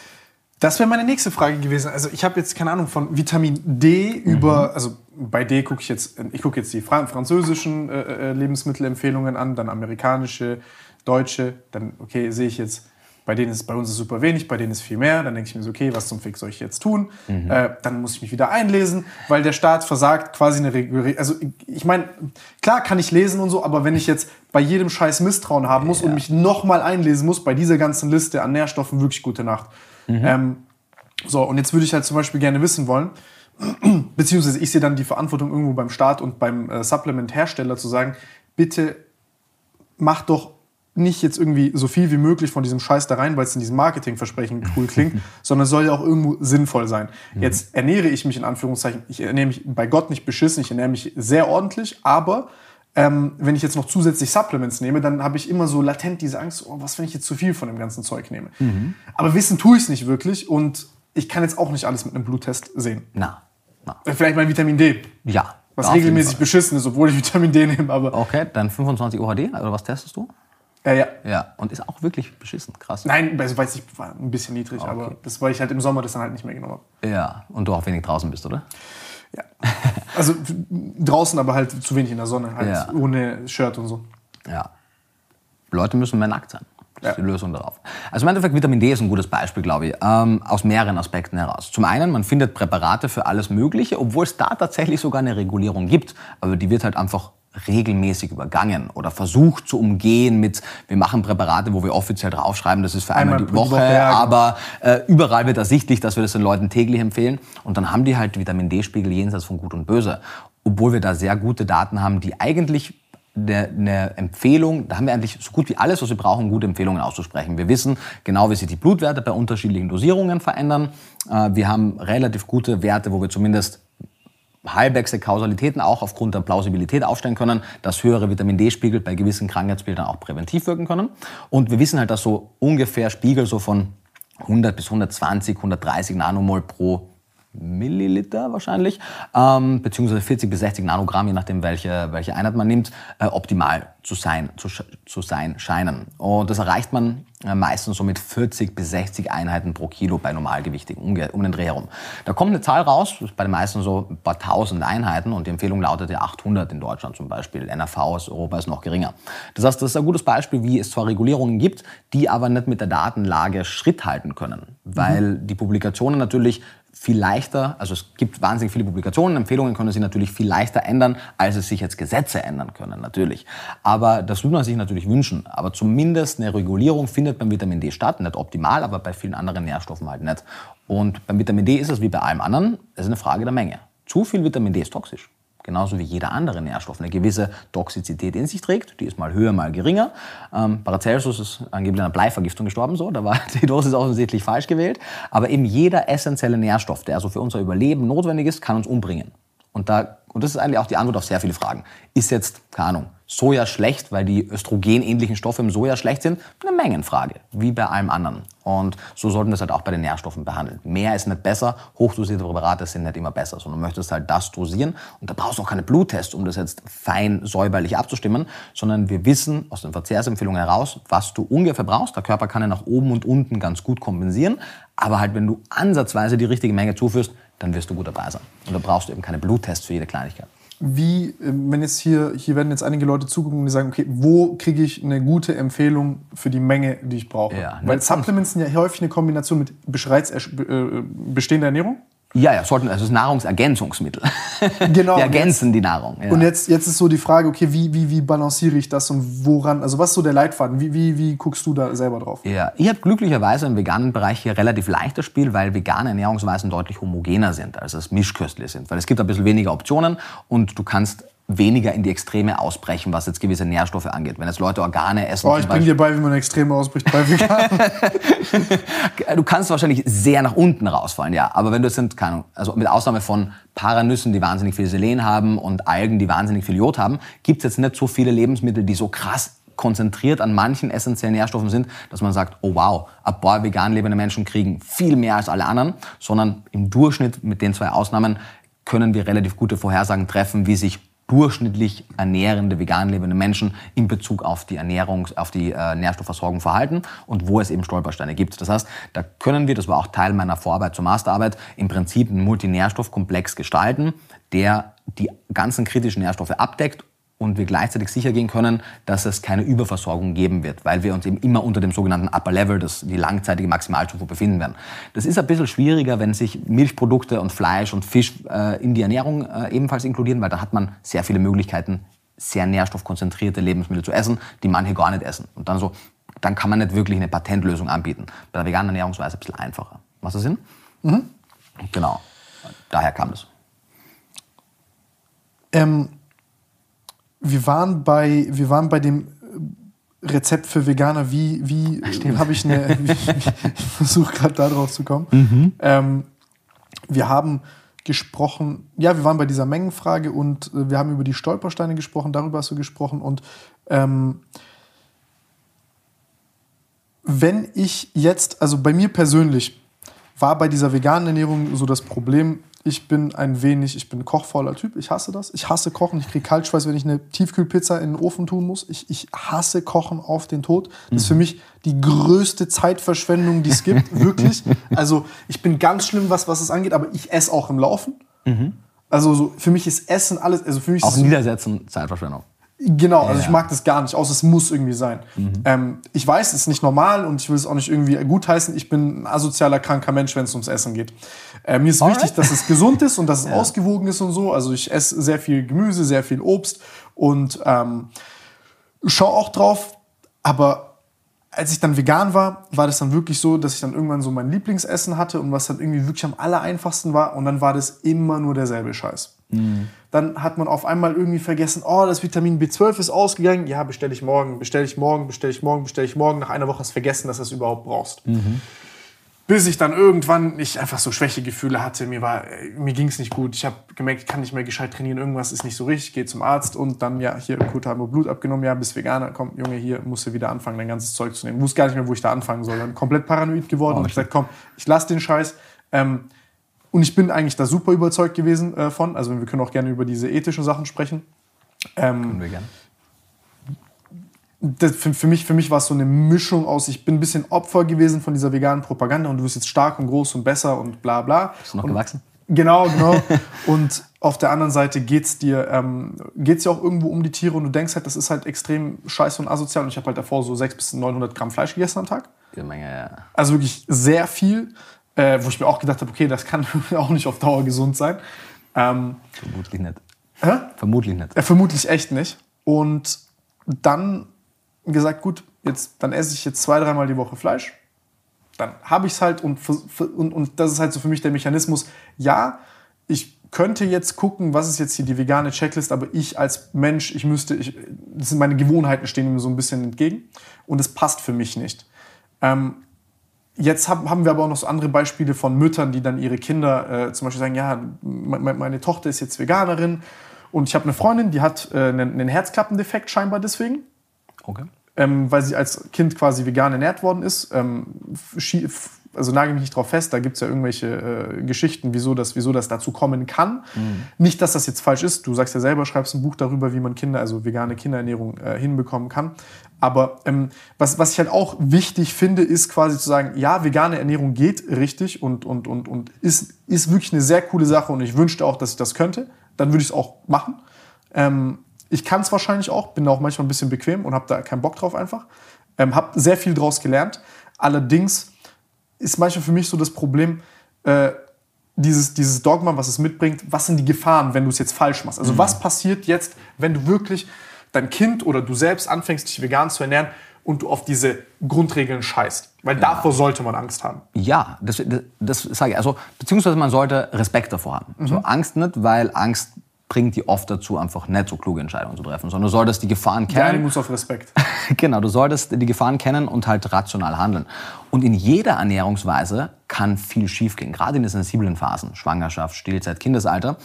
Das wäre meine nächste Frage gewesen. Also ich habe jetzt keine Ahnung von Vitamin D über, mhm. also bei D gucke ich jetzt, ich gucke jetzt die französischen äh, äh, Lebensmittelempfehlungen an, dann amerikanische, deutsche, dann okay sehe ich jetzt bei denen ist bei uns ist super wenig, bei denen ist viel mehr. Dann denke ich mir so, okay, was zum Fick soll ich jetzt tun? Mhm. Äh, dann muss ich mich wieder einlesen, weil der Staat versagt quasi eine Regulierung. Also ich meine, klar kann ich lesen und so, aber wenn ich jetzt bei jedem Scheiß Misstrauen haben muss ja. und mich nochmal einlesen muss bei dieser ganzen Liste an Nährstoffen, wirklich gute Nacht. Mhm. Ähm, so, und jetzt würde ich halt zum Beispiel gerne wissen wollen, beziehungsweise ich sehe dann die Verantwortung irgendwo beim Staat und beim äh, Supplement-Hersteller zu sagen, bitte mach doch nicht jetzt irgendwie so viel wie möglich von diesem Scheiß da rein, weil es in diesem Marketingversprechen cool klingt, sondern soll ja auch irgendwo sinnvoll sein. Mhm. Jetzt ernähre ich mich in Anführungszeichen, ich ernähre mich bei Gott nicht beschissen, ich ernähre mich sehr ordentlich, aber ähm, wenn ich jetzt noch zusätzlich Supplements nehme, dann habe ich immer so latent diese Angst, oh, was, wenn ich jetzt zu viel von dem ganzen Zeug nehme. Mhm. Aber wissen tue ich es nicht wirklich und ich kann jetzt auch nicht alles mit einem Bluttest sehen. Na. na. Vielleicht mein Vitamin D. Ja. Was regelmäßig beschissen ist, obwohl ich Vitamin D nehme. Aber okay, dann 25 UHD, oder was testest du? Ja, ja. Ja, und ist auch wirklich beschissen, krass. Nein, also weiß ich, war ein bisschen niedrig, okay. aber das, weil ich halt im Sommer das dann halt nicht mehr genommen habe. Ja, und du auch wenig draußen bist, oder? Ja. Also draußen, aber halt zu wenig in der Sonne, halt ja. ohne Shirt und so. Ja. Leute müssen mehr nackt sein. Das ist die Lösung darauf. Also im Endeffekt, Vitamin D ist ein gutes Beispiel, glaube ich, ähm, aus mehreren Aspekten heraus. Zum einen, man findet Präparate für alles Mögliche, obwohl es da tatsächlich sogar eine Regulierung gibt. Aber die wird halt einfach regelmäßig übergangen oder versucht zu umgehen mit, wir machen Präparate, wo wir offiziell draufschreiben, das ist für einmal, einmal die Woche, Woche ja, genau. aber äh, überall wird ersichtlich, dass wir das den Leuten täglich empfehlen. Und dann haben die halt Vitamin D-Spiegel jenseits von Gut und Böse. Obwohl wir da sehr gute Daten haben, die eigentlich eine, eine Empfehlung, da haben wir eigentlich so gut wie alles, was wir brauchen, gute Empfehlungen auszusprechen. Wir wissen genau, wie sich die Blutwerte bei unterschiedlichen Dosierungen verändern. Äh, wir haben relativ gute Werte, wo wir zumindest halbwegs Kausalitäten auch aufgrund der Plausibilität aufstellen können, dass höhere Vitamin D-Spiegel bei gewissen Krankheitsbildern auch präventiv wirken können. Und wir wissen halt, dass so ungefähr Spiegel so von 100 bis 120, 130 Nanomol pro Milliliter wahrscheinlich, ähm, beziehungsweise 40 bis 60 Nanogramm, je nachdem, welche, welche Einheit man nimmt, äh, optimal zu sein, zu, zu sein scheinen. Und das erreicht man äh, meistens so mit 40 bis 60 Einheiten pro Kilo bei Normalgewichtigen, um, um den Dreh herum. Da kommt eine Zahl raus, bei den meisten so ein paar tausend Einheiten und die Empfehlung lautet ja 800 in Deutschland zum Beispiel. NRV aus Europa ist noch geringer. Das heißt, das ist ein gutes Beispiel, wie es zwar Regulierungen gibt, die aber nicht mit der Datenlage Schritt halten können, weil mhm. die Publikationen natürlich viel leichter, also es gibt wahnsinnig viele Publikationen, Empfehlungen können sich natürlich viel leichter ändern, als es sich jetzt Gesetze ändern können, natürlich. Aber das würde man sich natürlich wünschen. Aber zumindest eine Regulierung findet beim Vitamin D statt, nicht optimal, aber bei vielen anderen Nährstoffen halt nicht. Und beim Vitamin D ist es wie bei allem anderen, es ist eine Frage der Menge. Zu viel Vitamin D ist toxisch genauso wie jeder andere Nährstoff, eine gewisse Toxizität in sich trägt. Die ist mal höher, mal geringer. Ähm, Paracelsus ist angeblich an einer Bleivergiftung gestorben, so. Da war die Dosis offensichtlich falsch gewählt. Aber eben jeder essentielle Nährstoff, der also für unser Überleben notwendig ist, kann uns umbringen. Und da und das ist eigentlich auch die Antwort auf sehr viele Fragen. Ist jetzt, keine Ahnung, Soja schlecht, weil die östrogenähnlichen Stoffe im Soja schlecht sind? Eine Mengenfrage, wie bei allem anderen. Und so sollten wir das halt auch bei den Nährstoffen behandeln. Mehr ist nicht besser, hochdosierte Präparate sind nicht immer besser, sondern du möchtest halt das dosieren. Und da brauchst du auch keine Bluttests, um das jetzt fein säuberlich abzustimmen, sondern wir wissen aus den Verzehrsempfehlungen heraus, was du ungefähr brauchst. Der Körper kann ja nach oben und unten ganz gut kompensieren. Aber halt, wenn du ansatzweise die richtige Menge zuführst, dann wirst du gut dabei sein. Und da brauchst du eben keine Bluttests für jede Kleinigkeit. Wie, äh, wenn jetzt hier, hier werden jetzt einige Leute zugucken und die sagen, okay, wo kriege ich eine gute Empfehlung für die Menge, die ich brauche? Ja, Weil Supplements sind ja häufig eine Kombination mit bereits äh, bestehender Ernährung. Ja, ja, sollten, also es ist Nahrungsergänzungsmittel. Genau. Die ergänzen jetzt, die Nahrung. Ja. Und jetzt, jetzt ist so die Frage, okay, wie, wie, wie balanciere ich das und woran, also was ist so der Leitfaden? Wie, wie, wie guckst du da selber drauf? Ja, ich habe glücklicherweise im veganen Bereich hier relativ leichtes Spiel, weil vegane Ernährungsweisen deutlich homogener sind, als es mischköstlich sind. Weil es gibt ein bisschen weniger Optionen und du kannst weniger in die Extreme ausbrechen, was jetzt gewisse Nährstoffe angeht. Wenn jetzt Leute Organe essen. Oh, ich bringe dir bei, wie man Extreme ausbricht bei Veganen. du kannst wahrscheinlich sehr nach unten rausfallen, ja. Aber wenn du jetzt, keine Ahnung, also mit Ausnahme von Paranüssen, die wahnsinnig viel Selen haben und Algen, die wahnsinnig viel Jod haben, gibt es jetzt nicht so viele Lebensmittel, die so krass konzentriert an manchen essentiellen Nährstoffen sind, dass man sagt, oh wow, ein paar vegan lebende Menschen kriegen viel mehr als alle anderen, sondern im Durchschnitt mit den zwei Ausnahmen können wir relativ gute Vorhersagen treffen, wie sich durchschnittlich ernährende, vegan lebende Menschen in Bezug auf die Ernährung, auf die äh, Nährstoffversorgung verhalten und wo es eben Stolpersteine gibt. Das heißt, da können wir, das war auch Teil meiner Vorarbeit zur Masterarbeit, im Prinzip einen Multinährstoffkomplex gestalten, der die ganzen kritischen Nährstoffe abdeckt und wir gleichzeitig sicher gehen können, dass es keine Überversorgung geben wird, weil wir uns eben immer unter dem sogenannten Upper Level, das die langzeitige Maximalzufuhr befinden werden. Das ist ein bisschen schwieriger, wenn sich Milchprodukte und Fleisch und Fisch äh, in die Ernährung äh, ebenfalls inkludieren, weil da hat man sehr viele Möglichkeiten, sehr nährstoffkonzentrierte Lebensmittel zu essen, die manche gar nicht essen. Und dann so, dann kann man nicht wirklich eine Patentlösung anbieten. Bei der veganen Ernährungsweise ein bisschen einfacher. Macht das Sinn? Mhm. Genau. Daher kam das. Ähm, wir, waren bei, wir waren bei dem Rezept für Veganer. Wie, wie habe ich eine. Wie, ich versuche gerade da drauf zu kommen. Mhm. Ähm, wir haben gesprochen, ja, wir waren bei dieser Mengenfrage und äh, wir haben über die Stolpersteine gesprochen, darüber hast du gesprochen und ähm, wenn ich jetzt, also bei mir persönlich, war bei dieser veganen Ernährung so das Problem, ich bin ein wenig, ich bin ein kochfauler Typ. Ich hasse das. Ich hasse Kochen. Ich kriege Kaltschweiß, wenn ich eine Tiefkühlpizza in den Ofen tun muss. Ich, ich hasse Kochen auf den Tod. Das ist für mich die größte Zeitverschwendung, die es gibt. Wirklich. Also ich bin ganz schlimm, was, was es angeht, aber ich esse auch im Laufen. Mhm. Also so, für mich ist Essen alles. Also für mich auch Niedersetzen Zeitverschwendung. Genau, also ja. ich mag das gar nicht, außer es muss irgendwie sein. Mhm. Ähm, ich weiß, es ist nicht normal und ich will es auch nicht irgendwie gutheißen. Ich bin ein asozialer, kranker Mensch, wenn es ums Essen geht. Äh, mir ist Alright. wichtig, dass es gesund ist und dass es ja. ausgewogen ist und so. Also ich esse sehr viel Gemüse, sehr viel Obst und ähm, schaue auch drauf. Aber als ich dann vegan war, war das dann wirklich so, dass ich dann irgendwann so mein Lieblingsessen hatte und was dann irgendwie wirklich am aller einfachsten war. Und dann war das immer nur derselbe Scheiß. Mhm. Dann hat man auf einmal irgendwie vergessen, oh, das Vitamin B12 ist ausgegangen. Ja, bestelle ich morgen, bestelle ich morgen, bestelle ich morgen, bestelle ich morgen. Nach einer Woche hast du vergessen, dass du es überhaupt brauchst. Mhm. Bis ich dann irgendwann ich einfach so Schwächegefühle hatte. Mir, war, mir ging es nicht gut. Ich habe gemerkt, ich kann nicht mehr gescheit trainieren. Irgendwas ist nicht so richtig. Gehe zum Arzt und dann, ja, hier, gut, haben wir Blut abgenommen. Ja, bist Veganer. Komm, Junge, hier musst du wieder anfangen, dein ganzes Zeug zu nehmen. Ich wusste gar nicht mehr, wo ich da anfangen soll. Dann komplett paranoid geworden oh, und gesagt, komm, ich lass den Scheiß. Ähm, und ich bin eigentlich da super überzeugt gewesen äh, von. Also wir können auch gerne über diese ethischen Sachen sprechen. Ähm, können wir gerne. Das, für, für, mich, für mich war es so eine Mischung aus, ich bin ein bisschen Opfer gewesen von dieser veganen Propaganda und du bist jetzt stark und groß und besser und bla bla. Bist du noch und, gewachsen? Genau, genau. und auf der anderen Seite geht es dir, ähm, geht's dir auch irgendwo um die Tiere und du denkst halt, das ist halt extrem scheiße und asozial. Und ich habe halt davor so 600 bis 900 Gramm Fleisch gegessen am Tag. Ja, Menge, ja. Also wirklich sehr viel. Äh, wo ich mir auch gedacht habe, okay, das kann auch nicht auf Dauer gesund sein. Ähm, vermutlich nicht. Hä? Vermutlich nicht. Äh, vermutlich echt nicht. Und dann gesagt, gut, jetzt, dann esse ich jetzt zwei, dreimal die Woche Fleisch. Dann habe ich es halt und, und, und das ist halt so für mich der Mechanismus. Ja, ich könnte jetzt gucken, was ist jetzt hier die vegane Checklist, aber ich als Mensch, ich müsste, ich, das sind meine Gewohnheiten, stehen mir so ein bisschen entgegen und es passt für mich nicht. Ähm, Jetzt haben wir aber auch noch so andere Beispiele von Müttern, die dann ihre Kinder äh, zum Beispiel sagen, ja, meine Tochter ist jetzt Veganerin und ich habe eine Freundin, die hat äh, einen, einen Herzklappendefekt scheinbar deswegen. Okay. Ähm, weil sie als Kind quasi vegan ernährt worden ist. Ähm, also nagel mich nicht drauf fest, da gibt es ja irgendwelche äh, Geschichten, wieso das, wieso das dazu kommen kann. Mhm. Nicht, dass das jetzt falsch ist. Du sagst ja selber, schreibst ein Buch darüber, wie man Kinder, also vegane Kinderernährung äh, hinbekommen kann. Aber ähm, was, was ich halt auch wichtig finde, ist quasi zu sagen, ja, vegane Ernährung geht richtig und, und, und, und ist, ist wirklich eine sehr coole Sache und ich wünschte auch, dass ich das könnte. Dann würde ich es auch machen. Ähm, ich kann es wahrscheinlich auch, bin auch manchmal ein bisschen bequem und habe da keinen Bock drauf einfach. Ähm, habe sehr viel draus gelernt. Allerdings ist manchmal für mich so das Problem, äh, dieses, dieses Dogma, was es mitbringt, was sind die Gefahren, wenn du es jetzt falsch machst? Also mhm. was passiert jetzt, wenn du wirklich dein Kind oder du selbst anfängst, dich vegan zu ernähren und du auf diese Grundregeln scheißt? Weil ja. davor sollte man Angst haben. Ja, das, das, das sage ich. Also, beziehungsweise man sollte Respekt davor haben. Mhm. So Angst nicht, weil Angst bringt die oft dazu, einfach nicht so kluge Entscheidungen zu treffen, sondern du solltest die Gefahren kennen. Ja, muss auf Respekt. genau, du solltest die Gefahren kennen und halt rational handeln. Und in jeder Ernährungsweise kann viel schiefgehen, gerade in den sensiblen Phasen, Schwangerschaft, Stillzeit, Kindesalter.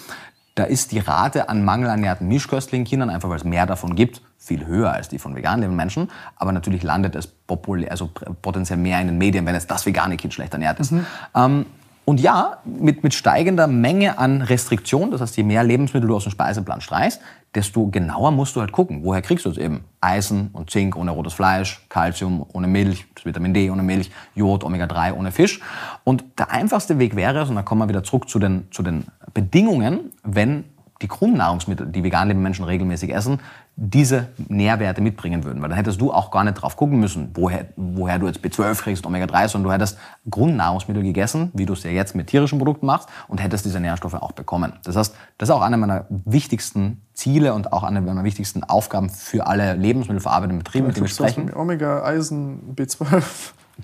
Da ist die Rate an mangelernährten mischköstlichen Kindern, einfach weil es mehr davon gibt, viel höher als die von vegan lebenden Menschen. Aber natürlich landet es populär, also potenziell mehr in den Medien, wenn es das vegane Kind schlecht ernährt ist. Mhm. Ähm, und ja, mit, mit steigender Menge an Restriktionen, das heißt, je mehr Lebensmittel du aus dem Speiseplan streichst, desto genauer musst du halt gucken, woher kriegst du es eben? Eisen und Zink ohne rotes Fleisch, Kalzium ohne Milch, Vitamin D ohne Milch, Jod, Omega-3 ohne Fisch. Und der einfachste Weg wäre es, und da kommen wir wieder zurück zu den, zu den Bedingungen, wenn die Grundnahrungsmittel, die vegan lebende Menschen regelmäßig essen, diese Nährwerte mitbringen würden. Weil dann hättest du auch gar nicht drauf gucken müssen, woher, woher du jetzt B12 kriegst, Omega-3, sondern du hättest Grundnahrungsmittel gegessen, wie du es ja jetzt mit tierischen Produkten machst, und hättest diese Nährstoffe auch bekommen. Das heißt, das ist auch eine meiner wichtigsten Ziele und auch eine meiner wichtigsten Aufgaben für alle lebensmittelverarbeitenden Betriebe, mit denen wir sprechen. Omega, Eisen, B12.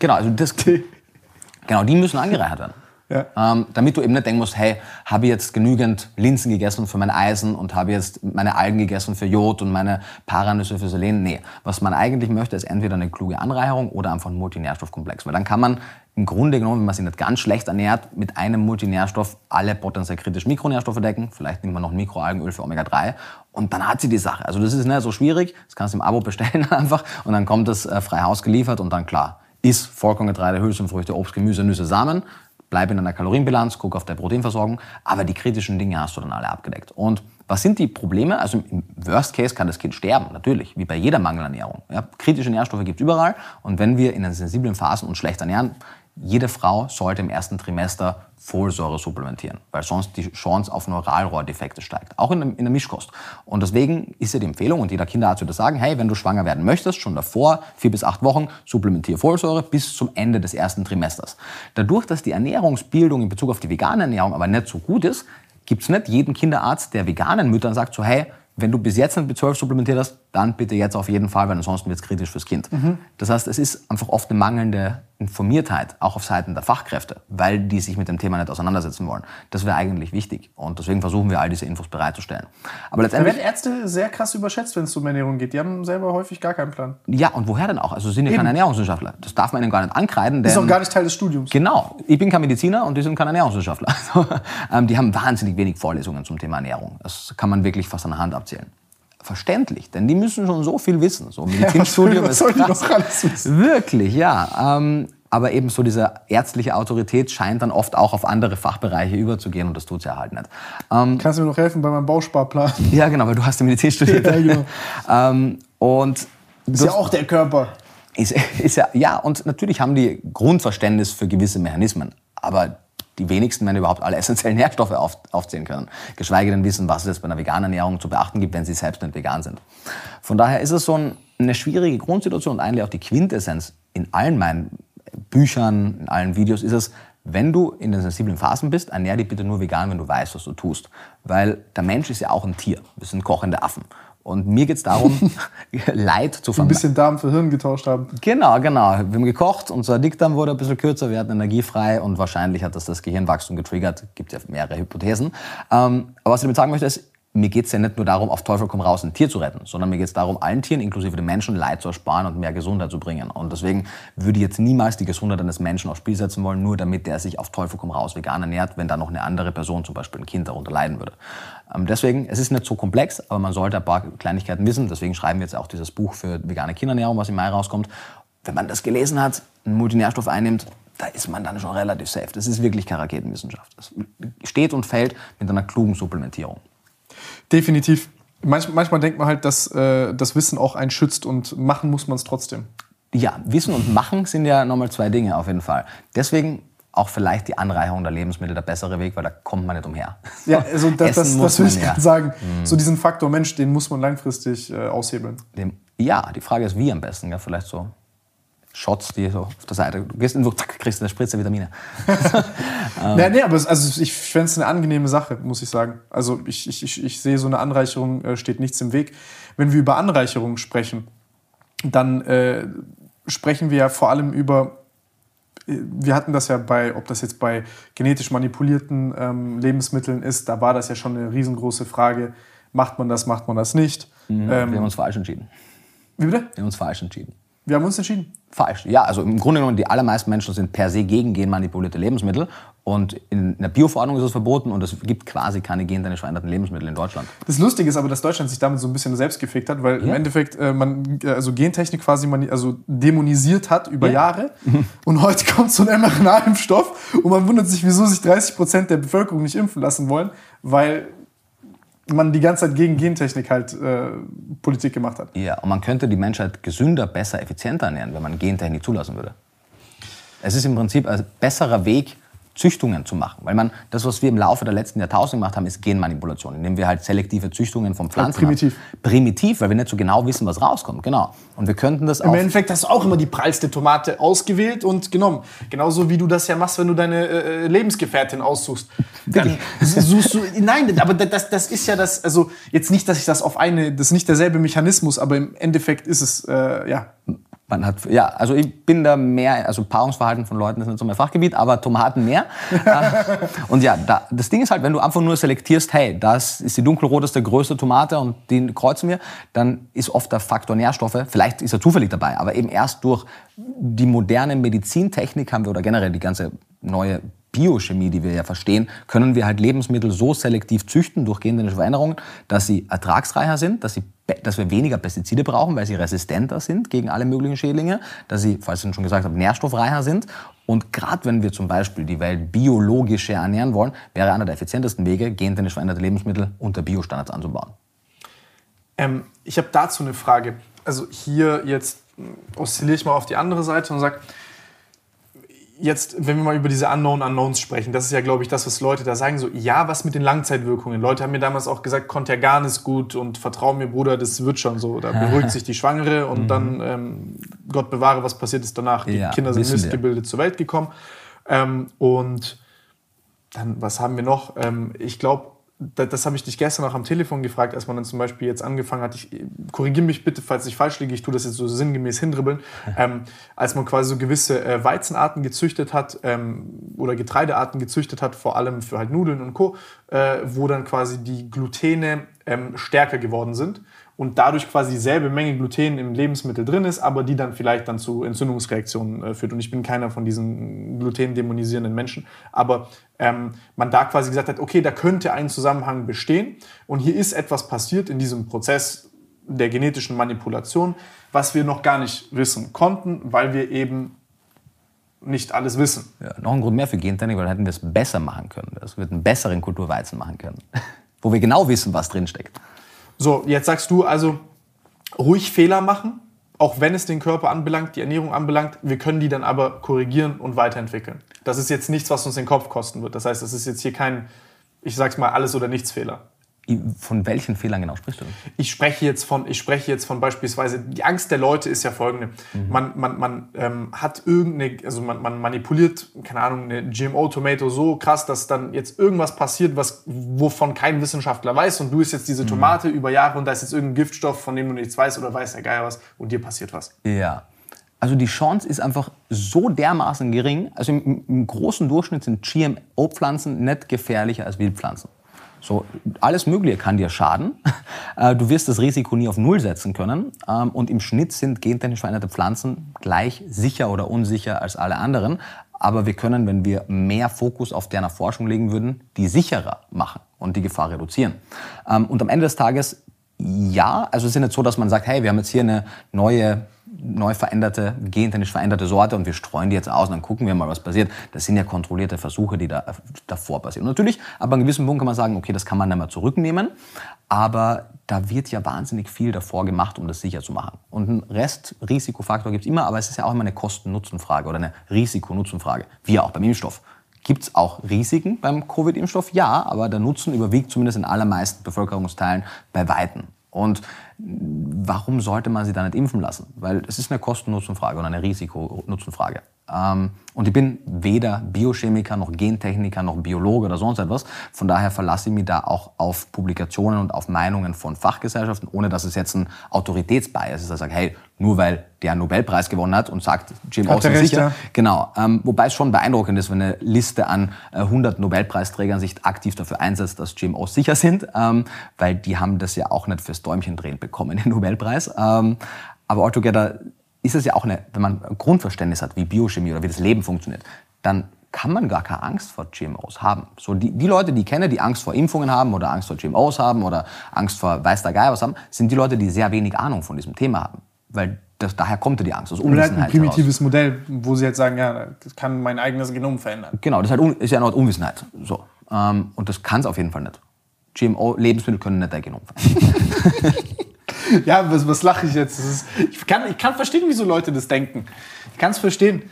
Genau, also das, genau, die müssen angereichert werden. Ja. Ähm, damit du eben nicht denken musst, hey, habe ich jetzt genügend Linsen gegessen für mein Eisen und habe jetzt meine Algen gegessen für Jod und meine Paranüsse für Selen. Nee, was man eigentlich möchte, ist entweder eine kluge Anreicherung oder einfach ein Multinährstoffkomplex. Weil dann kann man im Grunde genommen, wenn man sich nicht ganz schlecht ernährt, mit einem Multinährstoff alle potenziell kritischen Mikronährstoffe decken. Vielleicht nimmt man noch ein Mikroalgenöl für Omega-3 und dann hat sie die Sache. Also das ist nicht so schwierig, das kannst du im Abo bestellen einfach und dann kommt es äh, frei Haus geliefert und dann klar, ist Vollkorngetreide, Hülsenfrüchte, Obst, Gemüse, Nüsse, Samen bleib in einer Kalorienbilanz, guck auf der Proteinversorgung, aber die kritischen Dinge hast du dann alle abgedeckt. Und was sind die Probleme? Also im Worst Case kann das Kind sterben, natürlich, wie bei jeder Mangelernährung. Ja, kritische Nährstoffe gibt es überall und wenn wir in den sensiblen Phasen uns schlecht ernähren, jede Frau sollte im ersten Trimester Folsäure supplementieren, weil sonst die Chance auf Neuralrohrdefekte steigt, auch in der, in der Mischkost. Und deswegen ist ja die Empfehlung, und jeder Kinderarzt würde sagen, hey, wenn du schwanger werden möchtest, schon davor, vier bis acht Wochen, supplementiere Folsäure bis zum Ende des ersten Trimesters. Dadurch, dass die Ernährungsbildung in Bezug auf die vegane Ernährung aber nicht so gut ist, gibt es nicht jeden Kinderarzt, der veganen Müttern sagt so, hey, wenn du bis jetzt nicht B12 supplementiert hast, dann bitte jetzt auf jeden Fall, weil ansonsten wird es kritisch fürs Kind. Mhm. Das heißt, es ist einfach oft eine mangelnde Informiertheit, auch auf Seiten der Fachkräfte, weil die sich mit dem Thema nicht auseinandersetzen wollen. Das wäre eigentlich wichtig und deswegen versuchen wir all diese Infos bereitzustellen. Aber letztendlich da werden Ärzte sehr krass überschätzt, wenn es um Ernährung geht. Die haben selber häufig gar keinen Plan. Ja, und woher denn auch? Also sind ja keine Ernährungswissenschaftler. Das darf man ihnen gar nicht ankreiden. Denn, ist auch gar nicht Teil des Studiums. Genau. Ich bin kein Mediziner und die sind keine Ernährungswissenschaftler. Also, ähm, die haben wahnsinnig wenig Vorlesungen zum Thema Ernährung. Das kann man wirklich fast an der Hand abzählen verständlich, denn die müssen schon so viel wissen. So Medizinstudium ja, ist krass. alles wissen? Wirklich, ja. Ähm, aber eben so diese ärztliche Autorität scheint dann oft auch auf andere Fachbereiche überzugehen und das tut sie ja halt nicht. Ähm, Kannst du mir noch helfen bei meinem Bausparplan? Ja, genau, weil du hast ja Medizin studiert. ja, genau. ähm, und ist ja auch der Körper. Ist, ist ja, ja, und natürlich haben die Grundverständnis für gewisse Mechanismen. Aber die wenigsten werden überhaupt alle essentiellen Nährstoffe auf, aufzählen können. Geschweige denn wissen, was es jetzt bei einer veganen Ernährung zu beachten gibt, wenn sie selbst nicht vegan sind. Von daher ist es so ein, eine schwierige Grundsituation und eigentlich auch die Quintessenz in allen meinen Büchern, in allen Videos ist es, wenn du in den sensiblen Phasen bist, ernähr dich bitte nur vegan, wenn du weißt, was du tust. Weil der Mensch ist ja auch ein Tier. Wir sind kochende Affen. Und mir geht es darum, Leid zu vermeiden. Ein bisschen Darm für Hirn getauscht haben. Genau, genau. Wir haben gekocht, unser Dickdarm wurde ein bisschen kürzer, wir hatten energiefrei und wahrscheinlich hat das das Gehirnwachstum getriggert. Gibt ja mehrere Hypothesen. Ähm, aber was ich damit sagen möchte, ist, mir geht es ja nicht nur darum, auf Teufel komm raus ein Tier zu retten, sondern mir geht es darum, allen Tieren, inklusive den Menschen, Leid zu ersparen und mehr Gesundheit zu bringen. Und deswegen würde ich jetzt niemals die Gesundheit eines Menschen aufs Spiel setzen wollen, nur damit der sich auf Teufel komm raus vegan ernährt, wenn da noch eine andere Person, zum Beispiel ein Kind, darunter leiden würde. Ähm, deswegen, es ist nicht so komplex, aber man sollte ein paar Kleinigkeiten wissen. Deswegen schreiben wir jetzt auch dieses Buch für vegane Kindernährung, was im Mai rauskommt. Wenn man das gelesen hat, einen Multinährstoff einnimmt, da ist man dann schon relativ safe. Das ist wirklich keine Raketenwissenschaft. Das steht und fällt mit einer klugen Supplementierung. Definitiv. Manch, manchmal denkt man halt, dass äh, das Wissen auch einen schützt und machen muss man es trotzdem. Ja, Wissen und Machen sind ja nochmal zwei Dinge auf jeden Fall. Deswegen auch vielleicht die Anreicherung der Lebensmittel der bessere Weg, weil da kommt man nicht umher. Ja, also das, das, das will ich gerade sagen. Mhm. So diesen Faktor Mensch, den muss man langfristig äh, aushebeln. Dem, ja, die Frage ist, wie am besten. Ja, vielleicht so Shots, die so auf der Seite. Du gehst in den zack, kriegst eine Spritze Vitamine. ähm. ja, nee, aber es, also ich fände es eine angenehme Sache, muss ich sagen. Also ich, ich, ich, ich sehe, so eine Anreicherung äh, steht nichts im Weg. Wenn wir über Anreicherung sprechen, dann äh, sprechen wir ja vor allem über äh, wir hatten das ja bei, ob das jetzt bei genetisch manipulierten ähm, Lebensmitteln ist, da war das ja schon eine riesengroße Frage. Macht man das, macht man das nicht? Mhm, ähm, wir haben uns falsch entschieden. Wie bitte? Wir haben uns falsch entschieden. Wir haben uns entschieden. Falsch. Ja, also im Grunde genommen, die allermeisten Menschen sind per se gegen genmanipulierte Lebensmittel. Und in der Bioverordnung ist es verboten und es gibt quasi keine gentechnisch veränderten Lebensmittel in Deutschland. Das Lustige ist aber, dass Deutschland sich damit so ein bisschen selbst gefickt hat, weil ja. im Endeffekt äh, man also Gentechnik quasi man, also dämonisiert hat über ja. Jahre. Und heute kommt so ein mRNA-Impfstoff und man wundert sich, wieso sich 30 Prozent der Bevölkerung nicht impfen lassen wollen, weil man die ganze Zeit gegen Gentechnik halt äh, Politik gemacht hat. Ja, und man könnte die Menschheit gesünder, besser, effizienter ernähren, wenn man Gentechnik zulassen würde. Es ist im Prinzip ein besserer Weg, Züchtungen zu machen. Weil man, das, was wir im Laufe der letzten Jahrtausende gemacht haben, ist Genmanipulation, indem wir halt selektive Züchtungen von Pflanzen ja, primitiv. Haben. Primitiv, weil wir nicht so genau wissen, was rauskommt. Genau. Und wir könnten das Im auch... Im Endeffekt hast du auch immer die prallste Tomate ausgewählt und genommen. Genauso wie du das ja machst, wenn du deine äh, Lebensgefährtin aussuchst. Dann suchst du... Nein, aber das, das ist ja das... Also jetzt nicht, dass ich das auf eine... Das ist nicht derselbe Mechanismus, aber im Endeffekt ist es, äh, ja man hat, ja, also ich bin da mehr, also Paarungsverhalten von Leuten ist nicht so mein Fachgebiet, aber Tomaten mehr. Und ja, da, das Ding ist halt, wenn du einfach nur selektierst, hey, das ist die dunkelroteste, größte Tomate und den kreuzen wir, dann ist oft der Faktor Nährstoffe, vielleicht ist er zufällig dabei, aber eben erst durch die moderne Medizintechnik haben wir oder generell die ganze neue Biochemie, die wir ja verstehen, können wir halt Lebensmittel so selektiv züchten durch genetische Veränderungen, dass sie ertragsreicher sind, dass, sie, dass wir weniger Pestizide brauchen, weil sie resistenter sind gegen alle möglichen Schädlinge, dass sie, falls ich schon gesagt habe, nährstoffreicher sind. Und gerade wenn wir zum Beispiel die Welt biologisch ernähren wollen, wäre einer der effizientesten Wege, gentechnisch veränderte Lebensmittel unter Biostandards anzubauen. Ähm, ich habe dazu eine Frage. Also hier jetzt oszilliere ich mal auf die andere Seite und sage, jetzt, wenn wir mal über diese Unknown Unknowns sprechen, das ist ja, glaube ich, das, was Leute da sagen, so, ja, was mit den Langzeitwirkungen? Leute haben mir damals auch gesagt, Kontergan ist gut und vertrau mir, Bruder, das wird schon so. Da beruhigt sich die Schwangere und mhm. dann, ähm, Gott bewahre, was passiert ist danach. Die ja, Kinder sind missgebildet zur Welt gekommen. Ähm, und dann, was haben wir noch? Ähm, ich glaube, das, habe ich dich gestern auch am Telefon gefragt, als man dann zum Beispiel jetzt angefangen hat, ich korrigiere mich bitte, falls ich falsch liege, ich tue das jetzt so sinngemäß hindribbeln, ähm, als man quasi so gewisse äh, Weizenarten gezüchtet hat ähm, oder Getreidearten gezüchtet hat, vor allem für halt Nudeln und Co., äh, wo dann quasi die Glutene ähm, stärker geworden sind und dadurch quasi dieselbe Menge Gluten im Lebensmittel drin ist, aber die dann vielleicht dann zu Entzündungsreaktionen äh, führt. Und ich bin keiner von diesen glutendämonisierenden Menschen, aber ähm, man da quasi gesagt hat, okay, da könnte ein Zusammenhang bestehen und hier ist etwas passiert in diesem Prozess der genetischen Manipulation, was wir noch gar nicht wissen konnten, weil wir eben nicht alles wissen. Ja, noch ein Grund mehr für Gentechnik, weil dann hätten wir es besser machen können. Das wird einen besseren Kulturweizen machen können, wo wir genau wissen, was drinsteckt. So, jetzt sagst du also, ruhig Fehler machen, auch wenn es den Körper anbelangt, die Ernährung anbelangt. Wir können die dann aber korrigieren und weiterentwickeln. Das ist jetzt nichts, was uns den Kopf kosten wird. Das heißt, das ist jetzt hier kein, ich sag's mal, alles oder nichts Fehler. Von welchen Fehlern genau sprichst du? Ich spreche jetzt von, ich spreche jetzt von beispielsweise, die Angst der Leute ist ja folgende. Mhm. Man, man, man ähm, hat irgendeine, also man, man manipuliert, keine Ahnung, eine GMO-Tomato so krass, dass dann jetzt irgendwas passiert, was, wovon kein Wissenschaftler weiß und du isst jetzt diese mhm. Tomate mhm. über Jahre und da ist jetzt irgendein Giftstoff, von dem du nichts weißt oder weiß der Geier was und dir passiert was. Ja. Also die Chance ist einfach so dermaßen gering. Also im, im großen Durchschnitt sind GMO-Pflanzen nicht gefährlicher als Wildpflanzen. So, alles Mögliche kann dir schaden. Äh, du wirst das Risiko nie auf Null setzen können. Ähm, und im Schnitt sind gentechnisch veränderte Pflanzen gleich sicher oder unsicher als alle anderen. Aber wir können, wenn wir mehr Fokus auf deren Forschung legen würden, die sicherer machen und die Gefahr reduzieren. Ähm, und am Ende des Tages, ja, also es ist nicht so, dass man sagt, hey, wir haben jetzt hier eine neue neu veränderte, gentechnisch veränderte Sorte und wir streuen die jetzt aus und dann gucken wir mal, was passiert. Das sind ja kontrollierte Versuche, die da davor passieren. Und natürlich, aber an einem gewissen Punkt kann man sagen, okay, das kann man dann mal zurücknehmen, aber da wird ja wahnsinnig viel davor gemacht, um das sicher zu machen. Und einen Rest-Risikofaktor gibt es immer, aber es ist ja auch immer eine Kosten-Nutzen-Frage oder eine Risiko-Nutzen-Frage, wie auch beim Impfstoff. Gibt es auch Risiken beim Covid-Impfstoff? Ja, aber der Nutzen überwiegt zumindest in allermeisten Bevölkerungsteilen bei Weitem. Und warum sollte man sie dann nicht impfen lassen? Weil es ist eine Kosten-Nutzen-Frage und eine Risiko-Nutzen-Frage. Ähm, und ich bin weder Biochemiker noch Gentechniker noch Biologe oder sonst etwas. Von daher verlasse ich mich da auch auf Publikationen und auf Meinungen von Fachgesellschaften, ohne dass es jetzt ein Autoritätsbias ist. dass ich sage, hey, nur weil der einen Nobelpreis gewonnen hat und sagt, GMOs sind sicher. Ja. Genau. Ähm, wobei es schon beeindruckend ist, wenn eine Liste an äh, 100 Nobelpreisträgern sich aktiv dafür einsetzt, dass GMOs sicher sind, ähm, weil die haben das ja auch nicht fürs Däumchen drehen bekommen, den Nobelpreis. Ähm, aber altogether ist es ja auch eine, wenn man ein Grundverständnis hat, wie Biochemie oder wie das Leben funktioniert, dann kann man gar keine Angst vor GMOs haben. So die, die Leute, die ich kenne, die Angst vor Impfungen haben oder Angst vor GMOs haben oder Angst vor weiß der Geier was haben, sind die Leute, die sehr wenig Ahnung von diesem Thema haben. Weil das, daher kommt die Angst, aus Unwissenheit ein primitives heraus. Modell, wo sie jetzt sagen, ja, das kann mein eigenes Genom verändern. Genau, das ist, halt, ist ja eine Art Unwissenheit. So. Ähm, und das kann es auf jeden Fall nicht. GMO-Lebensmittel können nicht dein Genom verändern. ja, was, was lache ich jetzt? Ist, ich, kann, ich kann verstehen, wieso Leute das denken. Ich kann es verstehen.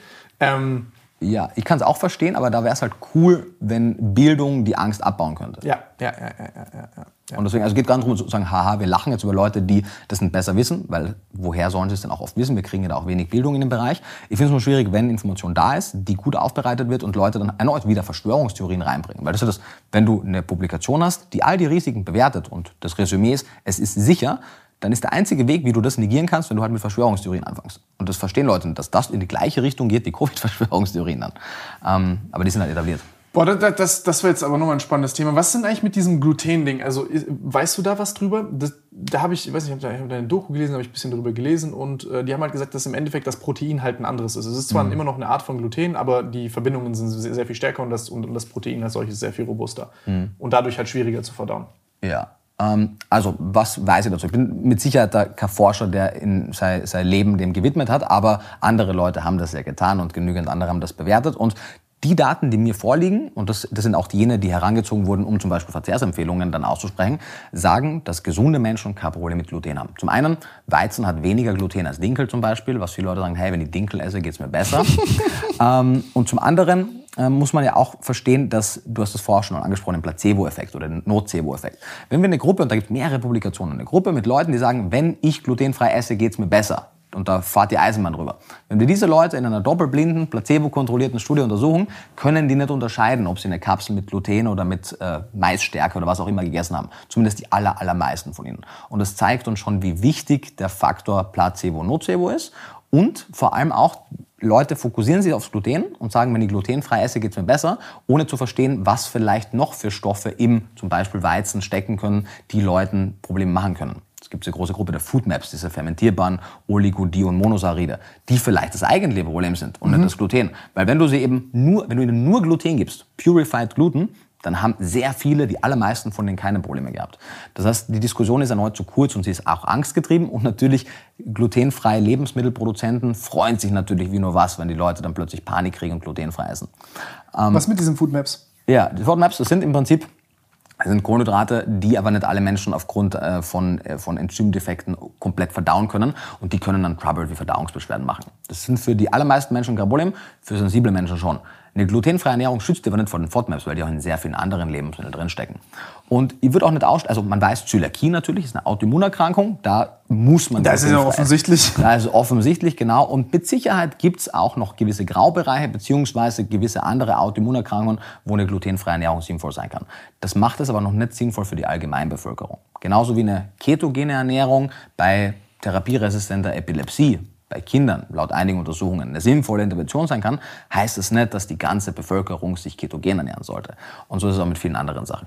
Ähm, Ja, ich kann es auch verstehen, aber da wäre es halt cool, wenn Bildung die Angst abbauen könnte. Ja, ja, ja, ja, ja. ja, ja. Und deswegen, also es geht gar nicht darum zu sagen, haha, wir lachen jetzt über Leute, die das nicht besser wissen, weil woher sollen sie es denn auch oft wissen? Wir kriegen ja da auch wenig Bildung in dem Bereich. Ich finde es nur schwierig, wenn Information da ist, die gut aufbereitet wird und Leute dann erneut wieder Verschwörungstheorien reinbringen. Weil das ist das, wenn du eine Publikation hast, die all die Risiken bewertet und das Resümee ist, es ist sicher, dann ist der einzige Weg, wie du das negieren kannst, wenn du halt mit Verschwörungstheorien anfängst. Und das verstehen Leute, dass das in die gleiche Richtung geht wie Covid-Verschwörungstheorien dann. Ähm, aber die sind halt etabliert. Boah, das, das, das wäre jetzt aber nochmal ein spannendes Thema. Was ist denn eigentlich mit diesem Gluten-Ding? Also, weißt du da was drüber? Das, da habe ich, ich weiß nicht, ich habe da, hab eine Doku gelesen, habe ich ein bisschen drüber gelesen und äh, die haben halt gesagt, dass im Endeffekt das Protein halt ein anderes ist. Es ist zwar mhm. immer noch eine Art von Gluten, aber die Verbindungen sind sehr, sehr viel stärker und das, und, und das Protein als solches sehr viel robuster. Mhm. Und dadurch halt schwieriger zu verdauen. Ja, also, was weiß ich dazu? Ich bin mit Sicherheit kein Forscher, der in sein, sein Leben dem gewidmet hat, aber andere Leute haben das ja getan und genügend andere haben das bewertet. Und die Daten, die mir vorliegen, und das, das sind auch jene, die herangezogen wurden, um zum Beispiel Verzehrsempfehlungen dann auszusprechen, sagen, dass gesunde Menschen kein Problem mit Gluten haben. Zum einen, Weizen hat weniger Gluten als Dinkel zum Beispiel, was viele Leute sagen, hey, wenn ich Dinkel esse, geht's mir besser. ähm, und zum anderen muss man ja auch verstehen, dass, du hast das vorher schon angesprochen, den Placebo-Effekt oder den Nocebo-Effekt. Wenn wir eine Gruppe, und da gibt es mehrere Publikationen, eine Gruppe mit Leuten, die sagen, wenn ich glutenfrei esse, geht's mir besser. Und da fahrt die Eisenbahn drüber. Wenn wir diese Leute in einer doppelblinden, placebo-kontrollierten Studie untersuchen, können die nicht unterscheiden, ob sie eine Kapsel mit Gluten oder mit äh, Maisstärke oder was auch immer gegessen haben. Zumindest die aller, allermeisten von ihnen. Und das zeigt uns schon, wie wichtig der Faktor Placebo-Nocebo ist. Und vor allem auch, Leute fokussieren sich aufs Gluten und sagen, wenn ich glutenfrei esse, geht es mir besser, ohne zu verstehen, was vielleicht noch für Stoffe im zum Beispiel Weizen stecken können, die Leuten Probleme machen können. Es gibt eine große Gruppe der Foodmaps, diese fermentierbaren Oligodion Monosaccharide, die vielleicht das eigentliche Problem sind und mhm. nicht das Gluten. Weil wenn du sie eben nur, wenn du ihnen nur Gluten gibst, Purified Gluten, dann haben sehr viele, die allermeisten von denen keine Probleme gehabt. Das heißt, die Diskussion ist erneut zu kurz und sie ist auch angstgetrieben und natürlich glutenfreie Lebensmittelproduzenten freuen sich natürlich wie nur was, wenn die Leute dann plötzlich Panik kriegen und glutenfrei essen. Ähm, was mit diesen Foodmaps? Ja, die Foodmaps, das sind im Prinzip das sind Kohlenhydrate, die aber nicht alle Menschen aufgrund äh, von, äh, von Enzymdefekten komplett verdauen können. Und die können dann Trouble wie Verdauungsbeschwerden machen. Das sind für die allermeisten Menschen kein Problem, für sensible Menschen schon. Eine glutenfreie Ernährung schützt aber nicht vor den FODMAPs, weil die auch in sehr vielen anderen Lebensmitteln drinstecken. Und ich würde auch nicht ausstellen, also man weiß, Zöliakie natürlich ist eine Autoimmunerkrankung, da muss man... Das ist ja offensichtlich. Da ist offensichtlich, genau. Und mit Sicherheit gibt es auch noch gewisse Graubereiche, beziehungsweise gewisse andere Autoimmunerkrankungen, wo eine glutenfreie Ernährung sinnvoll sein kann. Das macht es aber noch nicht sinnvoll für die Allgemeinbevölkerung. Genauso wie eine ketogene Ernährung bei therapieresistenter Epilepsie bei Kindern laut einigen Untersuchungen eine sinnvolle Intervention sein kann, heißt es nicht, dass die ganze Bevölkerung sich ketogen ernähren sollte. Und so ist es auch mit vielen anderen Sachen.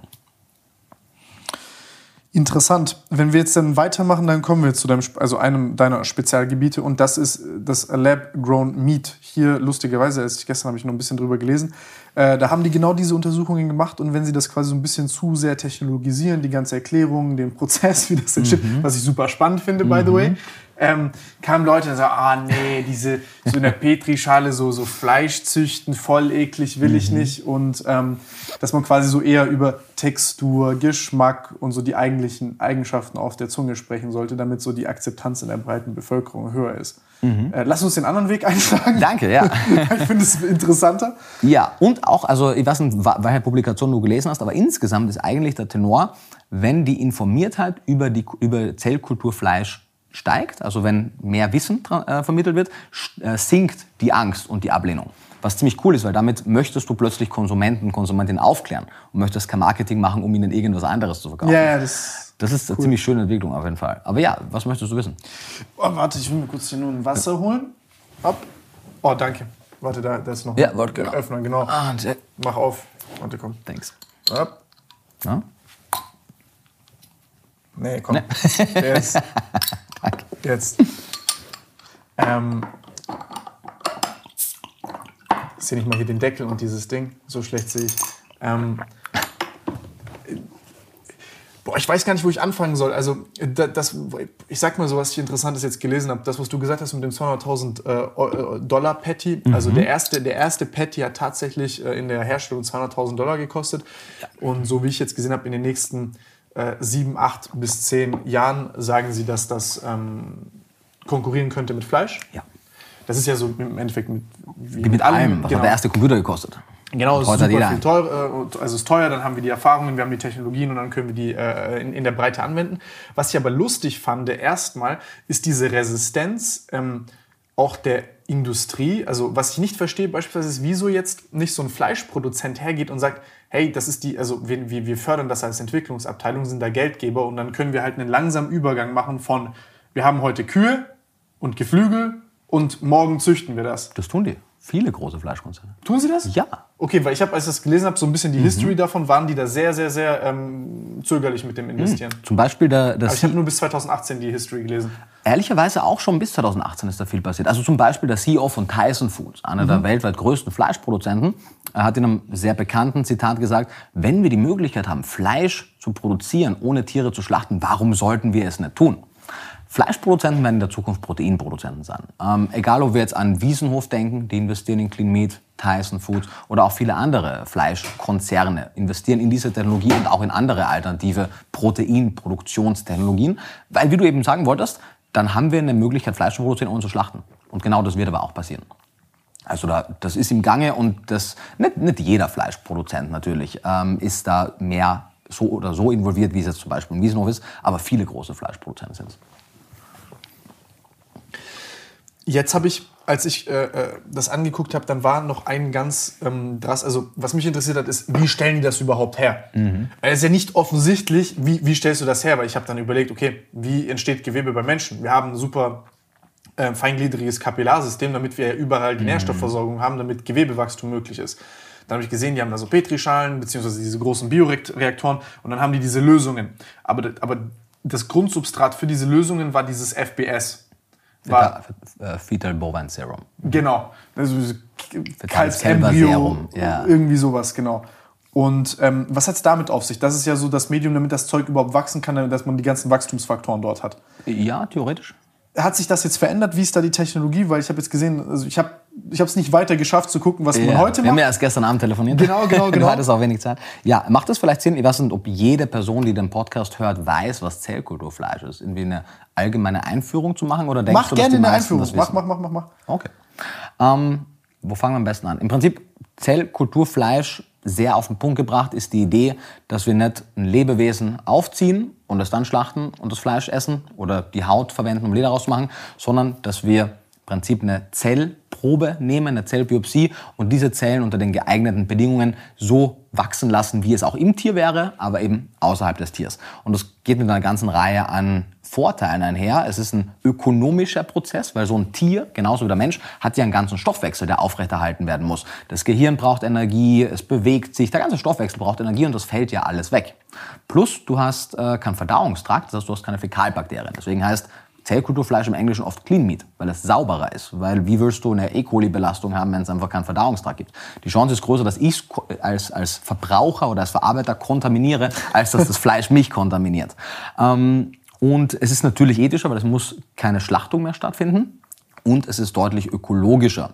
Interessant. Wenn wir jetzt dann weitermachen, dann kommen wir zu deinem, also einem deiner Spezialgebiete und das ist das Lab-Grown Meat. Hier lustigerweise, erst gestern habe ich noch ein bisschen drüber gelesen, äh, da haben die genau diese Untersuchungen gemacht und wenn sie das quasi so ein bisschen zu sehr technologisieren, die ganze Erklärung, den Prozess, wie das entsteht, mhm. was ich super spannend finde, by the way, mhm ähm, kamen Leute und sagen, ah nee, diese so in der Petrischale so, so Fleisch züchten, voll eklig, will ich mhm. nicht. Und ähm, dass man quasi so eher über Textur, Geschmack und so die eigentlichen Eigenschaften auf der Zunge sprechen sollte, damit so die Akzeptanz in der breiten Bevölkerung höher ist. Mhm. Äh, lass uns den anderen Weg einschlagen. Danke, ja. ich finde es interessanter. Ja, und auch, also ich weiß nicht, welche Publikation du gelesen hast, aber insgesamt ist eigentlich der Tenor, wenn die Informiertheit über, die, über Zellkulturfleisch steigt, also wenn mehr Wissen äh, vermittelt wird, äh, sinkt die Angst und die Ablehnung. Was ziemlich cool ist, weil damit möchtest du plötzlich Konsumenten, Konsumentinnen aufklären und möchtest kein Marketing machen, um ihnen irgendwas anderes zu verkaufen. Ja, ja das, das ist eine ziemlich schöne Entwicklung auf jeden Fall. Aber ja, was möchtest du wissen? Oh, warte, ich will mir kurz hier nur ein Wasser holen. Hopp. Oh, danke. Warte, da, da ist noch ja, warte, genau. Öffner, genau. Ah, Mach auf. Warte, komm. Thanks. Hopp. Ja? Nee, komm. Nee. Der ist Jetzt. Ähm, ich sehe nicht mal hier den Deckel und dieses Ding. So schlecht sehe ich. Ähm, boah, ich weiß gar nicht, wo ich anfangen soll. Also, das, ich sag mal so, was ich Interessantes jetzt gelesen habe. Das, was du gesagt hast mit dem 200.000 äh, Dollar Patty. Mhm. Also, der erste, der erste Patty hat tatsächlich äh, in der Herstellung 200.000 Dollar gekostet. Und so wie ich jetzt gesehen habe, in den nächsten äh, sieben, acht bis zehn Jahren sagen Sie, dass das ähm, konkurrieren könnte mit Fleisch. Ja. Das ist ja so im Endeffekt mit, wie, wie mit, allem. Was genau. hat der erste Computer gekostet? Genau, es ist super viel teuer, äh, also es ist teuer, dann haben wir die Erfahrungen, wir haben die Technologien und dann können wir die äh, in, in, der Breite anwenden. Was ich aber lustig fand, erstmal, ist diese Resistenz ähm, auch der Industrie. Also was ich nicht verstehe beispielsweise ist, wieso jetzt nicht so ein Fleischproduzent hergeht und sagt, hey, das ist die, also wir, wir fördern das als Entwicklungsabteilung, sind da Geldgeber und dann können wir halt einen langsamen Übergang machen von, wir haben heute Kühe und Geflügel und morgen züchten wir das. Das tun die. Viele große Fleischkonzerne. Tun sie das? Ja. Okay, weil ich habe, als ich das gelesen habe, so ein bisschen die mhm. History davon, waren die da sehr, sehr, sehr ähm, zögerlich mit dem Investieren. Mhm. Zum Beispiel der, das. Aber ich habe nur bis 2018 die History gelesen. Ehrlicherweise auch schon bis 2018 ist da viel passiert. Also zum Beispiel der CEO von Tyson Foods, einer mhm. der weltweit größten Fleischproduzenten, hat in einem sehr bekannten Zitat gesagt, wenn wir die Möglichkeit haben, Fleisch zu produzieren, ohne Tiere zu schlachten, warum sollten wir es nicht tun? Fleischproduzenten werden in der Zukunft Proteinproduzenten sein. Ähm, egal, ob wir jetzt an Wiesenhof denken, die investieren in Clean Meat, Tyson Foods oder auch viele andere Fleischkonzerne investieren in diese Technologie und auch in andere alternative Proteinproduktionstechnologien. Weil, wie du eben sagen wolltest, dann haben wir eine Möglichkeit, Fleisch zu produzieren, ohne zu schlachten. Und genau das wird aber auch passieren. Also da, das ist im Gange und das, nicht, nicht jeder Fleischproduzent natürlich ähm, ist da mehr so oder so involviert, wie es jetzt zum Beispiel in Wiesenhof ist, aber viele große Fleischproduzenten sind es. Jetzt habe ich, als ich äh, äh, das angeguckt habe, dann war noch ein ganz ähm, drass, also was mich interessiert hat, ist, wie stellen die das überhaupt her? Mhm. Es ist ja nicht offensichtlich, wie, wie stellst du das her? Weil ich habe dann überlegt, okay, wie entsteht Gewebe bei Menschen? Wir haben ein super äh, feingliedriges Kapillarsystem, damit wir ja überall die mhm. Nährstoffversorgung haben, damit Gewebewachstum möglich ist. Dann habe ich gesehen, die haben da so Petrischalen, beziehungsweise diese großen Bioreaktoren und dann haben die diese Lösungen. Aber, aber das Grundsubstrat für diese Lösungen war dieses FBS war äh, Fetal Bovine Serum. Genau. Also Kalbsembryo, ja. irgendwie sowas, genau. Und ähm, was hat es damit auf sich? Das ist ja so das Medium, damit das Zeug überhaupt wachsen kann, dass man die ganzen Wachstumsfaktoren dort hat. Ja, theoretisch hat sich das jetzt verändert? Wie ist da die Technologie? Weil ich habe jetzt gesehen, also ich habe ich es nicht weiter geschafft zu gucken, was ja, man heute macht. Wir haben ja erst gestern Abend telefoniert. Genau, genau, genau. du hattest auch wenig Zeit. Ja, macht das vielleicht Sinn? Ich weiß nicht, ob jede Person, die den Podcast hört, weiß, was Zellkulturfleisch ist. Irgendwie eine allgemeine Einführung zu machen? Oder denkst mach du, gerne eine Einführung. Mach, mach, mach, mach, mach. Okay. Ähm, wo fangen wir am besten an? Im Prinzip Zellkulturfleisch sehr auf den Punkt gebracht ist die Idee, dass wir nicht ein Lebewesen aufziehen und es dann schlachten und das Fleisch essen oder die Haut verwenden, um Leder rauszumachen, sondern dass wir im Prinzip eine Zellprobe nehmen, eine Zellbiopsie und diese Zellen unter den geeigneten Bedingungen so wachsen lassen, wie es auch im Tier wäre, aber eben außerhalb des Tiers. Und das geht mit einer ganzen Reihe an Vorteilen einher. Es ist ein ökonomischer Prozess, weil so ein Tier, genauso wie der Mensch, hat ja einen ganzen Stoffwechsel, der aufrechterhalten werden muss. Das Gehirn braucht Energie, es bewegt sich, der ganze Stoffwechsel braucht Energie und das fällt ja alles weg. Plus, du hast äh, keinen Verdauungstrakt, das heißt, du hast keine Fäkalbakterien. Deswegen heißt Zellkulturfleisch im Englischen oft Clean Meat, weil es sauberer ist. Weil wie willst du eine E. coli-Belastung haben, wenn es einfach keinen Verdauungstrakt gibt? Die Chance ist größer, dass ich als, als Verbraucher oder als Verarbeiter kontaminiere, als dass das Fleisch mich kontaminiert. Ähm, und es ist natürlich ethischer, weil es muss keine Schlachtung mehr stattfinden. Und es ist deutlich ökologischer.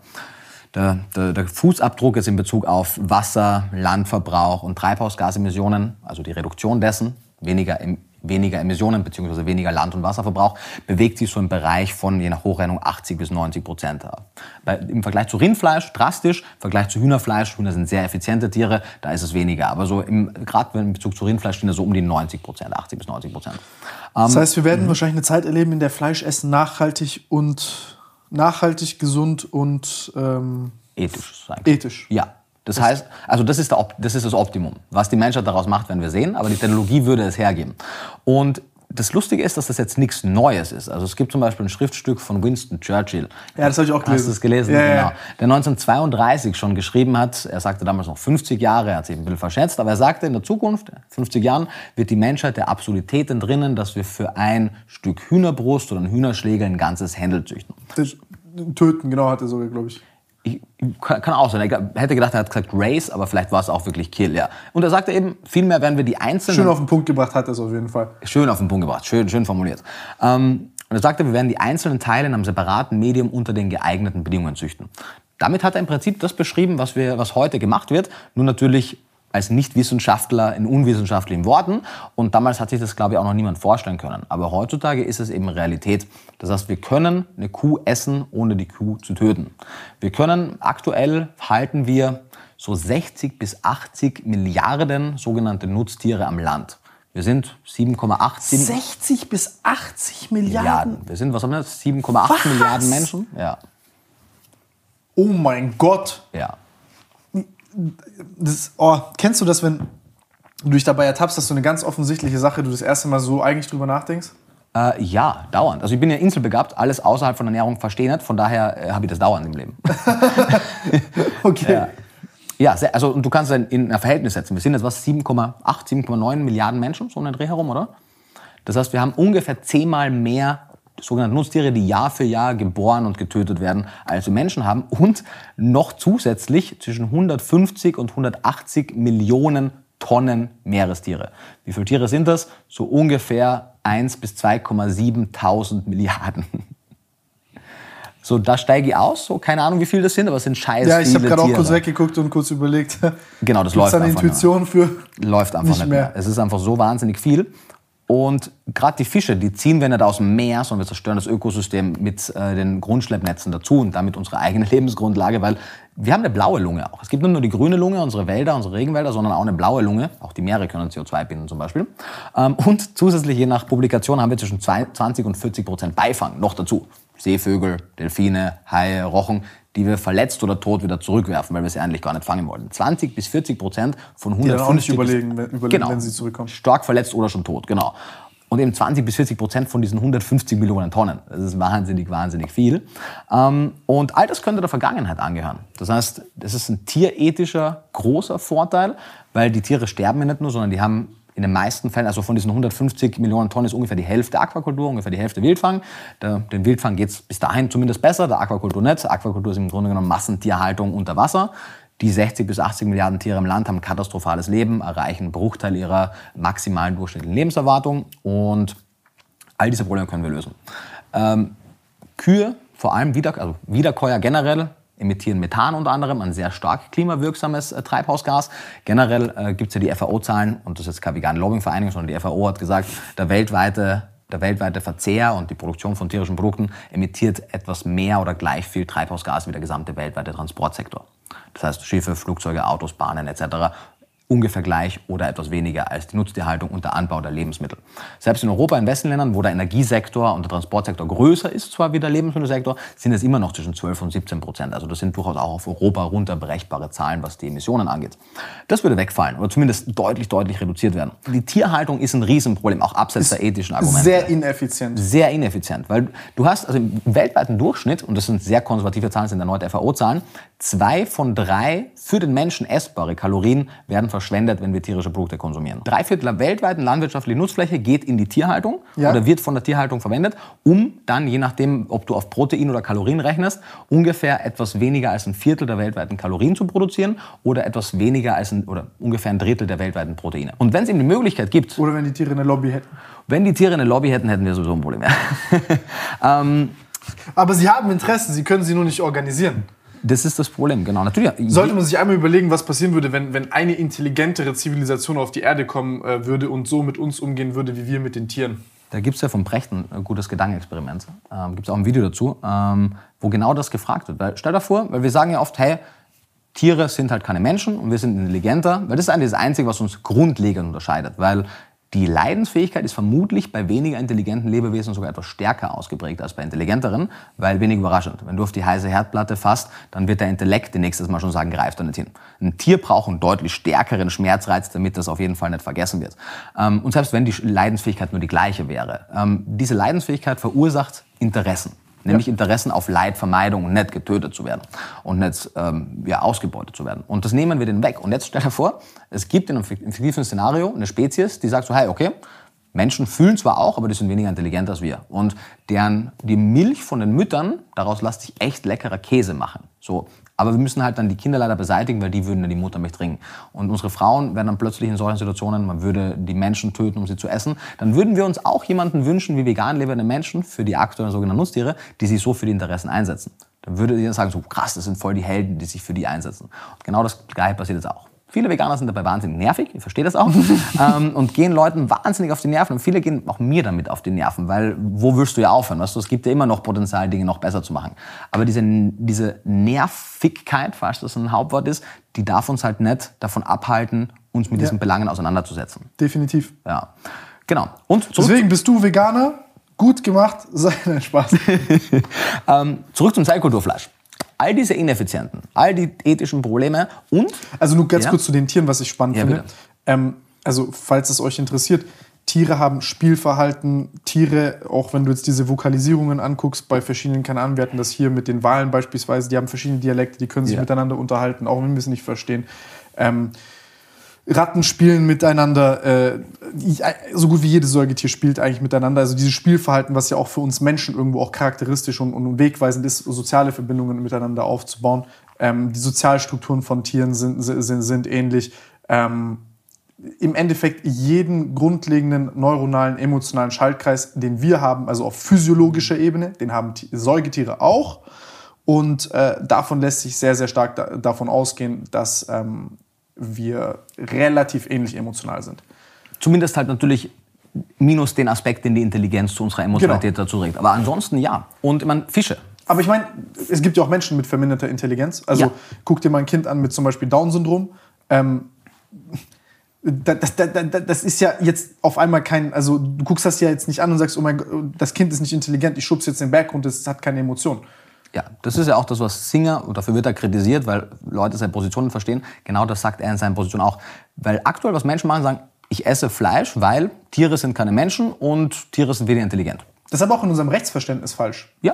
Der, der, der, Fußabdruck ist in Bezug auf Wasser, Landverbrauch und Treibhausgasemissionen, also die Reduktion dessen, weniger im weniger Emissionen bzw. weniger Land- und Wasserverbrauch, bewegt sich so im Bereich von je nach Hochrennung 80 bis 90 Prozent. Im Vergleich zu Rindfleisch drastisch, im Vergleich zu Hühnerfleisch, Hühner sind sehr effiziente Tiere, da ist es weniger. Aber so gerade in Bezug zu Rindfleisch stehen da so um die 90 Prozent, 80 bis 90 Prozent. Das heißt, wir werden mhm. wahrscheinlich eine Zeit erleben, in der Fleischessen nachhaltig und nachhaltig, gesund und ähm, ethisch sein. Ethisch. Ja, das heißt, also das ist, das ist das Optimum. Was die Menschheit daraus macht, werden wir sehen, aber die Technologie würde es hergeben. Und das Lustige ist, dass das jetzt nichts Neues ist. Also es gibt zum Beispiel ein Schriftstück von Winston Churchill. Ja, das habe ich auch gelesen. Hast du es gelesen? Ja, genau. Der 1932 schon geschrieben hat, er sagte damals noch 50 Jahre, er hat sich ein bisschen verschätzt, aber er sagte, in der Zukunft, 50 Jahren, wird die Menschheit der Absolutät entrinnen, dass wir für ein Stück Hühnerbrust oder einen Hühnerschlägel ein ganzes Händel züchten. Töten, genau, hat er sogar, glaube ich. Ich, kann auch sein. Er hätte gedacht, er hat gesagt Race, aber vielleicht war es auch wirklich Kill, ja. Und er sagte eben, vielmehr werden wir die einzelnen... Schön auf den Punkt gebracht hat er es auf jeden Fall. Schön auf den Punkt gebracht, schön, schön formuliert. Ähm, und er sagte, wir werden die einzelnen Teile in einem separaten Medium unter den geeigneten Bedingungen züchten. Damit hat er im Prinzip das beschrieben, was, wir, was heute gemacht wird, nur natürlich als Nichtwissenschaftler in unwissenschaftlichen Worten. Und damals hat sich das, glaube ich, auch noch niemand vorstellen können. Aber heutzutage ist es eben Realität. Das heißt, wir können eine Kuh essen, ohne die Kuh zu töten. Wir können, aktuell halten wir so 60 bis 80 Milliarden sogenannte Nutztiere am Land. Wir sind 7,8 60 bis 80 Milliarden. Milliarden. Wir sind, was haben wir jetzt? 7,8 Milliarden Menschen. Ja. Oh mein Gott. Ja das, oh, kennst du das, wenn du dich dabei ertappst, dass so eine ganz offensichtliche Sache, du das erste Mal so eigentlich drüber nachdenkst? Äh, ja, dauernd. Also ich bin ja inselbegabt, alles außerhalb von Ernährung verstehe nicht, von daher äh, habe ich das dauernd im Leben. okay. Ja. Ja, sehr, also du kannst es in ein Verhältnis setzen. Wir sind jetzt was 7,8, 7,9 Milliarden Menschen, so einen Dreh herum, oder? Das heißt, wir haben ungefähr zehnmal mehr sogenannte Nutztiere, die Jahr für Jahr geboren und getötet werden, als wir Menschen haben. Und noch zusätzlich zwischen 150 und 180 Millionen Tonnen Meerestiere. Wie viele Tiere sind das? So ungefähr 1 bis 2,7 tausend Milliarden. So, da steige ich aus. So, keine Ahnung, wie viel das sind, aber es sind scheiß Ja, ich habe gerade auch kurz weggeguckt und kurz überlegt. Genau, das läuft eine einfach Intuition für läuft einfach nicht mehr. mehr. Es ist einfach so wahnsinnig viel. Und gerade die Fische, die ziehen wir nicht aus dem Meer, sondern wir zerstören das Ökosystem mit äh, den Grundschleppnetzen dazu und damit unsere eigene Lebensgrundlage, weil wir haben eine blaue Lunge auch. Es gibt nicht nur die grüne Lunge, unsere Wälder, unsere Regenwälder, sondern auch eine blaue Lunge. Auch die Meere können CO2 binden zum Beispiel. Ähm, und zusätzlich, je nach Publikation, haben wir zwischen 20 und 40 Prozent Beifang noch dazu. Seevögel, Delfine, Haie, Rochen, die wir verletzt oder tot wieder zurückwerfen, weil wir sie eigentlich gar nicht fangen wollten. 20 bis 40 Prozent von 150 die auch nicht überlegen, wenn, überlegen genau, wenn sie zurückkommen. Stark verletzt oder schon tot, genau. Und eben 20 bis 40 Prozent von diesen 150 Millionen Tonnen. Das ist wahnsinnig, wahnsinnig viel. Ähm, und all das könnte der Vergangenheit angehören. Das heißt, das ist ein tierethischer großer Vorteil, weil die Tiere sterben ja nicht nur, sondern die haben in den meisten Fällen, also von diesen 150 Millionen Tonnen ist ungefähr die Hälfte Aquakultur, ungefähr die Hälfte Wildfang. Der, dem Wildfang geht es bis dahin zumindest besser, der Aquakultur nicht. Aquakultur ist im Grunde genommen Massentierhaltung unter Wasser. Die 60 bis 80 Milliarden Tiere im Land haben katastrophales Leben, erreichen einen Bruchteil ihrer maximalen durchschnittlichen Lebenserwartung und all diese Probleme können wir lösen. Ähm, Kühe, vor allem Wieder, also Wiederkäuer generell, emittieren Methan unter anderem, ein sehr stark klimawirksames äh, Treibhausgas. Generell äh, gibt es ja die FAO-Zahlen, und das ist keine vegane Lobbyingvereinigung, sondern die FAO hat gesagt, der weltweite der weltweite Verzehr und die Produktion von tierischen Produkten emittiert etwas mehr oder gleich viel Treibhausgas wie der gesamte weltweite Transportsektor. Das heißt Schiffe, Flugzeuge, Autos, Bahnen etc ungefähr gleich oder etwas weniger als die Nutztierhaltung und der Anbau der Lebensmittel. Selbst in Europa, in Westenländern, wo der Energiesektor und der Transportsektor größer ist, zwar wie der Lebensmittelsektor, sind es immer noch zwischen 12 und 17 Prozent. Also das sind durchaus auch auf Europa runterbrechbare Zahlen, was die Emissionen angeht. Das würde wegfallen oder zumindest deutlich, deutlich reduziert werden. Die Tierhaltung ist ein Riesenproblem, auch abseits ist der ethischen Argumente. Sehr ineffizient. Sehr ineffizient, weil du hast also im weltweiten Durchschnitt, und das sind sehr konservative Zahlen, sind erneut FAO-Zahlen, zwei von drei für den Menschen essbare Kalorien werden verschwendet, wenn wir tierische Produkte konsumieren. Drei Viertel der weltweiten landwirtschaftlichen Nutzfläche geht in die Tierhaltung ja. oder wird von der Tierhaltung verwendet, um dann, je nachdem, ob du auf Protein oder Kalorien rechnest, ungefähr etwas weniger als ein Viertel der weltweiten Kalorien zu produzieren oder etwas weniger als ein, oder ungefähr ein Drittel der weltweiten Proteine. Und wenn es eben die Möglichkeit gibt... Oder wenn die Tiere eine Lobby hätten. Wenn die Tiere eine Lobby hätten, hätten wir sowieso ein Problem. ähm, Aber sie haben Interessen, sie können sie nur nicht organisieren. Das ist das Problem, genau. Natürlich. Sollte man sich einmal überlegen, was passieren würde, wenn, wenn eine intelligentere Zivilisation auf die Erde kommen äh, würde und so mit uns umgehen würde, wie wir mit den Tieren. Da gibt es ja von Brecht ein gutes Gedankenexperiment. Ähm, gibt es auch ein Video dazu, ähm, wo genau das gefragt wird. Weil, stell dir vor, weil wir sagen ja oft, hey, Tiere sind halt keine Menschen und wir sind intelligenter, weil das ist eigentlich das Einzige, was uns grundlegend unterscheidet. Weil die Leidensfähigkeit ist vermutlich bei weniger intelligenten Lebewesen sogar etwas stärker ausgeprägt als bei intelligenteren, weil wenig überraschend. Wenn du auf die heiße Herdplatte fasst, dann wird der Intellekt nächstes Mal schon sagen, greift da nicht hin. Ein Tier braucht einen deutlich stärkeren Schmerzreiz, damit das auf jeden Fall nicht vergessen wird. Ähm, und selbst wenn die Leidensfähigkeit nur die gleiche wäre, ähm, diese Leidensfähigkeit verursacht Interessen nämlich ja. Interessen auf Leidvermeidung und nicht getötet zu werden und nicht ähm, ja, ausgebeutet zu werden. Und das nehmen wir denen weg. Und jetzt stell dir vor, es gibt in einem fiktiven Szenario eine Spezies, die sagt so, hey, okay, Menschen fühlen zwar auch, aber die sind weniger intelligent als wir. Und deren, die Milch von den Müttern, daraus lässt sich echt leckerer Käse machen. So. Aber wir müssen halt dann die Kinder leider beseitigen, weil die würden dann die Muttermilch trinken. Und unsere Frauen werden dann plötzlich in solchen Situationen, man würde die Menschen töten, um sie zu essen. Dann würden wir uns auch jemanden wünschen, wie vegan lebende Menschen, für die aktuellen sogenannten Nutztiere, die sich so für die Interessen einsetzen. Dann würde ihr sagen, so krass, das sind voll die Helden, die sich für die einsetzen. Und genau das Gleiche passiert jetzt auch. Viele Veganer sind dabei wahnsinnig nervig, ich verstehe das auch, ähm, und gehen Leuten wahnsinnig auf die Nerven. Und viele gehen auch mir damit auf die Nerven, weil wo wirst du ja aufhören? Weißt du, es gibt ja immer noch Potenzial, Dinge noch besser zu machen. Aber diese, diese Nervigkeit, falls das ein Hauptwort ist, die darf uns halt nicht davon abhalten, uns mit ja. diesen Belangen auseinanderzusetzen. Definitiv. Ja, genau. Und Deswegen bist du Veganer, gut gemacht, sei ein Spaß. ähm, zurück zum Zeitkulturfleisch all diese Ineffizienten, all die ethischen Probleme und. Also nur ganz ja. kurz zu den Tieren, was ich spannend ja, finde. Ähm, also, falls es euch interessiert, Tiere haben Spielverhalten, Tiere, auch wenn du jetzt diese Vokalisierungen anguckst, bei verschiedenen, keine Ahnung, wir hatten das hier mit den Wahlen beispielsweise, die haben verschiedene Dialekte, die können sich ja. miteinander unterhalten, auch wenn wir es nicht verstehen. Ähm, Ratten spielen miteinander, äh, so gut wie jedes Säugetier spielt eigentlich miteinander. Also dieses Spielverhalten, was ja auch für uns Menschen irgendwo auch charakteristisch und, und wegweisend ist, soziale Verbindungen miteinander aufzubauen. Ähm, die Sozialstrukturen von Tieren sind, sind, sind ähnlich. Ähm, Im Endeffekt jeden grundlegenden neuronalen, emotionalen Schaltkreis, den wir haben, also auf physiologischer Ebene, den haben Säugetiere auch. Und äh, davon lässt sich sehr, sehr stark da, davon ausgehen, dass ähm, wir relativ ähnlich emotional sind. Zumindest halt natürlich minus den Aspekt, den die Intelligenz zu unserer Emotionalität genau. dazu regt. Aber ansonsten ja. Und meine, Fische. Aber ich meine, es gibt ja auch Menschen mit verminderter Intelligenz. Also ja. guck dir mal ein Kind an mit zum Beispiel Down-Syndrom. Ähm, das, das, das, das, ist ja jetzt auf einmal kein, also du guckst das ja jetzt nicht an und sagst, oh mein Gott, das Kind ist nicht intelligent, ich schubse jetzt den Berg und es hat keine Emotion. Ja, das ist ja auch das, was Singer, und dafür wird er kritisiert, weil Leute seine Positionen verstehen, genau das sagt er in seinen Positionen auch. Weil aktuell, was Menschen machen, sagen, ich esse Fleisch, weil Tiere sind keine Menschen und Tiere sind weniger intelligent. Das ist aber auch in unserem Rechtsverständnis falsch. Ja.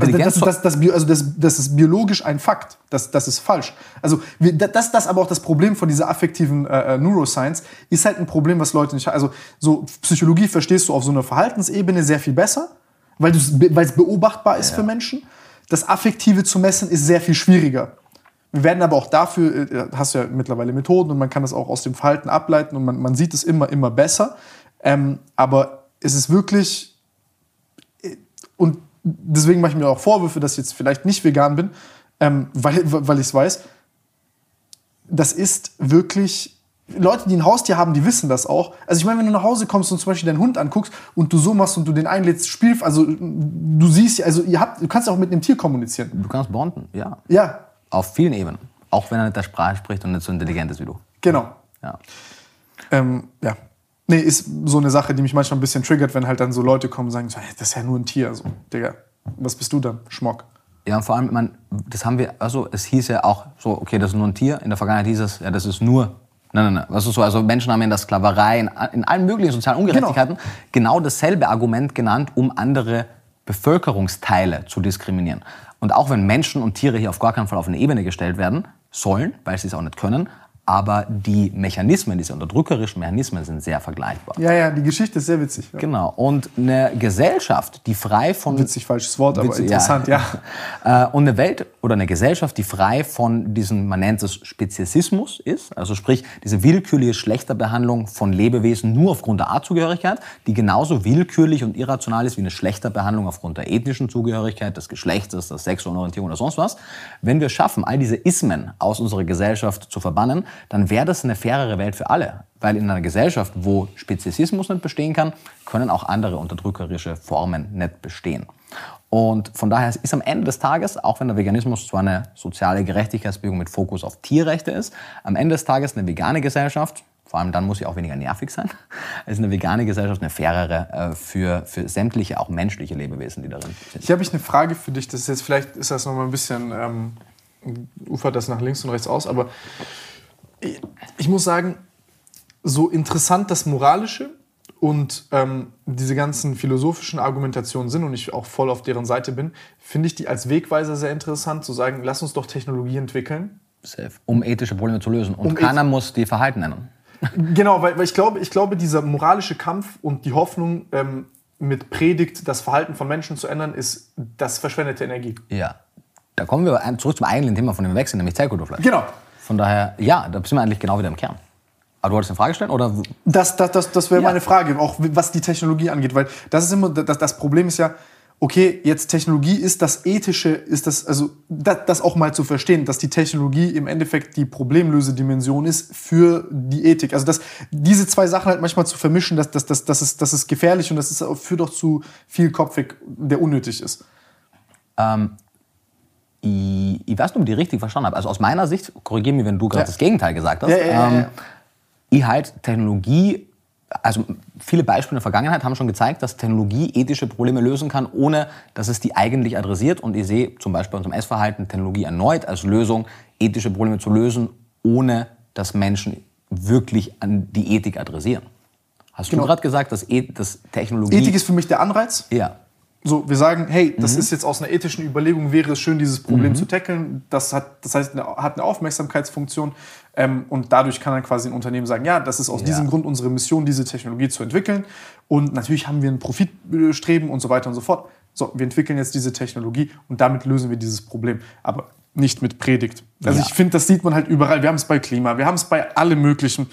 Also das, das, das, also das, das ist biologisch ein Fakt. Das, das ist falsch. Also das, das aber auch das Problem von dieser affektiven äh, äh, Neuroscience ist halt ein Problem, was Leute nicht. Also so Psychologie verstehst du auf so einer Verhaltensebene sehr viel besser, weil es beobachtbar ist ja. für Menschen. Das Affektive zu messen ist sehr viel schwieriger. Wir werden aber auch dafür, äh, hast du ja mittlerweile Methoden und man kann das auch aus dem Verhalten ableiten und man, man sieht es immer, immer besser. Ähm, aber es ist wirklich, äh, und deswegen mache ich mir auch Vorwürfe, dass ich jetzt vielleicht nicht vegan bin, ähm, weil, weil ich es weiß. Das ist wirklich Leute, die ein Haustier haben, die wissen das auch. Also ich meine, wenn du nach Hause kommst und zum Beispiel deinen Hund anguckst und du so machst und du den einlädst, spiel, also du siehst, also ihr habt, du kannst auch mit einem Tier kommunizieren. Du kannst bonden, ja. Ja. Auf vielen Ebenen. Auch wenn er nicht der Sprache spricht und nicht so intelligent ist wie du. Genau. Ja. Ähm, ja. Nee, ist so eine Sache, die mich manchmal ein bisschen triggert, wenn halt dann so Leute kommen und sagen, das ist ja nur ein Tier. So, Digga, was bist du dann? Schmock. Ja, und vor allem, man, das haben wir, also es hieß ja auch so, okay, das ist nur ein Tier. In der Vergangenheit hieß es, ja, das ist nur Nein, nein, nein. Ist so? Also Menschen haben in der Sklaverei, in, in allen möglichen sozialen Ungerechtigkeiten genau. genau dasselbe Argument genannt, um andere Bevölkerungsteile zu diskriminieren. Und auch wenn Menschen und Tiere hier auf gar keinen Fall auf eine Ebene gestellt werden sollen, weil sie es auch nicht können, aber die Mechanismen, diese unterdrückerischen Mechanismen sind sehr vergleichbar. Ja, ja, die Geschichte ist sehr witzig. Ja. Genau. Und eine Gesellschaft, die frei von... Witzig, falsches Wort, aber witzig, interessant, ja. ja. Äh, und eine Welt oder eine Gesellschaft, die frei von diesem, man nennt es Speziesismus ist, also sprich diese willkürliche Schlechterbehandlung von Lebewesen nur aufgrund der Artzugehörigkeit, die genauso willkürlich und irrational ist wie eine Schlechterbehandlung aufgrund der ethnischen Zugehörigkeit, des Geschlechtes, der sexuellen Orientierung oder sonst was. Wenn wir schaffen, all diese Ismen aus unserer Gesellschaft zu verbannen, dann wäre das eine fairere Welt für alle. Weil in einer Gesellschaft, wo Speziesismus nicht bestehen kann, können auch andere unterdrückerische Formen nicht bestehen. Und von daher ist am Ende des Tages, auch wenn der Veganismus zwar eine soziale Gerechtigkeitsbewegung mit Fokus auf Tierrechte ist, am Ende des Tages eine vegane Gesellschaft, vor allem dann muss sie auch weniger nervig sein, ist eine vegane Gesellschaft eine fairere äh, für, für sämtliche, auch menschliche Lebewesen, die darin sind. Hier habe ich eine Frage für dich. Das ist jetzt vielleicht ist das noch mal ein bisschen ähm, ufert das nach links und rechts aus, aber ich muss sagen, so interessant das Moralische und ähm, diese ganzen philosophischen Argumentationen sind und ich auch voll auf deren Seite bin, finde ich die als Wegweiser sehr interessant, zu sagen, lass uns doch Technologie entwickeln. Safe. Um ethische Probleme zu lösen. Und um keiner muss die Verhalten nennen. Genau, weil, weil, ich, glaube, ich glaube, dieser moralische Kampf und die Hoffnung ähm, mit Predigt, das Verhalten von Menschen zu ändern, ist das verschwendete Energie. Ja. Da kommen wir zurück zum eigentlichen Thema, von dem wir wechseln, nämlich Zellkulturfleisch. Genau. Von daher, ja, da sind wir eigentlich genau wieder im Kern. Aber du wolltest eine Frage stellen? Oder? Das, das, das, das wäre ja. meine Frage, auch was die Technologie angeht. Weil das ist immer, das, das Problem ist ja, okay, jetzt Technologie ist das Ethische, ist das, also das, das, auch mal zu verstehen, dass die Technologie im Endeffekt die Problemlösedimension ist für die Ethik. Also dass diese zwei Sachen halt manchmal zu vermischen, das, das, das, das, ist, das ist gefährlich und das ist, führt auch zu viel Kopfweg, der unnötig ist. Ähm, ich, ich, weiß nicht, ob ich die richtig verstanden habe. Also aus meiner Sicht, korrigiere mich, wenn du gerade ja. das Gegenteil gesagt hast. Ja, ja, ähm, ich halte Technologie also viele Beispiele in der Vergangenheit haben schon gezeigt, dass Technologie ethische Probleme lösen kann, ohne dass es die eigentlich adressiert. Und ich sehe zum Beispiel bei unserem Essverhalten Technologie erneut als Lösung, ethische Probleme zu lösen, ohne dass Menschen wirklich an die Ethik adressieren. Hast genau. du gerade gesagt, dass, e dass Technologie... Ethik ist für mich der Anreiz. Ja. So, wir sagen, hey, das mhm. ist jetzt aus einer ethischen Überlegung, wäre es schön, dieses Problem mhm. zu tackeln. Das, hat, das heißt, eine, hat eine Aufmerksamkeitsfunktion. Ähm, und dadurch kann dann quasi ein Unternehmen sagen, ja, das ist aus ja. diesem Grund unsere Mission, diese Technologie zu entwickeln. Und natürlich haben wir ein Profitstreben und so weiter und so fort. So, wir entwickeln jetzt diese Technologie und damit lösen wir dieses Problem. Aber nicht mit Predigt. Also ja. ich finde, das sieht man halt überall. Wir haben es bei Klima, wir haben es bei allem Möglichen.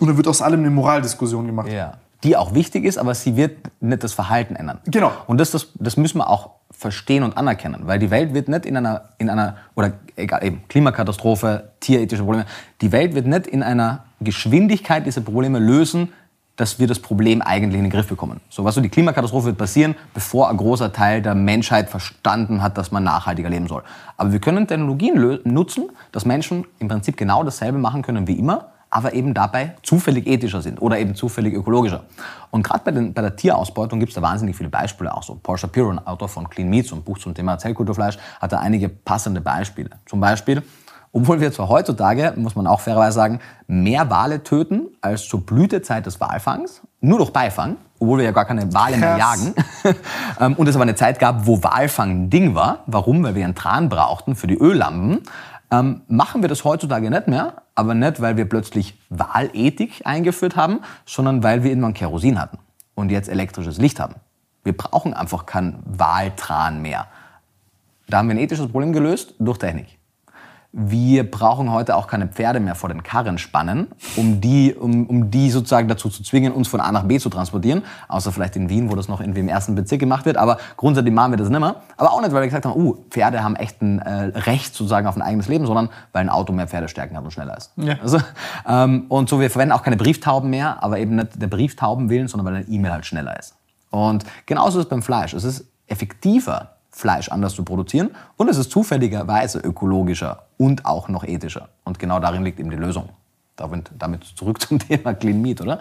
Und da wird aus allem eine Moraldiskussion gemacht. Ja die auch wichtig ist, aber sie wird nicht das Verhalten ändern. Genau. Und das, das, das müssen wir auch verstehen und anerkennen, weil die Welt wird nicht in einer, in einer oder egal, eben Klimakatastrophe, tierethische Probleme, die Welt wird nicht in einer Geschwindigkeit diese Probleme lösen, dass wir das Problem eigentlich in den Griff bekommen. So, was so die Klimakatastrophe wird passieren, bevor ein großer Teil der Menschheit verstanden hat, dass man nachhaltiger leben soll. Aber wir können Technologien nutzen, dass Menschen im Prinzip genau dasselbe machen können wie immer, aber eben dabei zufällig ethischer sind oder eben zufällig ökologischer. Und gerade bei, bei, der Tierausbeutung gibt es da wahnsinnig viele Beispiele auch so. Paul Shapiro, ein Autor von Clean Meats, ein Buch zum Thema Zellkulturfleisch, hat da einige passende Beispiele. Zum Beispiel, obwohl wir zwar heutzutage, muss man auch fairerweise sagen, mehr Wale töten als zur Blütezeit des Walfangs, nur durch Beifang, obwohl wir ja gar keine Wale mehr jagen. Ähm, und es aber eine Zeit gab, wo Walfang ein Ding war. Warum? Weil wir einen Tran brauchten für die Öllampen. Ähm, machen wir das heutzutage nicht mehr, aber nicht, weil wir plötzlich Wahlethik eingeführt haben, sondern weil wir irgendwann Kerosin hatten und jetzt elektrisches Licht haben. Wir brauchen einfach kein Wahltran mehr. Da haben wir ein ethisches Problem gelöst durch Technik wir brauchen heute auch keine Pferde mehr vor den Karren spannen, um die, um, um die sozusagen dazu zu zwingen, uns von A nach B zu transportieren. Außer vielleicht in Wien, wo das noch irgendwie im ersten Bezirk gemacht wird. Aber grundsätzlich machen wir das nicht mehr. Aber auch nicht, weil wir gesagt haben, uh, Pferde haben echt ein äh, Recht sozusagen auf ein eigenes Leben, sondern weil ein Auto mehr Pferdestärken hat und schneller ist. Ja. Also, ähm, und so, wir verwenden auch keine Brieftauben mehr, aber eben nicht der Brieftauben willen, sondern weil eine E-Mail halt schneller ist. Und genauso ist es beim Fleisch. Es ist effektiver, Fleisch anders zu produzieren und es ist zufälligerweise ökologischer und auch noch ethischer. Und genau darin liegt eben die Lösung. Damit zurück zum Thema Clean Meat, oder?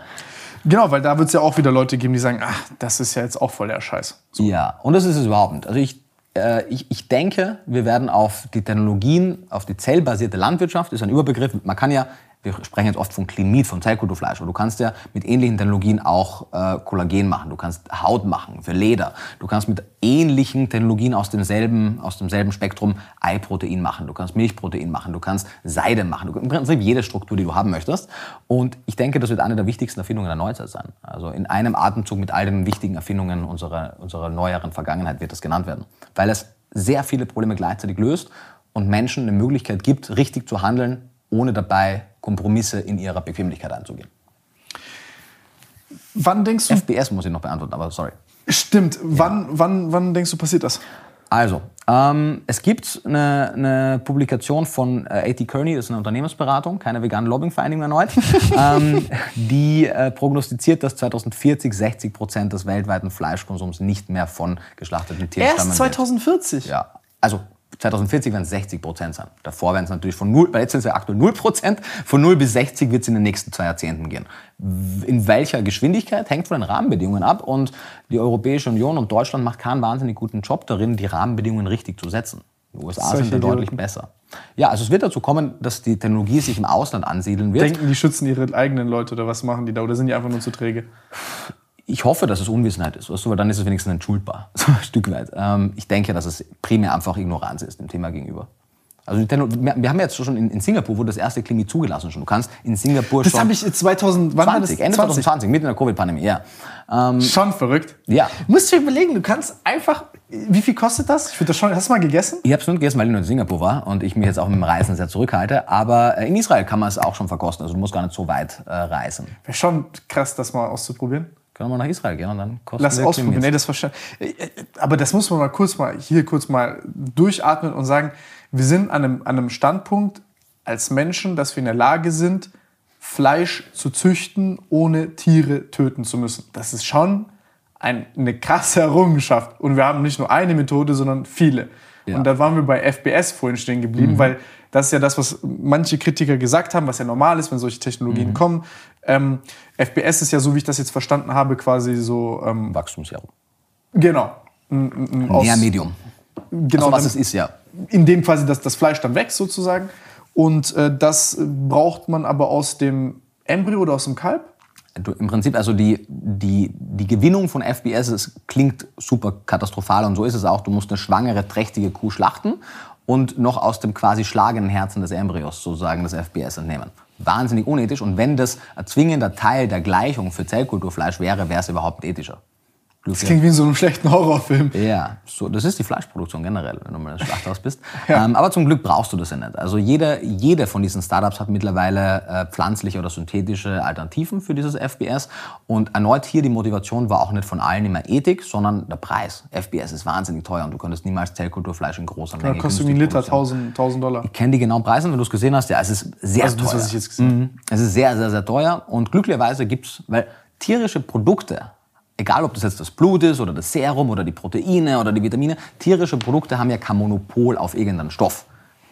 Genau, weil da wird es ja auch wieder Leute geben, die sagen, ach, das ist ja jetzt auch voll der Scheiß. So. Ja, und das ist es überhaupt nicht. Also ich, äh, ich, ich denke, wir werden auf die Technologien, auf die zellbasierte Landwirtschaft, ist ein Überbegriff. Man kann ja wir sprechen jetzt oft von Meat, von Zellkulturfleisch, aber du kannst ja mit ähnlichen Technologien auch äh, Kollagen machen, du kannst Haut machen für Leder, du kannst mit ähnlichen Technologien aus demselben, aus demselben Spektrum Eiprotein machen, du kannst Milchprotein machen, du kannst Seide machen, du, im Prinzip jede Struktur, die du haben möchtest. Und ich denke, das wird eine der wichtigsten Erfindungen der Neuzeit sein. Also in einem Atemzug mit all den wichtigen Erfindungen unserer, unserer neueren Vergangenheit wird das genannt werden, weil es sehr viele Probleme gleichzeitig löst und Menschen eine Möglichkeit gibt, richtig zu handeln, ohne dabei Kompromisse in ihrer Bequemlichkeit einzugehen. Wann denkst du? FBS muss ich noch beantworten, aber sorry. Stimmt. Wann, ja. wann, wann denkst du, passiert das? Also, ähm, es gibt eine, eine, Publikation von äh, A.T. Kearney, das ist eine Unternehmensberatung, keine vegane Lobbyingvereinigung erneut, ähm, die äh, prognostiziert, dass 2040 60 Prozent des weltweiten Fleischkonsums nicht mehr von geschlachteten Tieren stammen Erst 2040? Ja, also 2040 werden es 60 Prozent sein. Davor werden es natürlich von 0, bei jetzt sind es ja aktuell 0 Prozent, von 0 bis 60 wird es in den nächsten zwei Jahrzehnten gehen. In welcher Geschwindigkeit hängt von den Rahmenbedingungen ab und die Europäische Union und Deutschland macht keinen wahnsinnig guten Job darin, die Rahmenbedingungen richtig zu setzen. Die USA Solche sind da deutlich besser. Ja, also es wird dazu kommen, dass die Technologie sich im Ausland ansiedeln wird. Denken die schützen ihre eigenen Leute oder was machen die da oder sind die einfach nur zu träge? Ich hoffe, dass es Unwissenheit ist, weißt du, weil dann ist es wenigstens entschuldbar, so ein Stück weit. Ähm, ich denke, dass es primär einfach Ignoranz ist dem Thema gegenüber. Also wir haben jetzt schon in, Singapur wurde das erste Klinik zugelassen schon. Du kannst in Singapur das schon. Das habe ich 2000, wann 20, Ende 20? 2020, mitten in der Covid-Pandemie, ja. Ähm, schon verrückt. Ja. Musst du dir überlegen, du kannst einfach. Wie viel kostet das? Ich das schon. Hast du mal gegessen? Ich habe es nur gegessen, weil ich nur in Singapur war und ich mich jetzt auch mit dem Reisen sehr zurückhalte. Aber äh, in Israel kann man es auch schon verkosten. Also du musst gar nicht so weit äh, reisen. Wäre schon krass, das mal auszuprobieren. Können wir nach Israel gehen und dann kosten Lass ausprobieren. Nee, das verstehe. Aber das muss man mal kurz mal hier kurz mal durchatmen und sagen, wir sind an einem, an einem Standpunkt als Menschen, dass wir in der Lage sind, Fleisch zu züchten, ohne Tiere töten zu müssen. Das ist schon ein, eine krasse Errungenschaft. Und wir haben nicht nur eine Methode, sondern viele. Ja. Und da waren wir bei FBS vorhin stehen geblieben, weil das ist ja das, was manche Kritiker gesagt haben, was ja normal ist, wenn solche Technologien kommen. Ähm, FBS ist ja, so wie ich das jetzt verstanden habe, quasi so, ähm, Wachstumsserum. genau. ein- ein- ein aus- Nährmedium. Genau, also was es ist, ja. in dem quasi das, das Fleisch dann wächst sozusagen. Und äh, das braucht man aber aus dem Embryo oder aus dem Kalb. Du, Im Prinzip, also die, die, die Gewinnung von FBS es klingt super katastrophal und so ist es auch. Du musst eine schwangere, trächtige Kuh schlachten und noch aus dem quasi schlagenden Herzen des Embryos sozusagen das FBS entnehmen. Wahnsinnig unethisch und wenn das ein zwingender Teil der Gleichung für Zellkulturfleisch wäre, wäre es überhaupt ethischer. Das klingt wie in so einem schlechten Horrorfilm. Ja, so, das ist die Fleischproduktion generell, wenn du mal im Schlachthaus bist. ähm, aber zum Glück brauchst du das ja nicht. Also jede, jede von diesen Startups hat mittlerweile äh, pflanzliche oder synthetische Alternativen für dieses FBS. Und erneut hier die Motivation war auch nicht von allen immer Ethik, sondern der Preis. FBS ist wahnsinnig teuer und du könntest niemals Zellkulturfleisch in großer Da Menge kostet günstig irgendwie ein Liter produzieren. 1000, 1000 Dollar. Ich kenne die genauen Preise, wenn du es gesehen hast. Ja, es ist sehr Also teuer. das, was ich jetzt gesehen habe. Mhm. Es ist sehr, sehr, sehr teuer. Und glücklicherweise gibt's, weil tierische Produkte, egal ob das jetzt das Blut ist oder das Serum oder die Proteine oder die Vitamine, tierische Produkte haben ja kein Monopol auf irgendeinen Stoff.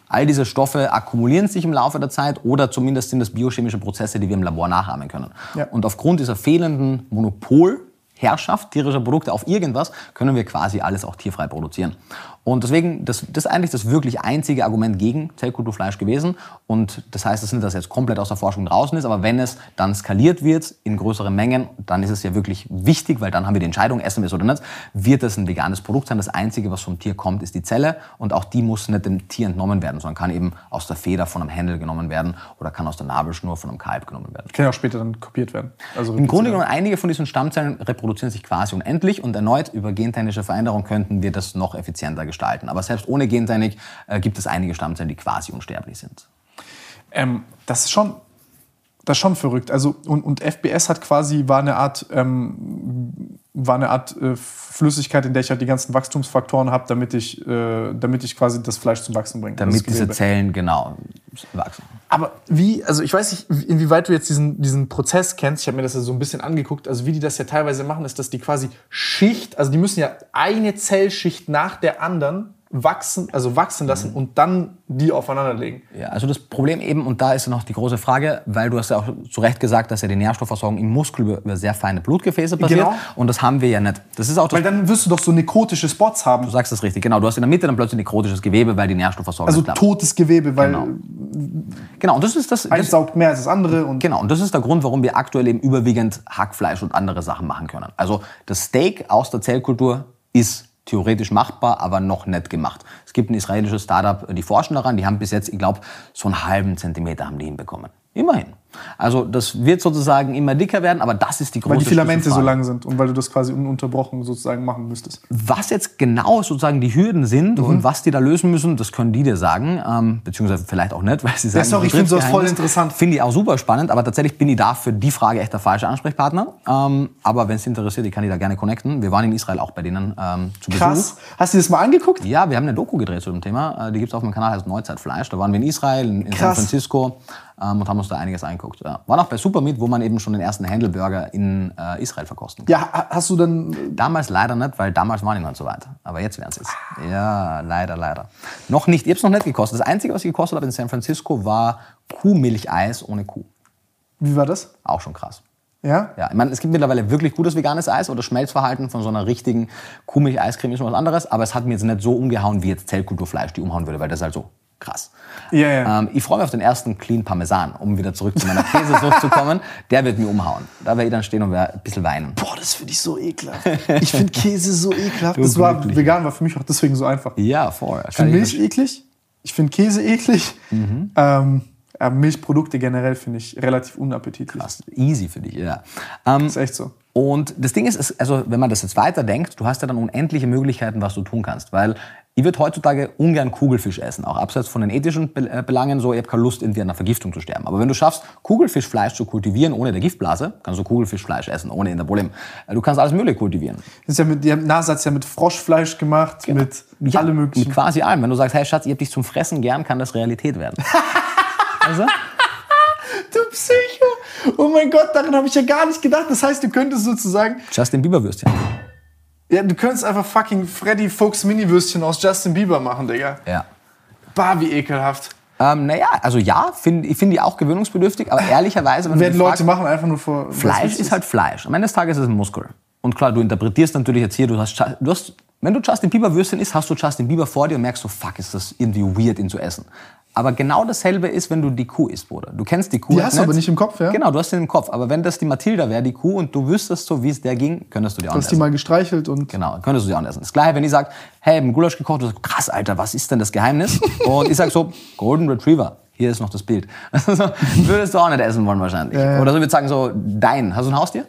All diese Stoffe akkumulieren sich im Laufe der Zeit oder zumindest sind das biochemische Prozesse, die wir im Labor nachahmen können. Ja. Und aufgrund dieser fehlenden Monopolherrschaft tierischer Produkte auf irgendwas können wir quasi alles auch tierfrei produzieren. Und deswegen, das, das ist eigentlich das wirklich einzige Argument gegen Zellkulturfleisch gewesen. Und das heißt es nicht, dass es jetzt komplett aus der Forschung draußen ist, aber wenn es dann skaliert wird in größeren Mengen, dann ist es ja wirklich wichtig, weil dann haben wir die Entscheidung, essen wir es oder nicht, wird es ein veganes Produkt sein. Das Einzige, was vom Tier kommt, ist die Zelle und auch die muss nicht dem Tier entnommen werden, sondern kann eben aus der Feder von einem Händel genommen werden oder kann aus der Nabelschnur von einem Kalb genommen werden. Kann ja auch später dann kopiert werden. Also Im Grunde genommen, einige von diesen Stammzellen reproduzieren sich quasi unendlich und erneut über gentechnische Veränderung könnten wir das noch effizienter gestalten. Aber selbst ohne Gentechnik äh, gibt es einige Stammzellen, die quasi unsterblich sind. Ähm, das ist schon, das ist schon verrückt. Also und, und FBS hat quasi war eine Art, ähm, war eine Art äh, Flüssigkeit, in der ich halt die ganzen Wachstumsfaktoren habe, damit ich, äh, damit ich quasi das Fleisch zum Wachsen bringe. Damit diese. Zellen genau wachsen. Aber wie, also ich weiß nicht, inwieweit du jetzt diesen, diesen Prozess kennst. Ich habe mir das ja so ein bisschen angeguckt. Also wie die das ja teilweise machen, ist, dass die quasi Schicht, also die müssen ja eine Zellschicht nach der anderen wachsen, also wachsen lassen Mhm. und dann die aufeinander legen. Ja, also das Problem eben, und da ist noch die große Frage, weil du hast ja auch zu Recht gesagt, dass ja die Nährstoffversorgung im Muskel über, über sehr feine Blutgefäße passiert. Genau. Und das haben wir ja nicht. Das ist auch das, Weil dann wirst du doch so nekrotische Spots haben. du sagst das richtig, genau. Du hast in der Mitte dann plötzlich nekrotisches Gewebe, weil die Nährstoffversorgung Also totes Gewebe, weil Genau. Genau, und das ist das, eins saugt mehr als das andere. Und Genau, und das ist der Grund, warum wir aktuell eben überwiegend Hackfleisch und andere Sachen machen können. Also das Steak aus der Zellkultur ist theoretisch machbar, aber noch nicht gemacht. Es gibt ein israelisches Startup, die forschen daran, die haben bis jetzt, ich glaube, so einen halben Zentimeter haben die hinbekommen. Immerhin. Also das wird sozusagen immer dicker werden, aber das ist die große weil die Filamente so lang sind und weil du das quasi ununterbrochen sozusagen machen müsstest. Was jetzt genau sozusagen die Hürden sind Mhm. und was die da lösen müssen, das können die dir sagen, ähm, beziehungsweise vielleicht auch nicht, weil sie sagen, sorry, ich das finde sowas voll interessant. Finde ich auch super spannend, aber tatsächlich bin ich da für die Frage echt der falsche Ansprechpartner. Ähm, aber wenn es interessiert, ich kann die da gerne connecten. Wir waren in Israel auch bei denen ähm, zu Krass. Besuch. Hast du das mal angeguckt? Ja, wir haben eine Doku gedreht zu dem Thema. Äh, die gibt's auf meinem Kanal, heißt Neuzeitfleisch. Da waren wir in Israel, in, in San Krass. Francisco ähm, und haben uns da einiges angeguckt. Ja. Waren auch bei Supermeat, wo man eben schon den ersten Händelburger in äh, Israel verkosten kann. Ja, ha- hast du dann. Damals leider nicht, weil damals waren die noch nicht so weit. Aber jetzt werden sie es. Ja, leider, leider. Noch nicht, ich habe es noch nicht gekostet. Das Einzige, was ich gekostet habe in San Francisco, war Kuhmilcheis ohne Kuh. Wie war das? Auch schon krass. Ja? Ja, ich meine, es gibt mittlerweile wirklich gutes veganes Eis oder Schmelzverhalten von so einer richtigen Kuhmilch-Eiscreme ist schon was anderes, aber es hat mir jetzt nicht so umgehauen, wie jetzt Zellkulturfleisch die umhauen würde, weil das ist halt so krass. Ja, ja. Ähm, ich freue mich auf den ersten Clean Parmesan, um wieder zurück zu meiner Käsesucht zu kommen. Der wird mir umhauen. Da werde ich dann stehen und werde ein bisschen weinen. Boah, das finde ich so ekelhaft. Ich finde Käse so ekelhaft. Das war glücklich. vegan war für mich auch deswegen so einfach. Ja, voll. Ich finde Milch eklig. Ich finde Käse eklig. Mhm. Ähm, Milchprodukte generell finde ich relativ unappetitlich. Ist easy für dich, ja. Ähm, ist echt so. Und das Ding ist, ist, also wenn man das jetzt weiterdenkt, du hast ja dann unendliche Möglichkeiten, was du tun kannst. Weil ich würde heutzutage ungern Kugelfisch essen, auch abseits von den ethischen äh, Belangen. So, ich habe keine Lust, irgendwie an einer Vergiftung zu sterben. Aber wenn du schaffst, Kugelfischfleisch zu kultivieren ohne der Giftblase, kannst du Kugelfischfleisch essen ohne in der Problem. Äh, du kannst alles Mögliche kultivieren. Das ist ja mit, die NASA hat ja mit Froschfleisch gemacht, genau. mit ja, allem möglichen. Mit quasi allem. Wenn du sagst, hey Schatz, ich hab dich zum Fressen gern, kann das Realität werden. also? Du Psycho! Oh mein Gott, daran habe ich ja gar nicht gedacht. Das heißt, du könntest sozusagen. Justin Bieber Würstchen. Ja, du könntest einfach fucking Freddy Fuchs Mini-Würstchen aus Justin Bieber machen, Digga. Ja. Bah, wie ekelhaft. Ähm, naja, also ja, find, ich finde die auch gewöhnungsbedürftig, aber ehrlicherweise... Wenn Werden Leute fragst, machen einfach nur vor... Fleisch ist halt Fleisch. Am Ende des Tages ist es ein Muskel. Und klar, du interpretierst natürlich jetzt hier, du hast, du hast wenn du Justin Bieber Würstchen isst, hast du Justin Bieber vor dir und merkst so, fuck, ist das irgendwie weird, ihn zu essen. Aber genau dasselbe ist, wenn du die Kuh isst, Bruder. Du kennst die Kuh. Die hast du aber nicht im Kopf, ja? Genau, du hast sie im Kopf. Aber wenn das die Mathilda wäre, die Kuh, und du wüsstest so, wie es der ging, könntest du die auch essen. Du hast die mal gestreichelt und... Genau, könntest du die auch essen. Das gleiche, wenn ich sage, hey, ich hab Gulasch gekocht, du sagst, krass, Alter, was ist denn das Geheimnis? und ich sag so, Golden Retriever. Hier ist noch das Bild. Also, würdest du auch nicht essen wollen wahrscheinlich. Äh. Oder so, wir sagen so, dein. Hast du ein Haustier?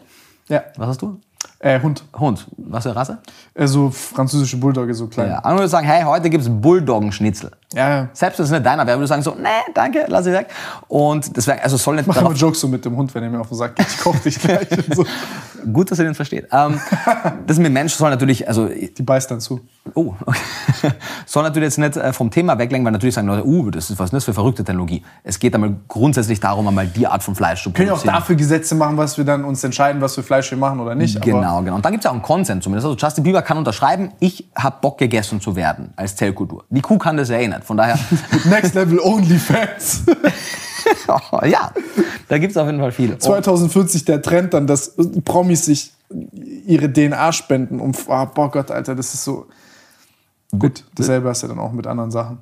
Ja. Was hast du? Äh, Hund. Hund. Was für eine Rasse? Äh, so französische Bulldogge, so klein. Ja, andere würde sagen, hey, heute gibt's Bulldoggenschnitzel. Ja, ja. Selbst wenn es nicht deiner wäre, würde sagen so, nee, danke, lass ich weg. Und das wäre, also soll nicht. Ich mache immer Jokes so mit dem Hund, wenn er mir auf den Sack geht, ich koche dich gleich. so. Gut, dass er den versteht. Ähm, das mit Menschen soll natürlich, also. Die beißt dann zu. Oh, okay. soll natürlich jetzt nicht äh, vom Thema weglenken, weil natürlich sagen Leute, uh, das ist was ist das für verrückte Technologie. Es geht einmal grundsätzlich darum, einmal die Art von Fleisch zu produzieren. Wir können ja auch dafür Gesetze machen, was wir dann uns entscheiden, was für Fleisch wir machen oder nicht. Genau, genau. Und dann gibt es ja auch einen Konsens zumindest. Also Justin Bieber kann unterschreiben, ich habe Bock gegessen zu werden als Zellkultur. Die Kuh kann das nicht. Von daher. Next Level Only Fans. ja, da gibt es auf jeden Fall viele. 2040 der Trend dann, dass Promis sich ihre DNA spenden. Um, oh, boah Gott, Alter, das ist so. Gut, dasselbe hast du dann auch mit anderen Sachen.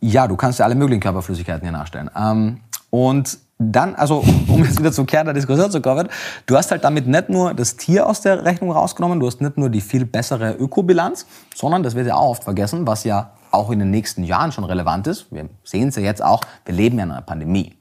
Ja, du kannst ja alle möglichen Körperflüssigkeiten hier nachstellen. Ähm, und dann, also um jetzt wieder zum Kern der Diskussion zu kommen, du hast halt damit nicht nur das Tier aus der Rechnung rausgenommen, du hast nicht nur die viel bessere Ökobilanz, sondern, das wird ja auch oft vergessen, was ja auch in den nächsten Jahren schon relevant ist, wir sehen es ja jetzt auch, wir leben ja in einer Pandemie.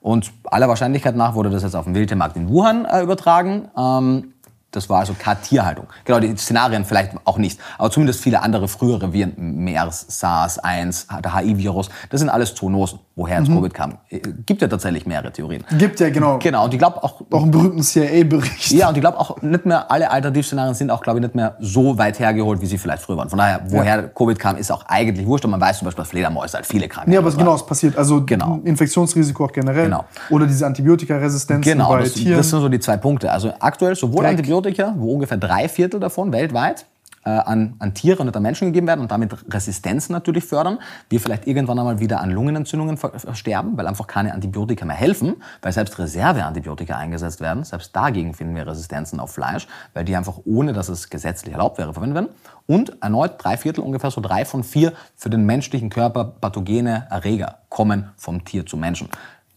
Und aller Wahrscheinlichkeit nach wurde das jetzt auf den Wildtiermarkt in Wuhan äh, übertragen. Ähm, das war also keine Tierhaltung. Genau, die Szenarien vielleicht auch nicht. Aber zumindest viele andere frühere Viren, MERS, SARS 1, der HI-Virus, das sind alles Zoonosen, woher jetzt mhm. Covid kam. Äh, gibt ja tatsächlich mehrere Theorien. Gibt ja, genau. Genau, und ich glaube auch... Auch einen berühmten CIA-Bericht. Ja, und ich glaube auch nicht mehr, alle Alternativszenarien sind auch, glaube ich, nicht mehr so weit hergeholt, wie sie vielleicht früher waren. Von daher, woher ja. Covid kam, ist auch eigentlich wurscht. Und man weiß zum Beispiel, dass Fledermäuse halt viele Krankheiten Ja, aber genau, es passiert. Also genau. Infektionsrisiko auch generell. Genau. Oder diese Antibiotikaresistenz genau, bei das, Tieren. das sind so die zwei Punkte. Also aktuell sowohl Dreck. Antibiotika, wo ungefähr drei Viertel davon weltweit äh, an, an Tiere und an Menschen gegeben werden und damit Resistenzen natürlich fördern. Wir vielleicht irgendwann einmal wieder an Lungenentzündungen versterben, weil einfach keine Antibiotika mehr helfen, weil selbst Reserveantibiotika eingesetzt werden. Selbst dagegen finden wir Resistenzen auf Fleisch, weil die einfach ohne, dass es gesetzlich erlaubt wäre, verwendet werden. Und erneut drei Viertel, ungefähr so drei von vier für den menschlichen Körper pathogene Erreger kommen vom Tier zum Menschen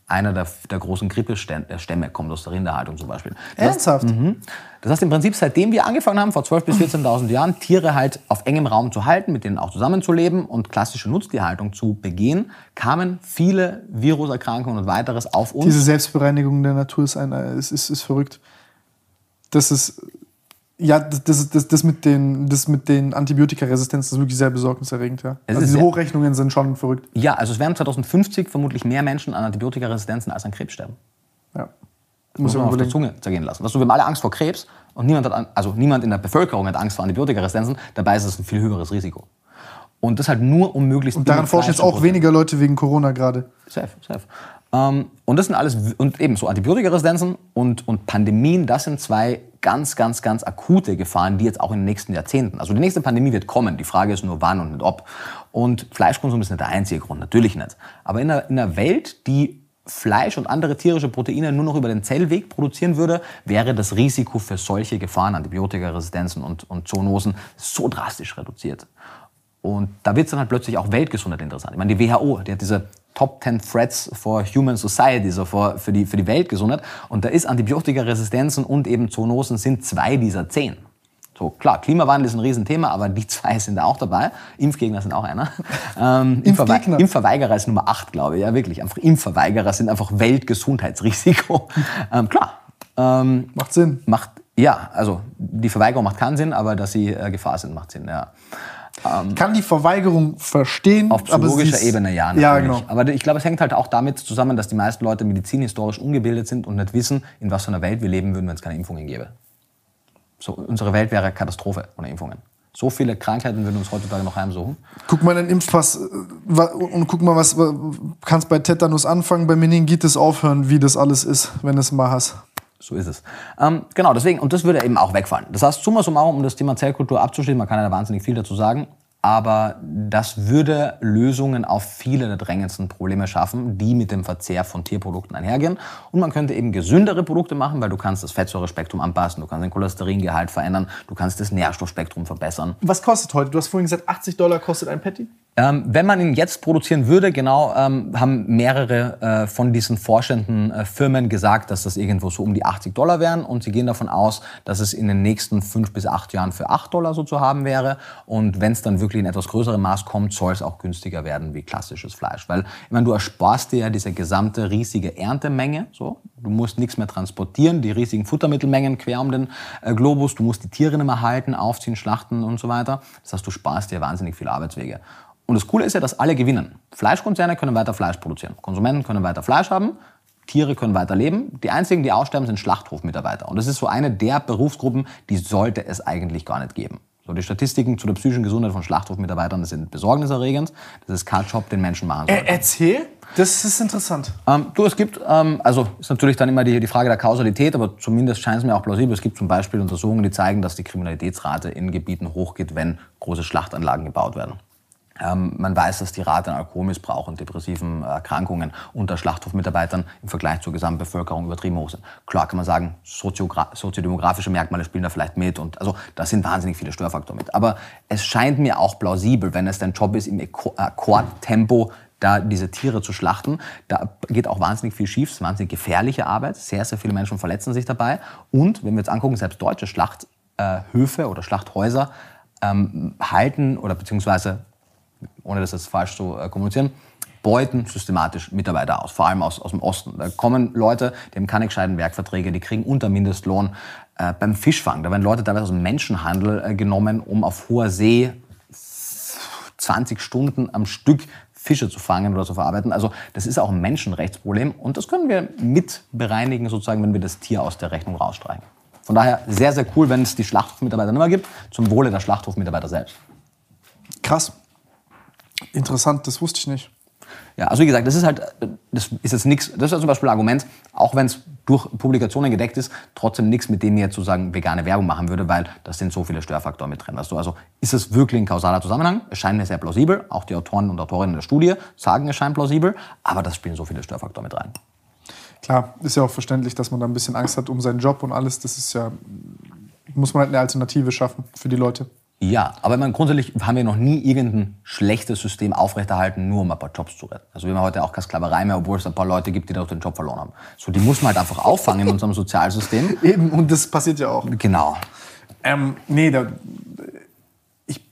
einer der, der großen Grippestämme kommt aus der Rinderhaltung zum Beispiel. Das Ernsthaft? Heißt, mhm. das heißt im Prinzip, seitdem wir angefangen haben, vor 12.000 bis 14.000 Jahren, Tiere halt auf engem Raum zu halten, mit denen auch zusammenzuleben und klassische Nutztierhaltung zu begehen, kamen viele Viruserkrankungen und weiteres auf uns. Diese Selbstbereinigung der Natur ist, ein, ist, ist, ist verrückt. Das ist ja, das, das, das, mit den, das mit den Antibiotikaresistenzen ist wirklich sehr besorgniserregend. Ja. Also diese Hochrechnungen sind schon verrückt. Ja, also es werden 2050 vermutlich mehr Menschen an Antibiotikaresistenzen als an Krebs sterben. Ja. Das muss man auf der Zunge zergehen lassen. Weißt du, wir haben alle Angst vor Krebs und niemand, hat, also niemand in der Bevölkerung hat Angst vor Antibiotikaresistenzen. Dabei ist es ein viel höheres Risiko. Und das halt nur um möglichst. Und daran forschen jetzt auch weniger Leute wegen Corona gerade. Safe, safe. Ähm, und das sind alles, und eben so Antibiotikaresistenzen und, und Pandemien, das sind zwei ganz, ganz, ganz akute Gefahren, die jetzt auch in den nächsten Jahrzehnten, also die nächste Pandemie wird kommen, die Frage ist nur wann und nicht ob. Und Fleischkonsum ist nicht der einzige Grund, natürlich nicht. Aber in einer, in einer Welt, die Fleisch und andere tierische Proteine nur noch über den Zellweg produzieren würde, wäre das Risiko für solche Gefahren, Antibiotikaresistenzen und, und Zoonosen, so drastisch reduziert. Und da wird es dann halt plötzlich auch Weltgesundheit interessant. Ich meine, die WHO, die hat diese Top 10 Threats for Human Society, so für, für, die, für die Weltgesundheit. Und da ist Antibiotikaresistenzen und eben Zoonosen sind zwei dieser zehn. So, klar, Klimawandel ist ein Riesenthema, aber die zwei sind da auch dabei. Impfgegner sind auch einer. Ähm, Impfgegner? Impfverweigerer ist Nummer acht, glaube ich. Ja, wirklich. Einfach Impfverweigerer sind einfach Weltgesundheitsrisiko. ähm, klar. Ähm, macht Sinn. Macht, ja, also die Verweigerung macht keinen Sinn, aber dass sie äh, Gefahr sind, macht Sinn, ja. Ich kann die Verweigerung verstehen. Auf psychologischer Ebene ja, natürlich. Ja, genau. Aber ich glaube, es hängt halt auch damit zusammen, dass die meisten Leute medizinhistorisch ungebildet sind und nicht wissen, in was für einer Welt wir leben würden, wenn es keine Impfungen gäbe. So, unsere Welt wäre Katastrophe ohne Impfungen. So viele Krankheiten würden uns heutzutage noch heimsuchen. Guck mal deinen Impfpass äh, und guck mal, was kannst bei Tetanus anfangen, bei Meningitis aufhören, wie das alles ist, wenn du es mal hast. So ist es. Ähm, genau, deswegen, und das würde eben auch wegfallen. Das heißt, summa summarum, um das Thema Zellkultur abzuschließen, man kann ja da wahnsinnig viel dazu sagen, aber das würde Lösungen auf viele der drängendsten Probleme schaffen, die mit dem Verzehr von Tierprodukten einhergehen. Und man könnte eben gesündere Produkte machen, weil du kannst das Fettsäurespektrum anpassen, du kannst den Cholesteringehalt verändern, du kannst das Nährstoffspektrum verbessern. Was kostet heute? Du hast vorhin gesagt, 80 Dollar kostet ein Patty? Ähm, wenn man ihn jetzt produzieren würde, genau, ähm, haben mehrere äh, von diesen forschenden äh, Firmen gesagt, dass das irgendwo so um die 80 Dollar wären. Und sie gehen davon aus, dass es in den nächsten fünf bis acht Jahren für 8 Dollar so zu haben wäre. Und wenn es dann wirklich in etwas größerem Maß kommt, soll es auch günstiger werden wie klassisches Fleisch. Weil, ich meine, du ersparst dir ja diese gesamte riesige Erntemenge. So. Du musst nichts mehr transportieren, die riesigen Futtermittelmengen quer um den äh, Globus. Du musst die Tiere nicht mehr halten, aufziehen, schlachten und so weiter. Das heißt, du sparst dir wahnsinnig viele Arbeitswege. Und das Coole ist ja, dass alle gewinnen. Fleischkonzerne können weiter Fleisch produzieren. Konsumenten können weiter Fleisch haben. Tiere können weiter leben. Die einzigen, die aussterben, sind Schlachthofmitarbeiter. Und das ist so eine der Berufsgruppen, die sollte es eigentlich gar nicht geben. So, die Statistiken zu der psychischen Gesundheit von Schlachthofmitarbeitern sind besorgniserregend. Das ist kein Job, den Menschen machen sollten. Äh, erzähl, das ist interessant. Ähm, du, es gibt, ähm, also ist natürlich dann immer die, die Frage der Kausalität, aber zumindest scheint es mir auch plausibel. Es gibt zum Beispiel Untersuchungen, die zeigen, dass die Kriminalitätsrate in Gebieten hochgeht, wenn große Schlachtanlagen gebaut werden. Ähm, man weiß, dass die Rate an Alkoholmissbrauch und depressiven Erkrankungen unter Schlachthofmitarbeitern im Vergleich zur Gesamtbevölkerung übertrieben hoch sind. Klar kann man sagen, soziodemografische Merkmale spielen da vielleicht mit und also da sind wahnsinnig viele Störfaktoren mit. Aber es scheint mir auch plausibel, wenn es dein Job ist, im Akkordtempo da diese Tiere zu schlachten. Da geht auch wahnsinnig viel schief, es ist wahnsinnig gefährliche Arbeit. Sehr, sehr viele Menschen verletzen sich dabei. Und wenn wir jetzt angucken, selbst deutsche Schlachthöfe oder Schlachthäuser ähm, halten oder beziehungsweise ohne das jetzt falsch zu äh, kommunizieren, beuten systematisch Mitarbeiter aus, vor allem aus, aus dem Osten. Da kommen Leute, die haben keine gescheiten Werkverträge, die kriegen unter Mindestlohn. Äh, beim Fischfang, da werden Leute teilweise aus dem Menschenhandel äh, genommen, um auf hoher See 20 Stunden am Stück Fische zu fangen oder zu verarbeiten. Also das ist auch ein Menschenrechtsproblem und das können wir mit bereinigen, sozusagen, wenn wir das Tier aus der Rechnung rausstreichen. Von daher sehr, sehr cool, wenn es die Schlachthofmitarbeiter nicht mehr gibt, zum Wohle der Schlachthofmitarbeiter selbst. Krass. Interessant, das wusste ich nicht. Ja, also wie gesagt, das ist halt, das ist jetzt nichts, das ist zum Beispiel ein Argument, auch wenn es durch Publikationen gedeckt ist, trotzdem nichts, mit dem ich jetzt sozusagen vegane Werbung machen würde, weil da sind so viele Störfaktoren mit drin. Weißt du? Also ist es wirklich ein kausaler Zusammenhang? Es scheint mir sehr plausibel. Auch die Autoren und Autorinnen der Studie sagen, es scheint plausibel, aber das spielen so viele Störfaktoren mit rein. Klar, ist ja auch verständlich, dass man da ein bisschen Angst hat um seinen Job und alles. Das ist ja, muss man halt eine Alternative schaffen für die Leute. Ja, aber man, grundsätzlich haben wir noch nie irgendein schlechtes System aufrechterhalten, nur um ein paar Jobs zu retten. Also wir haben heute auch keine Sklaverei mehr, obwohl es ein paar Leute gibt, die dadurch den Job verloren haben. So, die muss man halt einfach auffangen in unserem Sozialsystem. Eben, und das passiert ja auch. Genau. Ähm, nee, da, ich,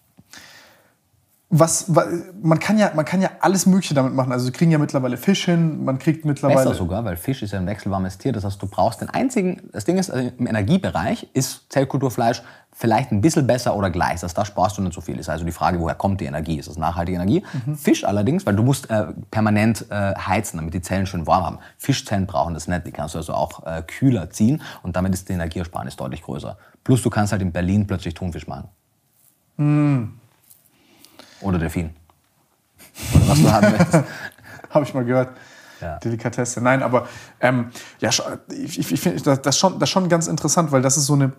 was, was, man, kann ja, man kann ja alles Mögliche damit machen. Also, sie kriegen ja mittlerweile Fisch hin, man kriegt mittlerweile. Besser sogar, weil Fisch ist ja ein wechselwarmes Tier. Das heißt, du brauchst den einzigen. Das Ding ist, also im Energiebereich ist Zellkulturfleisch vielleicht ein bisschen besser oder gleich. Das, da sparst du nicht so viel. Ist also die Frage, woher kommt die Energie? Ist das nachhaltige Energie? Mhm. Fisch allerdings, weil du musst äh, permanent äh, heizen, damit die Zellen schön warm haben. Fischzellen brauchen das nicht. Die kannst du also auch äh, kühler ziehen und damit ist die Energieersparnis deutlich größer. Plus du kannst halt in Berlin plötzlich Thunfisch machen. Mhm. Oder Delfin. Oder was du haben möchtest. Habe ich mal gehört. Ja. Delikatesse. Nein, aber ähm, ja, ich, ich finde das, das, schon, das schon ganz interessant, weil das ist so eine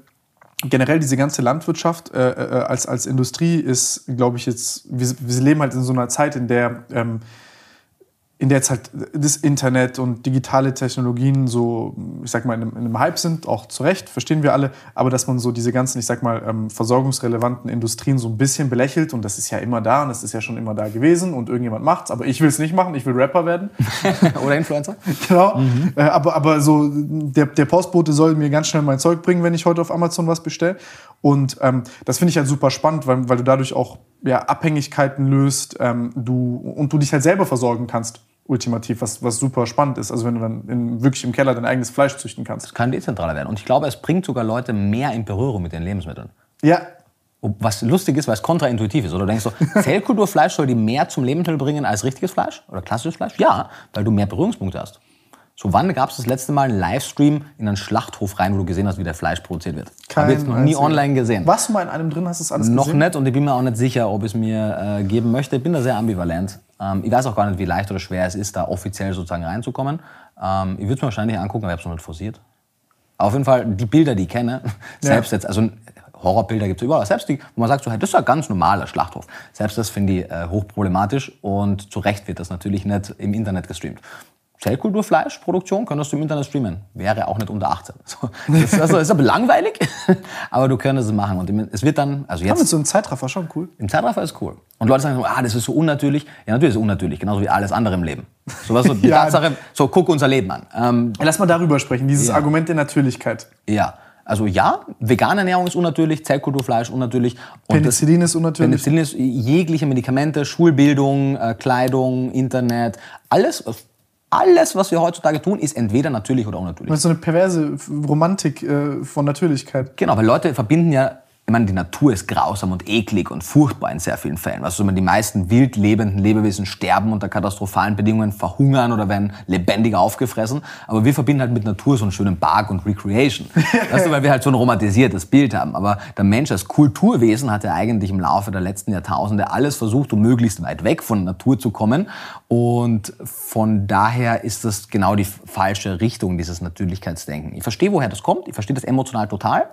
generell diese ganze Landwirtschaft äh, äh, als, als Industrie ist, glaube ich, jetzt, wir, wir, leben halt in so einer Zeit, in der ähm, in der jetzt halt das Internet und digitale Technologien so, ich sag mal, in einem, in einem, Hype sind, auch zu Recht, verstehen wir alle, aber dass man so diese ganzen, ich sag mal, ähm, versorgungsrelevanten Industrien so ein bisschen belächelt und das ist ja immer da und das ist ja schon immer da gewesen und irgendjemand macht's, aber ich will es nicht machen, ich will Rapper werden. Oder Influencer. genau. Mhm. Äh, aber, aber so, der, der Postbote soll mir ganz schnell mein Zeug bringen, wenn ich heute auf Amazon was bestelle. Und ähm, das finde ich halt super spannend, weil, weil du dadurch auch ja, Abhängigkeiten löst ähm, du, und du dich halt selber versorgen kannst ultimativ, was, was super spannend ist. Also wenn du dann in, wirklich im Keller dein eigenes Fleisch züchten kannst. Das kann dezentraler werden. Und ich glaube, es bringt sogar Leute mehr in Berührung mit den Lebensmitteln. Ja. Was lustig ist, weil es kontraintuitiv ist. Oder du denkst so, Zellkulturfleisch soll die mehr zum Lebensmittel bringen als richtiges Fleisch oder klassisches Fleisch? Ja, weil du mehr Berührungspunkte hast. So, wann gab es das letzte Mal einen Livestream in einen Schlachthof rein, wo du gesehen hast, wie der Fleisch produziert wird? Kein Habe jetzt noch nie online gesehen. Warst du mal in einem drin, hast du es alles Noch gesehen? nicht und ich bin mir auch nicht sicher, ob ich es mir äh, geben möchte. Ich bin da sehr ambivalent. Ähm, ich weiß auch gar nicht, wie leicht oder schwer es ist, da offiziell sozusagen reinzukommen. Ähm, ich würde es mir wahrscheinlich angucken, aber ich habe es noch nicht forciert. Auf jeden Fall, die Bilder, die ich kenne, selbst jetzt, also Horrorbilder gibt es überall, selbst die, wo man sagt, so, hey, das ist ein ganz normaler Schlachthof. Selbst das finde ich äh, hochproblematisch und zu Recht wird das natürlich nicht im Internet gestreamt. Zellkulturfleischproduktion könntest du im Internet streamen. Wäre auch nicht unter 18. So, das ist, also, ist aber langweilig, aber du könntest es machen. Und es wird dann, also Ja, mit jetzt, so einem Zeitraffer schon cool. im Zeitraffer ist cool. Und Leute sagen so, ah, das ist so unnatürlich. Ja, natürlich ist es unnatürlich, genauso wie alles andere im Leben. So, was so, die Ja. Tatsache, so, guck unser Leben an. Ähm, Lass mal darüber sprechen, dieses Ja. Argument der Natürlichkeit. ja, also ja, vegane Ernährung ist unnatürlich, Zellkulturfleisch unnatürlich. Und das- Penicillin ist unnatürlich. Penicillin ist jegliche Medikamente, Schulbildung, äh, Kleidung, Internet, alles, alles, was wir heutzutage tun, ist entweder natürlich oder unnatürlich. Das ist so eine perverse Romantik äh, von Natürlichkeit. Genau, weil Leute verbinden ja, ich meine, die Natur ist grausam und eklig und furchtbar in sehr vielen Fällen. Also die meisten wild lebenden Lebewesen sterben unter katastrophalen Bedingungen, verhungern oder werden lebendig aufgefressen. Aber wir verbinden halt mit Natur so einen schönen Park und Recreation. weißt du, weil wir halt so ein romantisiertes Bild haben. Aber der Mensch als Kulturwesen hat ja eigentlich im Laufe der letzten Jahrtausende alles versucht, um möglichst weit weg von Natur zu kommen. Und von daher ist das genau die falsche Richtung, dieses Natürlichkeitsdenken. Ich verstehe, woher das kommt. Ich verstehe das emotional total.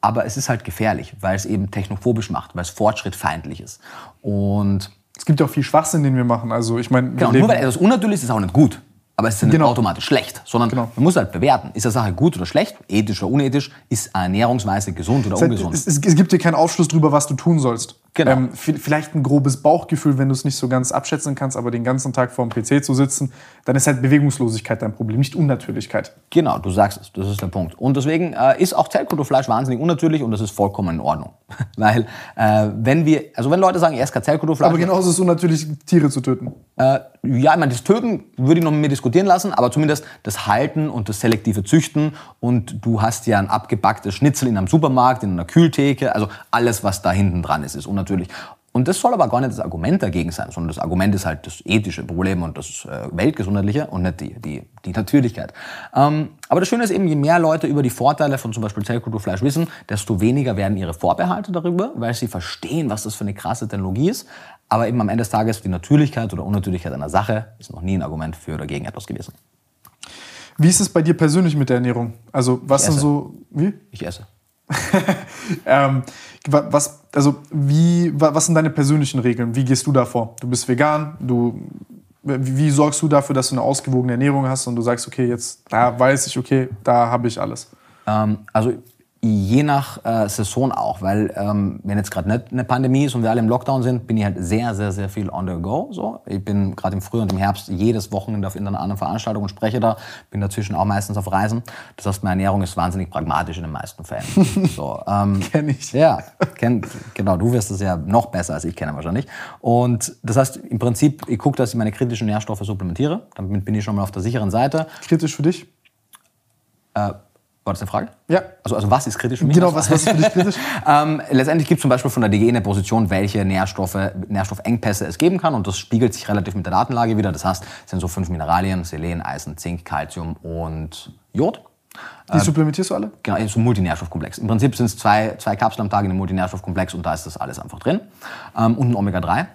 Aber es ist halt gefährlich, weil es eben technophobisch macht, weil es fortschrittfeindlich ist. Und Es gibt ja auch viel Schwachsinn, den wir machen. Also ich meine, genau, nur weil etwas unnatürlich ist, ist es auch nicht gut. Aber es ist ja nicht Genau. automatisch schlecht, sondern Genau. man muss halt bewerten. Ist eine Sache gut oder schlecht, ethisch oder unethisch? Ist eine Ernährungsweise gesund oder Es, hat- ungesund? es, es, es gibt dir keinen Aufschluss darüber, was du tun sollst. Genau. Ähm, vi- vielleicht ein grobes Bauchgefühl, wenn du es nicht so ganz abschätzen kannst, aber den ganzen Tag vor dem PC zu sitzen, dann ist halt Bewegungslosigkeit dein Problem, nicht Unnatürlichkeit. Genau, du sagst es, das ist der Punkt. Und deswegen äh, ist auch Zellkulturfleisch wahnsinnig unnatürlich und das ist vollkommen in Ordnung. Weil äh, wenn wir, also wenn Leute sagen, er ist kein Zellkulturfleisch, Aber genauso ist es unnatürlich, Tiere zu töten. Äh, ja, ich meine, das Töten würde ich noch mit mir diskutieren lassen, aber zumindest das Halten und das selektive Züchten und du hast ja ein abgebacktes Schnitzel in einem Supermarkt, in einer Kühltheke, also alles, was da hinten dran ist, ist unnatürlich. Und das soll aber gar nicht das Argument dagegen sein, sondern das Argument ist halt das ethische Problem und das äh, weltgesundheitliche und nicht die, die, die Natürlichkeit. Ähm, aber das Schöne ist eben, je mehr Leute über die Vorteile von zum Beispiel Zellkulturfleisch wissen, desto weniger werden ihre Vorbehalte darüber, weil sie verstehen, was das für eine krasse Technologie ist. Aber eben am Ende des Tages die Natürlichkeit oder Unnatürlichkeit einer Sache ist noch nie ein Argument für oder gegen etwas gewesen. Wie ist es bei dir persönlich mit der Ernährung? Also was esse. so, wie? Ich esse. Ähm, was, also wie, wa- was sind deine persönlichen Regeln? Wie gehst du da vor? Du bist vegan, du, wie, wie sorgst du dafür, dass du eine ausgewogene Ernährung hast und du sagst, okay, jetzt da weiß ich, okay, da habe ich alles. Ähm, also je nach äh, Saison auch, weil ähm, wenn jetzt gerade nicht eine Pandemie ist und wir alle im Lockdown sind, bin ich halt sehr, sehr, sehr viel on the go. So. Ich bin gerade im Frühjahr und im Herbst jedes Wochenende auf irgendeiner anderen Veranstaltung und spreche da, bin dazwischen auch meistens auf Reisen. Das heißt, meine Ernährung ist wahnsinnig pragmatisch in den meisten Fällen. so, ähm, Kenn ich. Ja, kenn, genau, du wirst es ja noch besser als ich kenne wahrscheinlich. Und das heißt, im Prinzip, ich gucke, dass ich meine kritischen Nährstoffe supplementiere. Damit bin ich schon mal auf der sicheren Seite. Kritisch für dich? Äh, war das eine Frage? Ja. Also, also was ist kritisch für mich? Genau, was, was ist für dich kritisch? Ähm, letztendlich gibt es zum Beispiel von der DG eine Position, welche Nährstoffe, Nährstoffengpässe es geben kann. Und das spiegelt sich relativ mit der Datenlage wieder. Das heißt, es sind so fünf Mineralien, Selen, Eisen, Zink, Calcium und Jod. Die supplementierst du alle? Genau, so ein Multinährstoffkomplex. Im Prinzip sind es zwei, zwei Kapseln am Tag in einem Multinährstoffkomplex und da ist das alles einfach drin. Ähm, und ein Omega-3.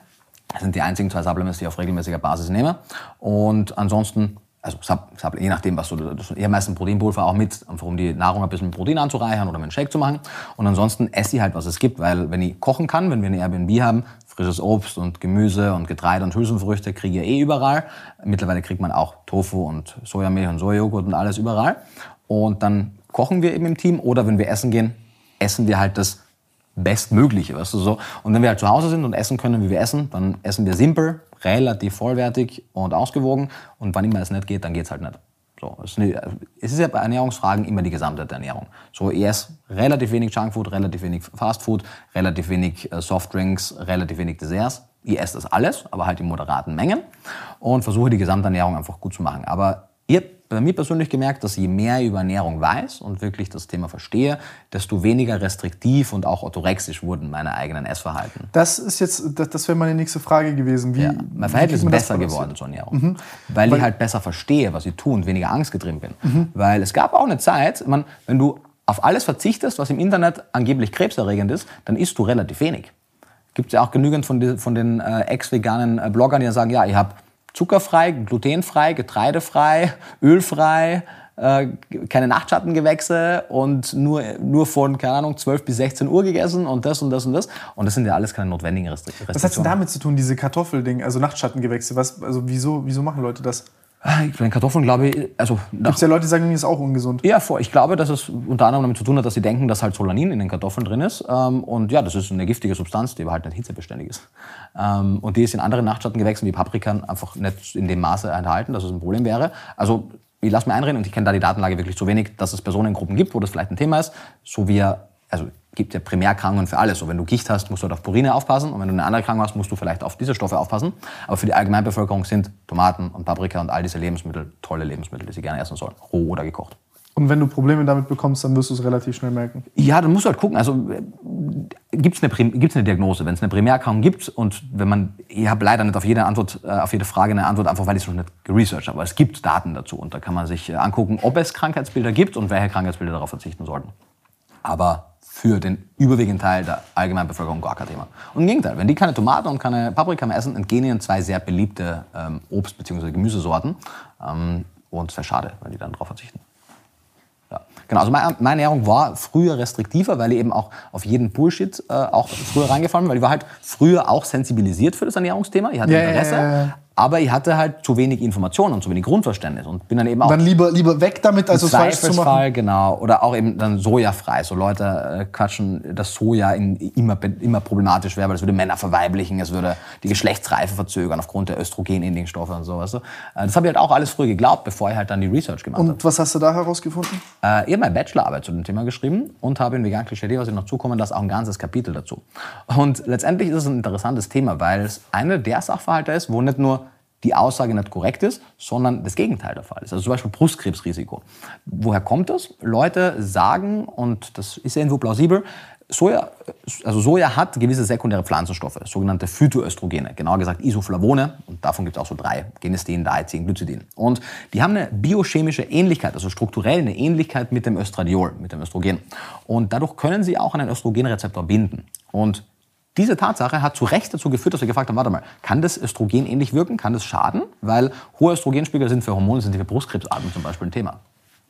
Das sind die einzigen zwei Supplements, die ich auf regelmäßiger Basis nehme. Und ansonsten, also je nachdem, was du, das eher meistens Proteinpulver auch mit, einfach um die Nahrung ein bisschen mit Protein anzureichern oder mit einem Shake zu machen. Und ansonsten esse ich halt, was es gibt, weil wenn ich kochen kann, wenn wir eine Airbnb haben, frisches Obst und Gemüse und Getreide und Hülsenfrüchte kriege ich eh überall. Mittlerweile kriegt man auch Tofu und Sojamilch und Sojajoghurt und alles überall. Und dann kochen wir eben im Team oder wenn wir essen gehen, essen wir halt das Bestmögliche, weißt du so. Und wenn wir halt zu Hause sind und essen können, wie wir essen, dann essen wir simpel, relativ vollwertig und ausgewogen. Und wann immer es nicht geht, dann geht's halt nicht. So, es ist es ja bei Ernährungsfragen immer die Gesamtheit der Ernährung. So, ich esse relativ wenig Junkfood, relativ wenig Fastfood, relativ wenig äh, Softdrinks, relativ wenig Desserts. Ich esse das alles, aber halt in moderaten Mengen und versuche die Gesamternährung einfach gut zu machen. Aber ich habe bei mir persönlich gemerkt, dass je mehr ich über Ernährung weiß und wirklich das Thema verstehe, desto weniger restriktiv und auch orthorexisch wurden meine eigenen Essverhalten. Das ist jetzt, das, das wäre meine nächste Frage gewesen. Wie, ja, mein Verhältnis ist besser geworden zur Ernährung, mhm. weil, weil, ich halt besser verstehe, was ich tue und weniger Angst angstgetrieben bin. Mhm. Weil es gab auch eine Zeit, man, wenn du auf alles verzichtest, was im Internet angeblich krebserregend ist, dann isst du relativ wenig. Gibt es ja auch genügend von, die, von den äh, ex-veganen äh, Bloggern, die sagen, ja, ich habe zuckerfrei, glutenfrei, getreidefrei, ölfrei, äh, keine Nachtschattengewächse und nur, nur von, keine Ahnung, 12 bis 16 Uhr gegessen und das und das und das. Und das sind ja alles keine notwendigen Restriktionen. Was hat denn damit zu tun, diese Kartoffelding, also Nachtschattengewächse? Was, also wieso, wieso machen Leute das? Bei den Kartoffeln glaube ich, also... Gibt es ja Leute, die sagen, das ist auch ungesund. Ja, vor. Ich glaube, dass es unter anderem damit zu tun hat, dass sie denken, dass halt Solanin in den Kartoffeln drin ist. Ähm, und ja, das ist eine giftige Substanz, die aber halt nicht hitzebeständig ist. Ähm, und die ist in anderen Nachtschattengewächsen wie Paprikan einfach nicht in dem Maße enthalten, dass es ein Problem wäre. Also ich lasse mir einreden und ich kenne da die Datenlage wirklich zu wenig, dass es Personengruppen gibt, wo das vielleicht ein Thema ist, so wie also gibt ja Primärkrankungen für alles. So, wenn du Gicht hast, musst du halt auf Purine aufpassen und wenn du eine andere Krankheit hast, musst du vielleicht auf diese Stoffe aufpassen. Aber für die Allgemeinbevölkerung sind Tomaten und Paprika und all diese Lebensmittel tolle Lebensmittel, die sie gerne essen sollen, roh oder gekocht. Und wenn du Probleme damit bekommst, dann wirst du es relativ schnell merken. Ja, dann musst du halt gucken. Also äh, gibt es eine, gibt's eine Diagnose? Wenn es eine Primärkrankung gibt und wenn man, ich habe leider nicht auf jede Antwort, äh, auf jede Frage eine Antwort, einfach weil ich es noch nicht geresearched habe. Aber es gibt Daten dazu und da kann man sich äh, angucken, ob es Krankheitsbilder gibt und welche Krankheitsbilder darauf verzichten sollten. Aber für den überwiegenden Teil der allgemeinen Bevölkerung gar kein Thema. Und im Gegenteil, wenn die keine Tomaten und keine Paprika mehr essen, entgehen ihnen zwei sehr beliebte ähm, Obst- bzw. Gemüsesorten. Ähm, und es wäre schade, wenn die dann darauf verzichten. Ja. Genau, also meine, meine, Ernährung war früher restriktiver, weil ich eben auch auf jeden Bullshit äh, auch früher reingefallen bin, weil ich war halt früher auch sensibilisiert für das Ernährungsthema. Ich hatte ja, Interesse. Ja, ja, aber ich hatte halt zu wenig Informationen und zu wenig Grundverständnis und bin dann eben auch. Dann lieber, lieber weg damit, als es falsch zu machen. genau. Oder auch eben dann sojafrei. So Leute äh, quatschen, dass Soja in, immer, immer problematisch wäre, weil es würde Männer verweiblichen, es würde die Geschlechtsreife verzögern aufgrund der östrogenähnlichen Stoffe und sowas. So. Äh, das habe ich halt auch alles früh geglaubt, bevor ich halt dann die Research gemacht habe. Und hab. was hast du da herausgefunden? Äh, ich habe meine Bachelorarbeit zu dem Thema geschrieben und habe in Vegan Klischee, was ich noch zukommen lasse, auch ein ganzes Kapitel dazu. Und letztendlich ist es ein interessantes Thema, weil es eine der Sachverhalte ist, wo nicht nur die Aussage nicht korrekt ist, sondern das Gegenteil der Fall ist. Also zum Beispiel Brustkrebsrisiko. Woher kommt das? Leute sagen, und das ist irgendwo plausibel, Soja, also Soja hat gewisse sekundäre Pflanzenstoffe, sogenannte Phytoöstrogene, genauer gesagt Isoflavone, und davon gibt es auch so drei, Genestin, Daizin, Glycidin. Und die haben eine biochemische Ähnlichkeit, also strukturell eine Ähnlichkeit mit dem Östradiol, mit dem Östrogen. Und dadurch können sie auch an einen Östrogenrezeptor binden. Und diese Tatsache hat zu Recht dazu geführt, dass wir gefragt haben, warte mal, kann das Östrogen ähnlich wirken? Kann das schaden? Weil hohe Östrogenspiegel sind für hormonsensitive Brustkrebsarten zum Beispiel ein Thema.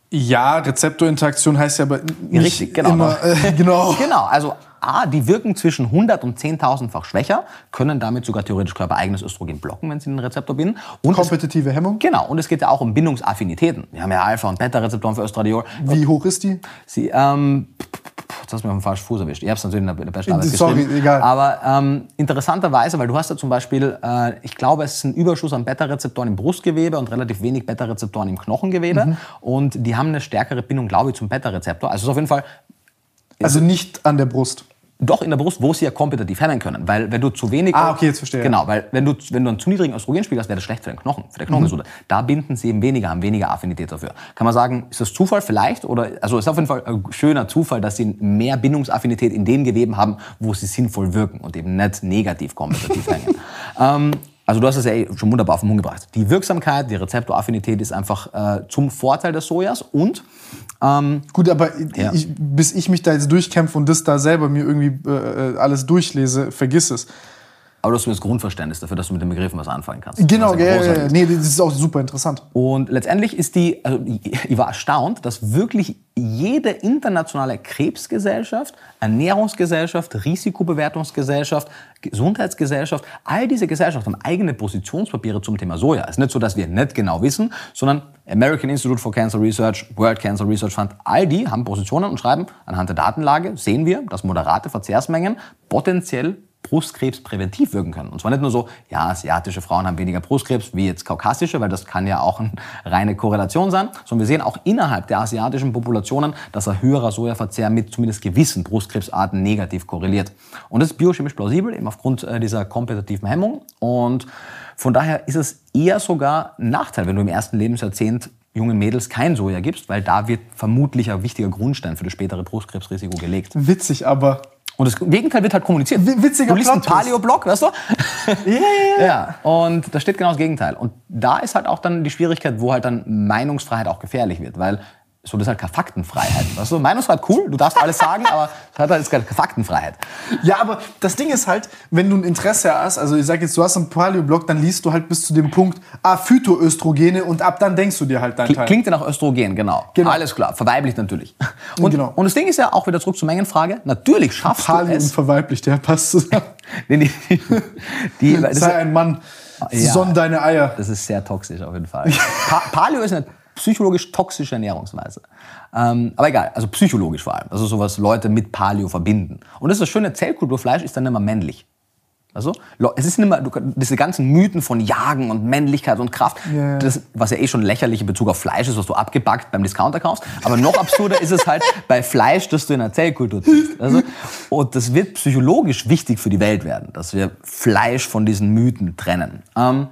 Ja, Rezeptorinteraktion heißt ja aber nicht Richtig, genau. immer... Äh, genau. genau, also A, die wirken zwischen 100 und 10.000-fach schwächer, können damit sogar theoretisch körpereigenes Östrogen blocken, wenn sie den Rezeptor binden. Und Kompetitive es, Hemmung? Genau, und es geht ja auch um Bindungsaffinitäten. Wir haben ja Alpha- und Beta-Rezeptoren für Östradiol. Wie hoch ist die? Sie, ähm, jetzt hast du mich auf den falschen Fuß erwischt. Ich habe es natürlich in der, Bachelorarbeit Sorry, geschrieben. egal. Aber ähm, interessanterweise, weil du hast ja zum Beispiel, äh, ich glaube, es ist ein Überschuss an Beta-Rezeptoren im Brustgewebe und relativ wenig Beta-Rezeptoren im Knochengewebe. Mhm. Und die haben eine stärkere Bindung, glaube ich, zum Beta-Rezeptor. Also es ist auf jeden Fall... Also nicht an der Brust. Doch in der Brust, wo sie ja kompetitiv hemmen können. Weil wenn du zu wenig... Ah, okay, jetzt verstehe. Genau, weil wenn du, wenn du einen zu niedrigen Östrogenspiegel hast, wäre das schlecht für den Knochen, für die Knochengesundheit. Mhm. Da binden sie eben weniger, haben weniger Affinität dafür. Kann man sagen, ist das Zufall vielleicht? Oder, also ist auf jeden Fall ein schöner Zufall, dass sie mehr Bindungsaffinität in den Geweben haben, wo sie sinnvoll wirken und eben nicht negativ kompetitiv hängen. Ähm, also du hast es ja eh schon wunderbar auf den Punkt gebracht. Die Wirksamkeit, die Rezeptoraffinität ist einfach äh, zum Vorteil des Sojas und ähm, Gut, aber ja. ich, bis ich mich da jetzt durchkämpfe und das da selber mir irgendwie äh, alles durchlese, vergiss es. Aber du hast das Grundverständnis dafür, dass du mit den Begriffen was anfangen kannst. Genau, ja, ja, nee, das ist auch super interessant. Und letztendlich ist die, also ich war erstaunt, dass wirklich jede internationale Krebsgesellschaft, Ernährungsgesellschaft, Risikobewertungsgesellschaft, Gesundheitsgesellschaft, all diese Gesellschaften haben eigene Positionspapiere zum Thema Soja. Es ist nicht so, dass wir nicht genau wissen, sondern American Institute for Cancer Research, World Cancer Research Fund, all die haben Positionen und schreiben, anhand der Datenlage sehen wir, dass moderate Verzehrsmengen potenziell Brustkrebs präventiv wirken können. Und zwar nicht nur so, ja, asiatische Frauen haben weniger Brustkrebs wie jetzt kaukasische, weil das kann ja auch eine reine Korrelation sein, sondern wir sehen auch innerhalb der asiatischen Populationen, dass ein höherer Sojaverzehr mit zumindest gewissen Brustkrebsarten negativ korreliert. Und das ist biochemisch plausibel, eben aufgrund äh, dieser kompetitiven Hemmung. Und von daher ist es eher sogar ein Nachteil, wenn du im ersten Lebensjahrzehnt jungen Mädels kein Soja gibst, weil da wird vermutlich ein wichtiger Grundstein für das spätere Brustkrebsrisiko gelegt. Witzig, aber und das Gegenteil wird halt kommuniziert. Witziger Du liest einen. Paleo-Blog, weißt du? Ja, ja, ja. Ja, und da steht genau das Gegenteil. Und da ist halt auch dann die Schwierigkeit, wo halt dann Meinungsfreiheit auch gefährlich wird, weil so das ist halt keine Faktenfreiheit. Weißt du? Meinungsfreiheit cool, du darfst alles sagen, aber es hat halt keine Faktenfreiheit. Ja, aber das Ding ist halt, wenn du ein Interesse hast, also ich sag jetzt, du hast einen Paleo-Blog, dann liest du halt bis zu dem Punkt, ah, Phytoöstrogene und ab dann denkst du dir halt dein Kl- Teil. Klingt ja nach Östrogen, genau. Genau. Alles klar, verweiblich natürlich. Und, Genau. und das Ding ist ja auch wieder zurück zur Mengenfrage. Natürlich schaffst Paleo du und es. verweiblich, der passt zusammen. Nee, nee, die, das, Sei ein Mann, Ja. sonn deine Eier. das ist sehr toxisch auf jeden Fall. Pa Paleo ist eine psychologisch toxische Ernährungsweise. Ähm, aber egal, also psychologisch vor allem. Also so was Leute mit Paleo verbinden. Und das ist das Schöne, Zellkulturfleisch ist dann immer männlich. Also, es ist kann- diese ganzen Mythen von Jagen und Männlichkeit und Kraft, ja. Das, was ja eh schon lächerlich in Bezug auf Fleisch ist, was du abgebackt beim Discounter kaufst. Aber noch absurder ist es halt bei Fleisch, das du in einer Zellkultur tust. Also, und das wird psychologisch wichtig für die Welt werden, dass wir Fleisch von diesen Mythen trennen. Ähm,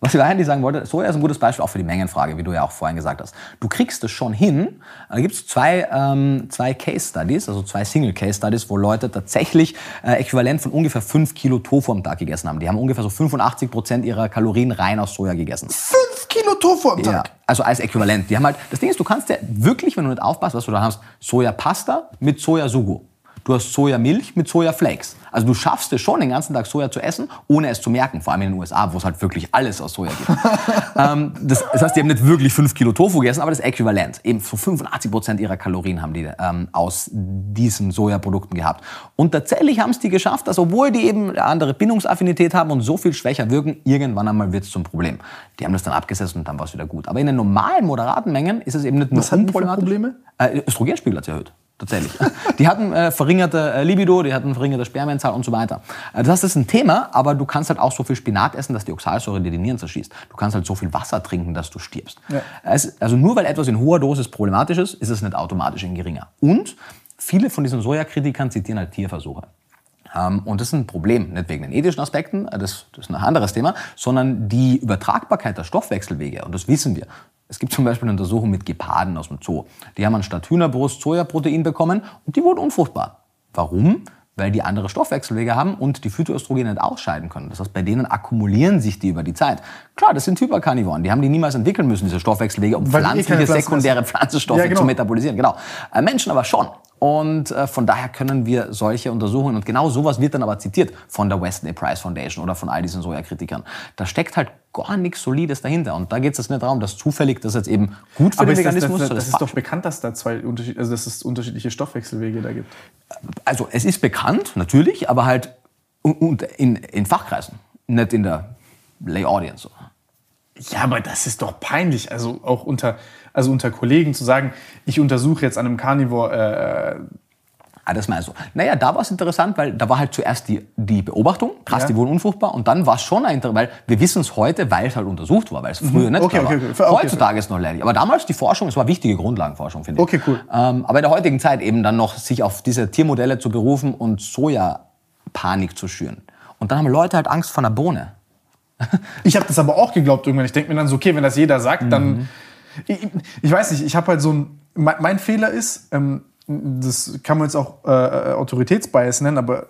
was ich eigentlich sagen wollte, Soja ist ein gutes Beispiel auch für die Mengenfrage, wie du ja auch vorhin gesagt hast. Du kriegst es schon hin. Da gibt es zwei, ähm, zwei Case Studies, also zwei Single Case Studies, wo Leute tatsächlich äh, äquivalent von ungefähr 5 Kilo Tofu am Tag gegessen haben. Die haben ungefähr so 85 Prozent ihrer Kalorien rein aus Soja gegessen. Fünf Kilo Tofu am Ja, Tag. also als Äquivalent. Die haben halt, das Ding ist, du kannst ja wirklich, wenn du nicht aufpasst, was du da hast, Sojapasta mit Sojasugo. Du hast Sojamilch mit Sojaflakes. Also du schaffst es schon, den ganzen Tag Soja zu essen, ohne es zu merken. Vor allem in den USA, wo es halt wirklich alles aus Soja gibt. ähm, das, das heißt, die haben nicht wirklich 5 Kilo Tofu gegessen, aber das Äquivalent. Eben so 85 Prozent ihrer Kalorien haben die ähm, aus diesen Sojaprodukten gehabt. Und tatsächlich haben es die geschafft, dass obwohl die eben eine andere Bindungsaffinität haben und so viel schwächer wirken, irgendwann einmal wird es zum Problem. Die haben das dann abgesetzt und dann war es wieder gut. Aber in den normalen, moderaten Mengen ist es eben nicht nur Was hatten. Probleme? Äh, Östrogenspiegel hat sich erhöht. Tatsächlich. Die hatten äh, verringerte äh, Libido, die hatten verringerte Spermienzahl und so weiter. Äh, das heißt, das ist ein Thema, aber du kannst halt auch so viel Spinat essen, dass die Oxalsäure dir die Nieren zerschießt. Du kannst halt so viel Wasser trinken, dass du stirbst. Ja. Es, also nur weil etwas in hoher Dosis problematisch ist, ist es nicht automatisch in geringer. Und viele von diesen Sojakritikern zitieren halt Tierversuche. Ähm, und das ist ein Problem, nicht wegen den ethischen Aspekten, äh, das, das ist ein anderes Thema, sondern die Übertragbarkeit der Stoffwechselwege. Und das wissen wir. Es gibt zum Beispiel eine Untersuchung mit Geparden aus dem Zoo. Die haben anstatt Hühnerbrust Sojaprotein bekommen und die wurden unfruchtbar. Warum? Weil die andere Stoffwechselwege haben und die Phytoöstrogene nicht ausscheiden können. Das heißt, bei denen akkumulieren sich die über die Zeit. Klar, das sind Hyperkarnivoren. Die haben die niemals entwickeln müssen, diese Stoffwechselwege, um Weil eh pflanzliche, sekundäre Pflanzenstoffe Ja, genau. zu metabolisieren. Genau. Äh, Menschen aber schon. Und äh, von daher können wir solche Untersuchungen, und genau sowas wird dann aber zitiert von der Weston A. Price Foundation oder von all diesen Sojakritikern. Da steckt halt gar nichts Solides dahinter. Und da geht es jetzt nicht darum, dass zufällig das jetzt eben gut für Aber den ist das, das, Veganismus das, das ist falsch. doch bekannt, dass da zwei Unterschied, also dass es unterschiedliche Stoffwechselwege da gibt. Also es ist bekannt, natürlich, aber halt in, in Fachkreisen, nicht in der Lay Audience. Ja, aber das ist doch peinlich. Also auch unter, also unter Kollegen zu sagen, ich untersuche jetzt an einem Carnivore. Äh, Ah, das meinst du. Naja, da war es interessant, weil da war halt zuerst die, die Beobachtung, krass, Ja. die wurden unfruchtbar, und dann war es schon ein weil wir wissen es heute, weil es halt untersucht war, weil es früher nicht Mhm. Okay, klar okay, war. okay. Okay, Heutzutage ist es noch lächerlich. Aber damals die Forschung, es war wichtige Grundlagenforschung, finde ich. Okay, cool. Ähm, aber in der heutigen Zeit eben dann noch sich auf diese Tiermodelle zu berufen und Sojapanik zu schüren. Und dann haben Leute halt Angst vor einer Bohne. ich habe das aber auch geglaubt irgendwann. Ich denke mir dann so, okay, wenn das jeder sagt, dann. Ich, ich weiß nicht, ich habe halt so ein. Mein, mein Fehler ist, ähm, das kann man jetzt auch äh, äh, Autoritätsbias nennen, aber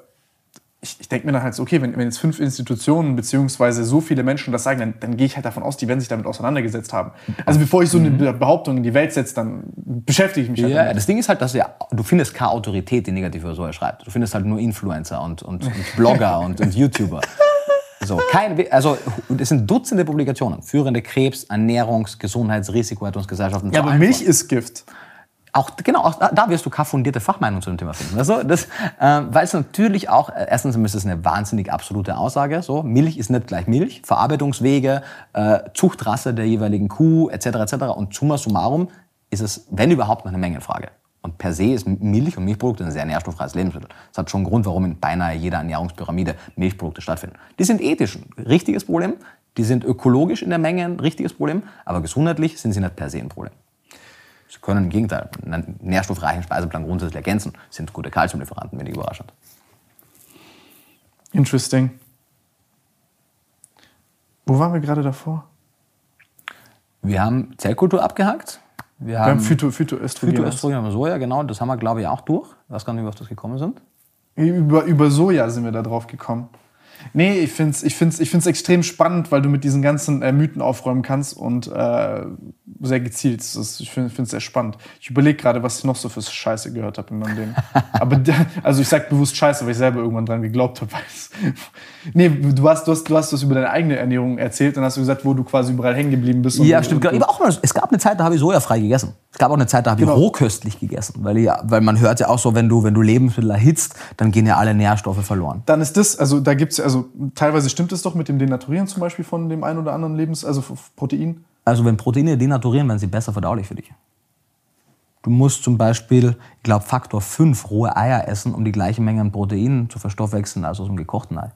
ich, ich denke mir dann halt so, okay, wenn, wenn jetzt fünf Institutionen beziehungsweise so viele Menschen das sagen, dann, dann gehe ich halt davon aus, die werden sich damit auseinandergesetzt haben. Also bevor ich so eine Behauptung in die Welt setze, dann beschäftige ich mich halt Ja, damit. das Ding ist halt, dass ja, du findest keine Autorität, die negativ über Soja schreibt. Du findest halt nur Influencer und, und, und Blogger und, und YouTuber. So, kein, also, es sind Dutzende Publikationen. Führende Krebs-, Ernährungs-, Gesundheits-, Risikoerhaltungsgesellschaften. Ja, aber Milch ist Gift. auch, genau, auch da, wirst du keine fundierte Fachmeinung zu dem Thema finden. Also das, ähm, weil es natürlich auch, äh, erstens ist es eine wahnsinnig absolute Aussage. So, Milch ist nicht gleich Milch. Verarbeitungswege, äh, Zuchtrasse der jeweiligen Kuh, etc. etc. Und summa summarum ist es, wenn überhaupt, noch eine Mengenfrage. Und per se ist Milch und Milchprodukte ein sehr nährstofffreies Lebensmittel. Das hat schon einen Grund, warum in beinahe jeder Ernährungspyramide Milchprodukte stattfinden. Die sind ethisch ein richtiges Problem, die sind ökologisch in der Menge ein richtiges Problem, aber gesundheitlich sind sie nicht per se ein Problem. Sie können im Gegenteil einen nährstoffreichen Speiseplan grundsätzlich ergänzen, sind gute Kalziumlieferanten, wenig überraschend. Interesting. Wo waren wir gerade davor? Wir haben Zellkultur abgehakt. Wir haben, wir haben Phyto, Phytoöstrogen. Phytoöstrogen haben Soja, genau. Das haben wir, glaube ich, auch durch. Ich weiß gar nicht, wie wir auf das gekommen sind. Über, über Soja sind wir da drauf gekommen. Nee, ich finde es ich find's, ich find's extrem spannend, weil du mit diesen ganzen äh, Mythen aufräumen kannst und äh, sehr gezielt. Das, ich finde es sehr spannend. Ich überlege gerade, was ich noch so für Scheiße gehört habe in meinem Leben. Aber also ich sage bewusst Scheiße, weil ich selber irgendwann dran geglaubt habe. nee, du hast, du, hast, du hast das über deine eigene Ernährung erzählt, dann hast du gesagt, wo du quasi überall hängen geblieben bist. ja, stimmt. Und, und, auch mal, es gab eine Zeit, da habe ich sojafrei gegessen. Es gab auch eine Zeit, da habe genau. ich rohköstlich gegessen. Weil, ich, weil man hört ja auch so, wenn du, wenn du Lebensmittel erhitzt, dann gehen ja alle Nährstoffe verloren. Dann ist das, also da gibt es, also teilweise stimmt es doch mit dem Denaturieren zum Beispiel von dem einen oder anderen Lebens, also Protein. Also wenn Proteine denaturieren, werden sie besser verdaulich für dich. Du musst zum Beispiel, ich glaube, Faktor 5 rohe Eier essen, um die gleiche Menge an Proteinen zu verstoffwechseln als aus einem gekochten Ei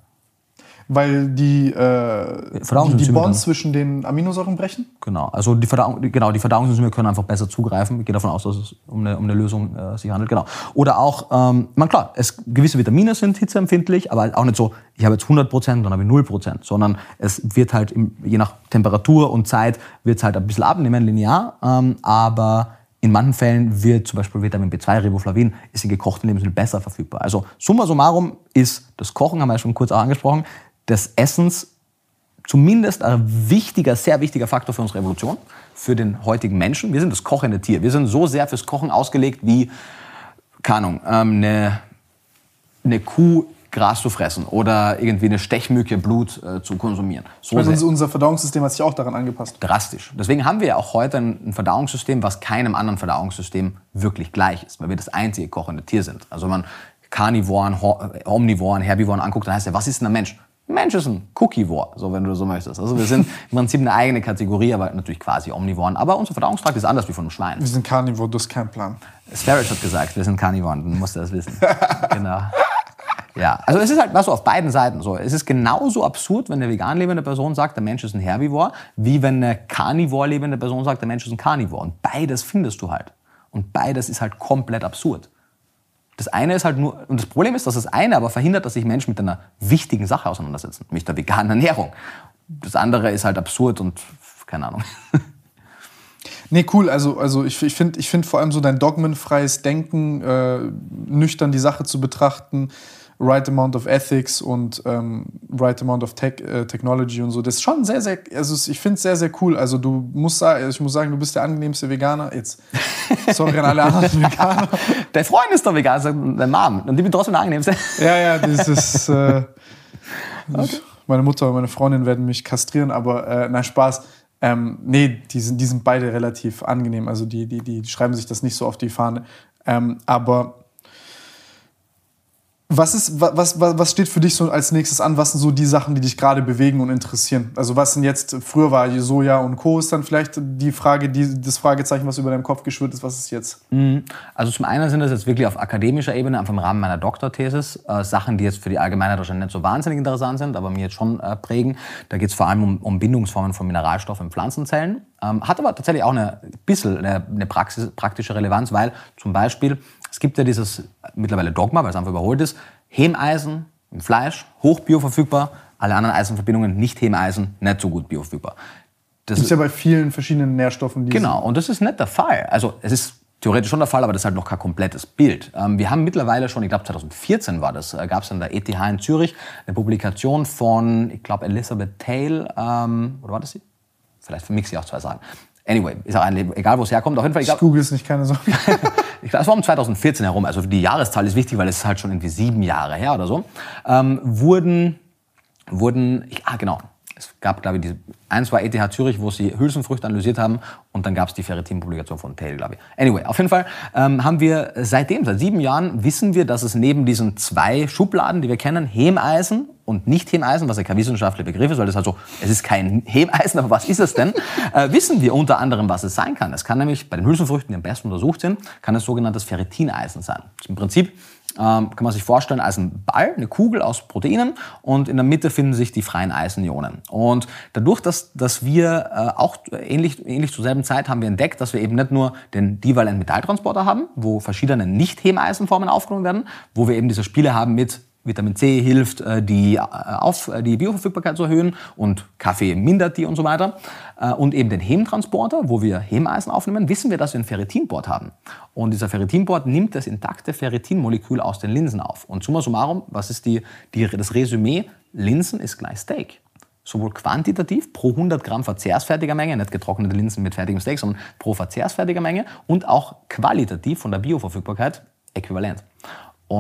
weil die, äh, die, die Bonds zwischen den Aminosäuren brechen? Genau, also die, Verdauung, genau, die Verdauungsenzyme können einfach besser zugreifen. Ich gehe davon aus, dass es um eine, um eine Lösung äh, sich handelt. Genau. Oder auch, ähm, man klar, es, gewisse Vitamine sind hitzeempfindlich, aber auch nicht so, ich habe jetzt 100 Prozent, dann habe ich 0 Prozent, sondern es wird halt im, je nach Temperatur und Zeit wird es halt ein bisschen abnehmen, linear, ähm, aber in manchen Fällen wird zum Beispiel Vitamin B2, Riboflavin, ist in gekochten Lebensmitteln besser verfügbar. Also summa summarum ist das Kochen, haben wir ja schon kurz auch angesprochen, des Essens zumindest ein wichtiger, sehr wichtiger Faktor für unsere Evolution, für den heutigen Menschen. Wir sind das kochende Tier. Wir sind so sehr fürs Kochen ausgelegt wie, keine Ahnung, ähm, eine, eine Kuh Gras zu fressen oder irgendwie eine Stechmücke Blut äh, zu konsumieren. So also unser Verdauungssystem hat sich auch daran angepasst. Drastisch. Deswegen haben wir ja auch heute ein Verdauungssystem, was keinem anderen Verdauungssystem wirklich gleich ist, weil wir das einzige kochende Tier sind. Also wenn man Karnivoren, Omnivoren, Herbivoren anguckt, dann heißt ja, was ist denn ein Mensch? Mensch ist ein Cookivore, so wenn du so möchtest. Also wir sind im Prinzip eine eigene Kategorie, aber natürlich quasi Omnivoren. Aber unser Verdauungstrakt ist anders wie von einem Schwein. Wir sind Carnivore, du hast keinen Plan. Sparrow hat gesagt, wir sind Carnivoren, dann musst du das wissen. genau. Ja, also es ist halt was so auf beiden Seiten so. Es ist genauso absurd, wenn eine vegan lebende Person sagt, der Mensch ist ein Herbivor, wie wenn eine Carnivore lebende Person sagt, der Mensch ist ein Carnivore. Und beides findest du halt. Und beides ist halt komplett absurd. Das eine ist halt nur, und das Problem ist, dass das eine aber verhindert, dass sich Menschen mit einer wichtigen Sache auseinandersetzen, nämlich der veganen Ernährung. Das andere ist halt absurd und keine Ahnung. Nee, cool. Also, also ich, ich finde ich find vor allem so dein dogmenfreies Denken, äh, nüchtern die Sache zu betrachten, right amount of ethics und ähm, right amount of tech, äh, technology und so. Das ist schon sehr, sehr, also ich finde es sehr, sehr cool. Also du musst sagen, ich muss sagen, du bist der angenehmste Veganer. Jetzt, sorry an alle anderen Veganer. Der Freund ist doch Veganer, dein Mom. Und die bin trotzdem der angenehmste. Ja, ja, das ist, äh, okay. meine Mutter und meine Freundin werden mich kastrieren, aber äh, nein, Spaß. Ähm, nee, die sind, die sind beide relativ angenehm. Also die, die, die schreiben sich das nicht so auf die Fahne. Ähm, aber was, ist, was, was, was steht für dich so als nächstes an? Was sind so die Sachen, die dich gerade bewegen und interessieren? Also was sind jetzt, früher war Soja und Co. ist dann vielleicht die Frage, die, das Fragezeichen, was über deinem Kopf geschwirrt ist, was ist jetzt? Mhm. Also zum einen sind das jetzt wirklich auf akademischer Ebene, einfach im Rahmen meiner Doktorthesis, äh, Sachen, die jetzt für die Allgemeinheit wahrscheinlich nicht so wahnsinnig interessant sind, aber mir jetzt schon äh, prägen. Da geht es vor allem um, um, Bindungsformen von Mineralstoffen in Pflanzenzellen. Ähm, hat aber tatsächlich auch eine bisschen eine, eine Praxis, praktische Relevanz, weil zum Beispiel es gibt ja dieses mittlerweile Dogma, weil es einfach überholt ist, Hemeisen im Fleisch, hoch bioverfügbar, alle anderen Eisenverbindungen nicht Hemeisen, nicht so gut bioverfügbar. Das ist ja bei vielen verschiedenen Nährstoffen. Die genau, und das ist nicht der Fall. Also es ist theoretisch schon der Fall, aber das ist halt noch kein komplettes Bild. Ähm, wir haben mittlerweile schon, ich glaube 2014 war das, äh, gab es an der ETH in Zürich eine Publikation von, ich glaube Elisabeth Tail, ähm, oder war das sie? Vielleicht vermixe ich auch zwei Sachen. Anyway, ist auch ein, egal wo es herkommt. Auf jeden Fall. Ich, ich google es nicht, keine Sorge. ich glaube, es war um 2014 herum. Also die Jahreszahl ist wichtig, weil es ist halt schon irgendwie sieben Jahre her oder so. Ähm, wurden, wurden, ich, ah genau, es gab, glaube ich, diese, eins war ETH Zürich, wo sie Hülsenfrüchte analysiert haben und dann gab es die Ferritin-Publikation von Tail, glaube ich. Anyway, auf jeden Fall ähm, haben wir seitdem, seit sieben Jahren, wissen wir, dass es neben diesen zwei Schubladen, die wir kennen, Hemeisen und Nicht-Hemeisen, was ja kein wissenschaftlicher Begriff ist, weil das halt so, es ist kein Hemeisen, aber was ist es denn? äh, wissen wir unter anderem, was es sein kann. Es kann nämlich bei den Hülsenfrüchten, die am besten untersucht sind, kann es sogenanntes Ferritineisen sein. Im Prinzip kann man sich vorstellen als ein Ball, eine Kugel aus Proteinen und in der Mitte finden sich die freien Eisenionen. Und dadurch, dass, dass wir äh, auch ähnlich, ähnlich zur selben Zeit haben wir entdeckt, dass wir eben nicht nur den divalenten Metalltransporter haben, wo verschiedene Nicht-Hemeisenformen aufgenommen werden, wo wir eben diese Spiele haben mit Vitamin C hilft, äh, die, äh, auf, äh, die Bioverfügbarkeit zu erhöhen und Kaffee mindert die und so weiter. Und eben den Hementransporter, wo wir Hemeisen aufnehmen, wissen wir, dass wir ein Ferritinbord haben. Und dieser Ferritinbord nimmt das intakte Ferritinmolekül aus den Linsen auf. Und summa summarum, was ist die, die, das Resümee? Linsen ist gleich Steak sowohl quantitativ pro 100 Gramm verzehrsfertiger Menge, nicht getrocknete Linsen mit fertigem Steak, sondern pro verzehrsfertiger Menge und auch qualitativ von der Bioverfügbarkeit äquivalent.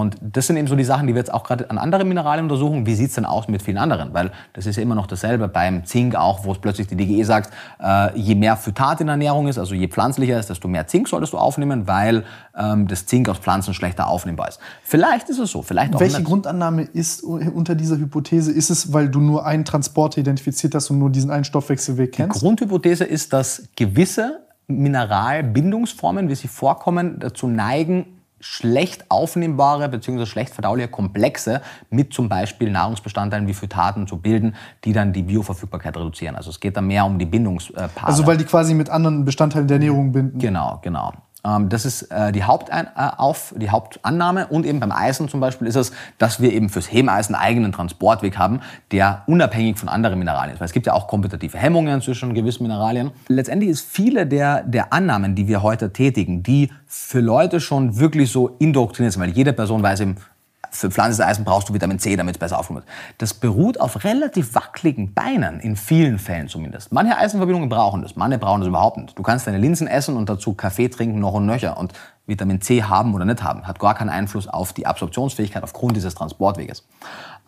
Und das sind eben so die Sachen, die wir jetzt auch gerade an anderen Mineralien untersuchen. Wie sieht es denn aus mit vielen anderen? Weil das ist ja immer noch dasselbe beim Zink auch, wo es plötzlich die DGE sagt, äh, je mehr Phytat in der Ernährung ist, also je pflanzlicher ist, desto mehr Zink solltest du aufnehmen, weil ähm, das Zink aus Pflanzen schlechter aufnehmbar ist. Vielleicht ist es so, vielleicht auch Welche. Grundannahme ist unter dieser Hypothese? Ist es, weil du nur einen Transporter identifiziert hast und nur diesen einen Stoffwechselweg kennst? Die Grundhypothese ist, dass gewisse Mineralbindungsformen, wie sie vorkommen, dazu neigen, schlecht aufnehmbare bzw. schlecht verdauliche Komplexe mit zum Beispiel Nahrungsbestandteilen wie Phytaten zu bilden, die dann die Bioverfügbarkeit reduzieren. Also es geht da mehr um die Bindungspaare. Also weil die quasi mit anderen Bestandteilen der Ernährung binden. Genau, genau. Ähm, das ist äh, die, Hauptein äh, die Hauptannahme. Und eben beim Eisen zum Beispiel ist es, dass wir eben fürs Hemeisen einen eigenen Transportweg haben, der unabhängig von anderen Mineralien ist. Weil es gibt ja auch kompetitive Hemmungen zwischen gewissen Mineralien. Letztendlich ist viele der, der Annahmen, die wir heute tätigen, die für Leute schon wirklich so indoktriniert sind, weil jede Person weiß eben, für pflanzliches Eisen brauchst du Vitamin C, damit es besser aufkommt. Das beruht auf relativ wackeligen Beinen, in vielen Fällen zumindest. Manche Eisenverbindungen brauchen das, manche brauchen das überhaupt nicht. Du kannst deine Linsen essen und dazu Kaffee trinken, noch und nöcher. Und Vitamin C haben oder nicht haben, hat gar keinen Einfluss auf die Absorptionsfähigkeit aufgrund dieses Transportweges.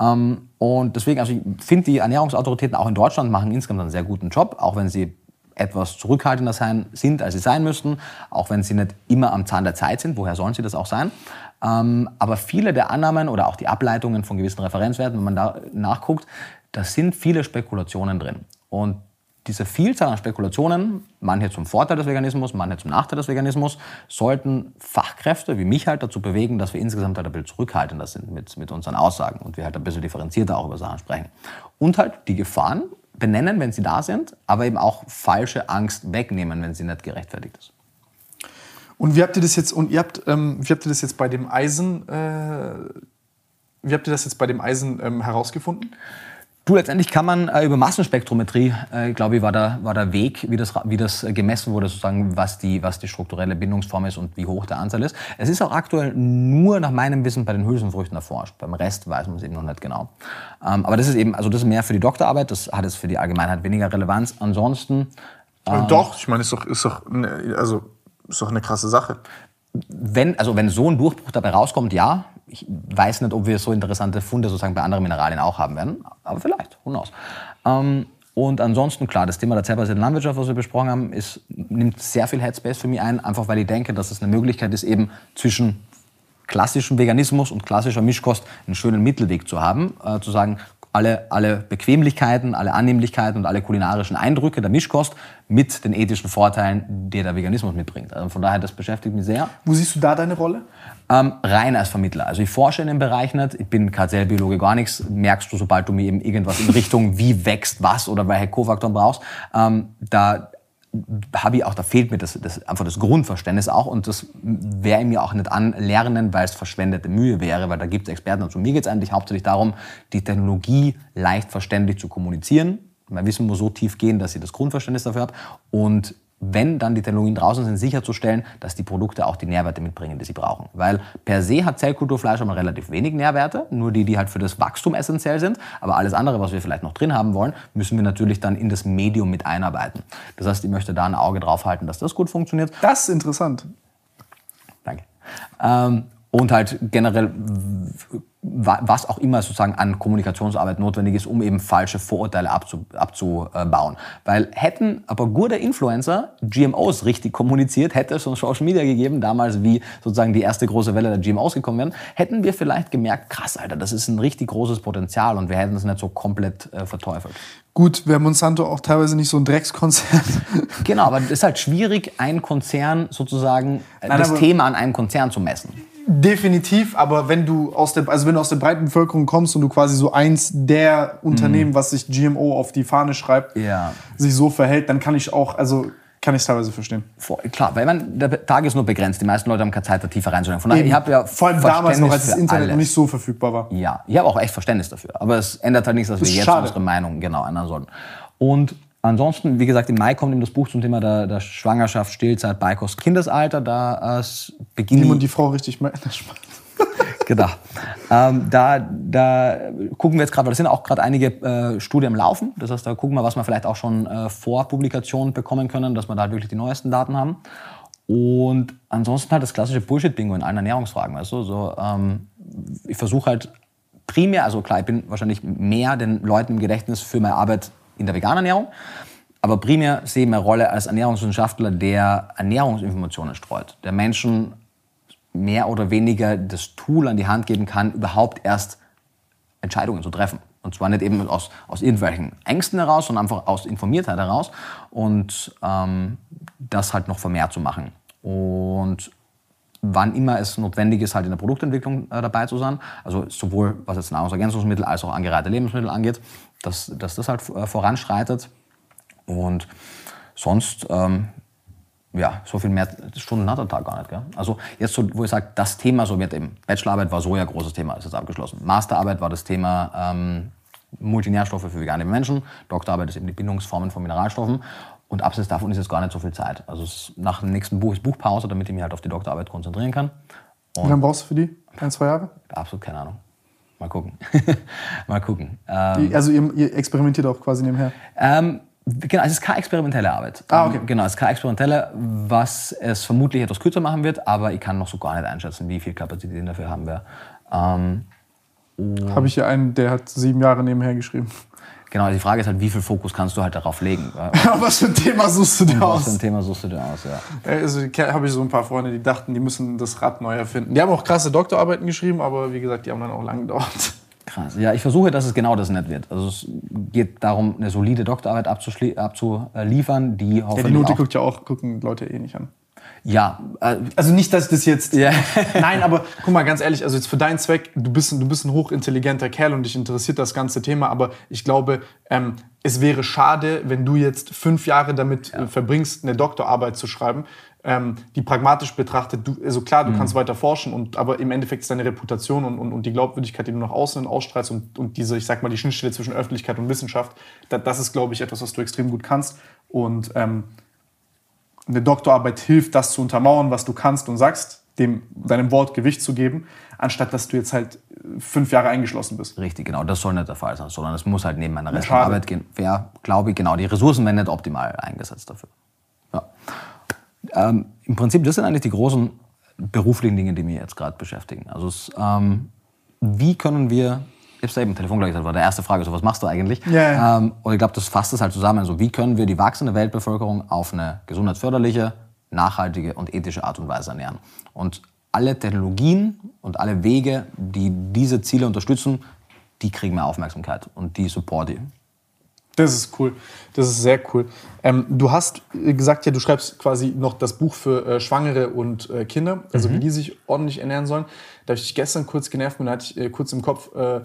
Ähm, und deswegen, also ich finde, die Ernährungsautoritäten auch in Deutschland machen insgesamt einen sehr guten Job, auch wenn sie etwas zurückhaltender sein, sind, als sie sein müssten, auch wenn sie nicht immer am Zahn der Zeit sind. Woher sollen sie das auch sein? Ähm, aber viele der Annahmen oder auch die Ableitungen von gewissen Referenzwerten, wenn man da nachguckt, da sind viele Spekulationen drin. Und diese Vielzahl an Spekulationen, manche zum Vorteil des Veganismus, manche zum Nachteil des Veganismus, sollten Fachkräfte wie mich halt dazu bewegen, dass wir insgesamt halt ein bisschen zurückhaltender sind mit, mit unseren Aussagen und wir halt ein bisschen differenzierter auch über Sachen sprechen. Und halt die Gefahren benennen, wenn sie da sind, aber eben auch falsche Angst wegnehmen, wenn sie nicht gerechtfertigt ist. Und wie habt ihr das jetzt, und ihr habt, ähm, wie habt ihr das jetzt bei dem Eisen, äh, wie habt ihr das jetzt bei dem Eisen ähm, herausgefunden? Du, letztendlich kann man äh, über Massenspektrometrie, äh, glaube ich, war der, war der Weg, wie das, wie das gemessen wurde, sozusagen, was die, was die strukturelle Bindungsform ist und wie hoch der Anteil ist. Es ist auch aktuell nur nach meinem Wissen bei den Hülsenfrüchten erforscht. Beim Rest weiß man es eben noch nicht genau. Ähm, aber das ist eben, also das ist mehr für die Doktorarbeit, das hat es für die Allgemeinheit weniger Relevanz. Ansonsten. Äh, doch, ich meine, ist doch, ist doch, ne, also ist doch eine krasse Sache. Wenn, also wenn so ein Durchbruch dabei rauskommt, ja. Ich weiß nicht, ob wir so interessante Funde sozusagen bei anderen Mineralien auch haben werden, aber vielleicht, who knows. Ähm, und ansonsten, klar, das Thema der zellbasierten Landwirtschaft, was wir besprochen haben, ist, nimmt sehr viel Headspace für mich ein, einfach weil ich denke, dass es eine Möglichkeit ist, eben zwischen klassischem Veganismus und klassischer Mischkost einen schönen Mittelweg zu haben, äh, zu sagen, alle, alle Bequemlichkeiten, alle Annehmlichkeiten und alle kulinarischen Eindrücke der Mischkost mit den ethischen Vorteilen, die der Veganismus mitbringt. Also von daher, das beschäftigt mich sehr. Wo siehst du da deine Rolle? Ähm, rein als Vermittler. Also ich forsche in dem Bereich nicht, ich bin KZL-Biologe gar nichts, merkst du, sobald du mir eben irgendwas in Richtung, wie wächst was oder welche Kofaktoren brauchst, ähm, da habe ich auch, da fehlt mir das, das, einfach das Grundverständnis auch und das wäre mir auch nicht anlernen, weil es verschwendete Mühe wäre, weil da gibt es Experten dazu. Mir geht es eigentlich hauptsächlich darum, die Technologie leicht verständlich zu kommunizieren. Mein Wissen muss so tief gehen, dass ich das Grundverständnis dafür habe und wenn dann die Technologien draußen sind, sicherzustellen, dass die Produkte auch die Nährwerte mitbringen, die sie brauchen. Weil per se hat Zellkulturfleisch aber relativ wenig Nährwerte, nur die, die halt für das Wachstum essentiell sind. Aber alles andere, was wir vielleicht noch drin haben wollen, müssen wir natürlich dann in das Medium mit einarbeiten. Das heißt, ich möchte da ein Auge drauf halten, dass das gut funktioniert. Das ist interessant. Danke. Ähm, und halt generell was auch immer sozusagen an Kommunikationsarbeit notwendig ist, um eben falsche Vorurteile abzubauen. Weil hätten aber gute Influencer GMOs richtig kommuniziert, hätte es schon Social Media gegeben, damals wie sozusagen die erste große Welle der GMOs gekommen wären, hätten wir vielleicht gemerkt, krass, Alter, das ist ein richtig großes Potenzial und wir hätten es nicht so komplett äh, verteufelt. Gut, wäre Monsanto auch teilweise nicht so ein Dreckskonzern. Genau, aber es ist halt schwierig, einen Konzern sozusagen, äh, Nein, das Thema an einem Konzern zu messen. Definitiv, aber wenn du aus der, also wenn du aus der breiten Bevölkerung kommst und du quasi so eins der Unternehmen, mm. was sich GMO auf die Fahne schreibt, ja. sich so verhält, dann kann ich auch, also Kann ich teilweise verstehen. Vor, klar, weil man, der Tag ist nur begrenzt. Die meisten Leute haben keine Zeit, da tiefer reinzuschauen. Von daher, ich habe ja Vor allem damals noch, als das Internet noch nicht so verfügbar war. Ja, ich habe auch echt Verständnis dafür. Aber es ändert halt nichts, dass das wir jetzt schade. unsere Meinung genau ändern sollten. Und ansonsten, wie gesagt, im Mai kommt eben das Buch zum Thema der, der Schwangerschaft, Stillzeit, Beikost, Kindesalter. Da äh, beginnt. Niemand die Frau richtig mal. genau. Ähm, da, da gucken wir jetzt gerade, weil da sind auch gerade einige äh, Studien im Laufen. Das heißt, da gucken wir, was wir vielleicht auch schon äh, vor Publikation bekommen können, dass wir da halt wirklich die neuesten Daten haben. Und ansonsten halt das klassische Bullshit-Bingo in allen Ernährungsfragen. Du? so, ähm, ich versuche halt primär, also klar, ich bin wahrscheinlich mehr den Leuten im Gedächtnis für meine Arbeit in der veganen Ernährung, aber primär sehe ich meine Rolle als Ernährungswissenschaftler, der Ernährungsinformationen streut, der Menschen mehr oder weniger das Tool an die Hand geben kann, überhaupt erst Entscheidungen zu treffen. Und zwar nicht eben aus, aus irgendwelchen Ängsten heraus, sondern einfach aus Informiertheit heraus und ähm, das halt noch vermehrt zu machen. Und wann immer es notwendig ist, halt in der Produktentwicklung äh, dabei zu sein, also sowohl was jetzt Nahrungsergänzungsmittel als auch angereihte Lebensmittel angeht, dass, dass das halt äh, voranschreitet. Und sonst ähm, ja, so viel mehr Stunden hat der Tag gar nicht. Gell? Also jetzt, so, wo ich sage, das Thema so wird eben, Bachelorarbeit war so ja großes Thema, ist jetzt abgeschlossen. Masterarbeit war das Thema ähm, Multinährstoffe für vegane Menschen. Doktorarbeit ist eben die Bindungsformen von Mineralstoffen. Und abseits davon ist jetzt gar nicht so viel Zeit. Also nach dem nächsten Buch ist Buchpause, damit ich mich halt auf die Doktorarbeit konzentrieren kann. Und Wie lange brauchst du für die? Ein, zwei Jahre? Absolut keine Ahnung. Mal gucken. Mal gucken. Ähm, also ihr, ihr, experimentiert auch quasi nebenher? Ähm, Genau, es ist keine experimentelle Arbeit. Ah, okay. Genau, es ist keine experimentelle, was es vermutlich etwas kürzer machen wird, aber ich kann noch so gar nicht einschätzen, wie viel Kapazität dafür haben wir. Ähm, Habe ich hier einen, der hat sieben Jahre nebenher geschrieben. Genau, die Frage ist halt, wie viel Fokus kannst du halt darauf legen? was für ein Thema suchst du dir aus? Was für ein Thema suchst du dir aus, ja. Also habe ich so ein paar Freunde, die dachten, die müssen das Rad neu erfinden. Die haben auch krasse Doktorarbeiten geschrieben, aber wie gesagt, die haben dann auch lange gedauert. Krass. Ja, ich versuche, dass es genau das nicht wird. Also es geht darum, eine solide Doktorarbeit abzuliefern, die hoffentlich Ja, die Note guckt ja auch, gucken Leute eh nicht an. Ja, äh, also nicht, dass ich das jetzt. Ja. Nein, aber guck mal, ganz ehrlich, also jetzt für deinen Zweck, du bist, du bist ein hochintelligenter Kerl und dich interessiert das ganze Thema, aber ich glaube, ähm, es wäre schade, wenn du jetzt fünf Jahre damit ja. Äh, verbringst, eine Doktorarbeit zu schreiben, ähm, die pragmatisch betrachtet, du, also klar, du mhm. kannst weiter forschen, und, aber im Endeffekt ist deine Reputation und, und, und die Glaubwürdigkeit, die du nach außen ausstrahlst und, und diese, ich sag mal, die Schnittstelle zwischen Öffentlichkeit und Wissenschaft, da, das ist, glaube ich, etwas, was du extrem gut kannst. Und ähm, eine Doktorarbeit hilft, das zu untermauern, was du kannst und sagst, dem, deinem Wort Gewicht zu geben, anstatt dass du jetzt halt fünf Jahre eingeschlossen bist. Richtig, genau. Das soll nicht der Fall sein, sondern es muss halt neben meiner restlichen Arbeit gehen. Ja, glaube ich, genau. Die Ressourcen werden nicht optimal eingesetzt dafür. Ja. Ähm, Im Prinzip, das sind eigentlich die großen beruflichen Dinge, die mich jetzt gerade beschäftigen. Also es, ähm, wie können wir, habe es eben im Telefon gleich gesagt, war der erste Frage, so was machst du eigentlich? Yeah. Ähm, und ich glaube, das fasst es halt zusammen. Also wie können wir die wachsende Weltbevölkerung auf eine gesundheitsförderliche, nachhaltige und ethische Art und Weise ernähren? Und alle Technologien und alle Wege, die diese Ziele unterstützen, die kriegen mehr Aufmerksamkeit und die support ich. Das ist cool. Das ist sehr cool. Ähm, du hast gesagt, ja, du schreibst quasi noch das Buch für äh, Schwangere und äh, Kinder, also mhm. wie die sich ordentlich ernähren sollen. Da habe ich dich gestern kurz genervt und da hatte ich äh, kurz im Kopf, äh,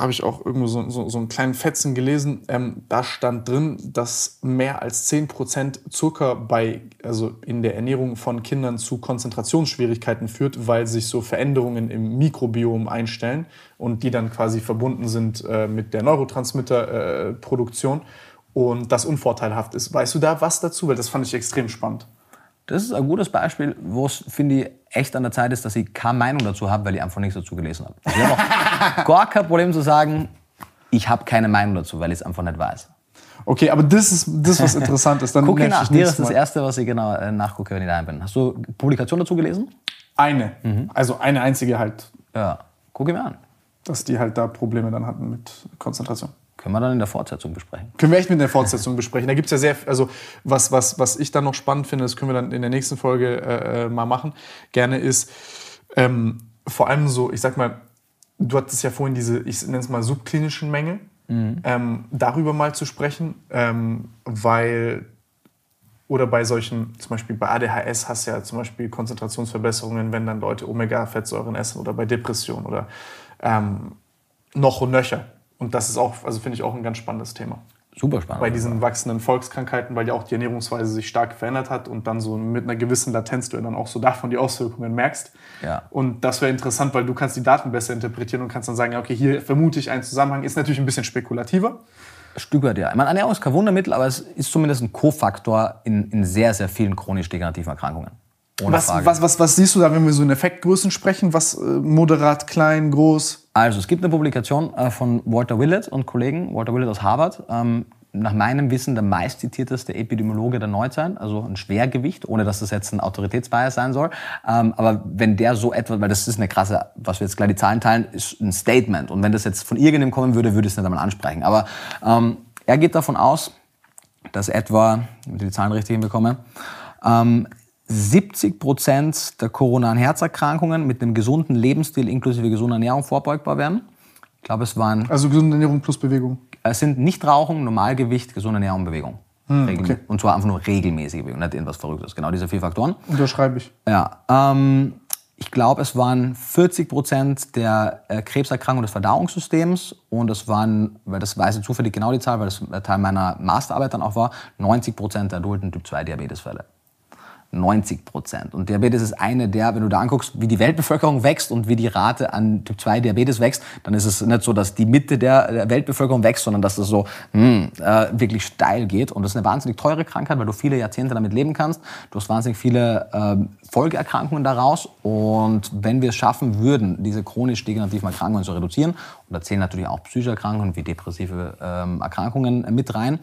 habe ich auch irgendwo so, so, so einen kleinen Fetzen gelesen. Ähm, da stand drin, dass mehr als 10% Zucker bei, also in der Ernährung von Kindern zu Konzentrationsschwierigkeiten führt, weil sich so Veränderungen im Mikrobiom einstellen und die dann quasi verbunden sind äh, mit der Neurotransmitterproduktion äh, und das unvorteilhaft ist. Weißt du da was dazu? Weil das fand ich extrem spannend. Das ist ein gutes Beispiel, wo es, finde ich, echt an der Zeit ist, dass ich keine Meinung dazu habe, weil ich einfach nichts dazu gelesen habe. Ich habe auch gar kein Problem zu sagen, ich habe keine Meinung dazu, weil ich es einfach nicht weiß. Okay, aber das ist das, was interessant ist. Dann Gucke nach, dir ist das Erste, was ich genau äh, nachgucke, wenn ich daheim bin. Hast du Publikation dazu gelesen? Eine. Mhm. Also eine einzige halt. Ja, gucke mir an. Dass die halt da Probleme dann hatten mit Konzentration. Können wir dann in der Fortsetzung besprechen. Können wir echt mit der Fortsetzung besprechen. Da gibt es ja sehr, also was, was, was ich dann noch spannend finde, das können wir dann in der nächsten Folge äh, äh, mal machen, gerne ist, ähm, vor allem so, ich sag mal, du hattest ja vorhin diese, ich nenne es mal subklinischen Mängel, mhm. ähm, darüber mal zu sprechen, ähm, weil oder bei solchen, zum Beispiel bei ADHS hast du ja zum Beispiel Konzentrationsverbesserungen, wenn dann Leute Omega-Fettsäuren essen oder bei Depression oder ähm, noch und nöcher. Und das ist auch, also finde ich auch ein ganz spannendes Thema. Super spannend. Bei diesen wachsenden Volkskrankheiten, weil ja auch die Ernährungsweise sich stark verändert hat und dann so mit einer gewissen Latenz du dann auch so davon die Auswirkungen merkst. Ja. Und das wäre interessant, weil du kannst die Daten besser interpretieren und kannst dann sagen, ja, okay, hier vermute ich einen Zusammenhang. Ist natürlich ein bisschen spekulativer. Stück weit, ja. Ich meine, Ernährung ist kein Wundermittel, aber es ist zumindest ein Kofaktor in, in sehr, sehr vielen chronisch degenerativen Erkrankungen. Ohne was, Frage. Was, was, was siehst du da, wenn wir so in Effektgrößen sprechen? Was äh, moderat, klein, groß? Also es gibt eine Publikation äh, von Walter Willett und Kollegen, Walter Willett aus Harvard, ähm, nach meinem Wissen der meistzitierteste Epidemiologe der Neuzeit, also ein Schwergewicht, ohne dass das jetzt ein Autoritätsbias sein soll. Ähm, aber wenn der so etwas, weil das ist eine krasse, was wir jetzt gleich die Zahlen teilen, ist ein Statement. Und wenn das jetzt von irgendjemandem kommen würde, würde ich es nicht einmal ansprechen. Aber ähm, er geht davon aus, dass etwa, wenn ich die Zahlen richtig hinbekomme, ähm, 70 Prozent der koronaren Herzerkrankungen mit einem gesunden Lebensstil inklusive gesunder Ernährung vorbeugbar werden. Ich glaube, es waren. Also gesunde Ernährung plus Bewegung. Es sind Nichtrauchen, Normalgewicht, gesunde Ernährung, Bewegung. Hm, okay. Und zwar einfach nur regelmäßige Bewegung, nicht irgendwas Verrücktes. Genau diese vier Faktoren. Unterschreibe ich. Ja. Ähm, ich glaube, es waren 40 Prozent der äh, Krebserkrankungen des Verdauungssystems und es waren, weil das weiß ich zufällig genau die Zahl, weil das Teil meiner Masterarbeit dann auch war, 90 Prozent der adulten Typ-2-Diabetesfälle. 90 Prozent. Und Diabetes ist eine der, wenn du da anguckst, wie die Weltbevölkerung wächst und wie die Rate an Typ 2 Diabetes wächst, dann ist es nicht so, dass die Mitte der, Weltbevölkerung wächst, sondern dass das so hm, äh, wirklich steil geht. Und das ist eine wahnsinnig teure Krankheit, weil du viele Jahrzehnte damit leben kannst. Du hast wahnsinnig viele äh, Folgeerkrankungen daraus. Und wenn wir es schaffen würden, diese chronisch degenerativen Erkrankungen zu reduzieren, und da zählen natürlich auch psychische Erkrankungen wie depressive ähm, Erkrankungen mit rein,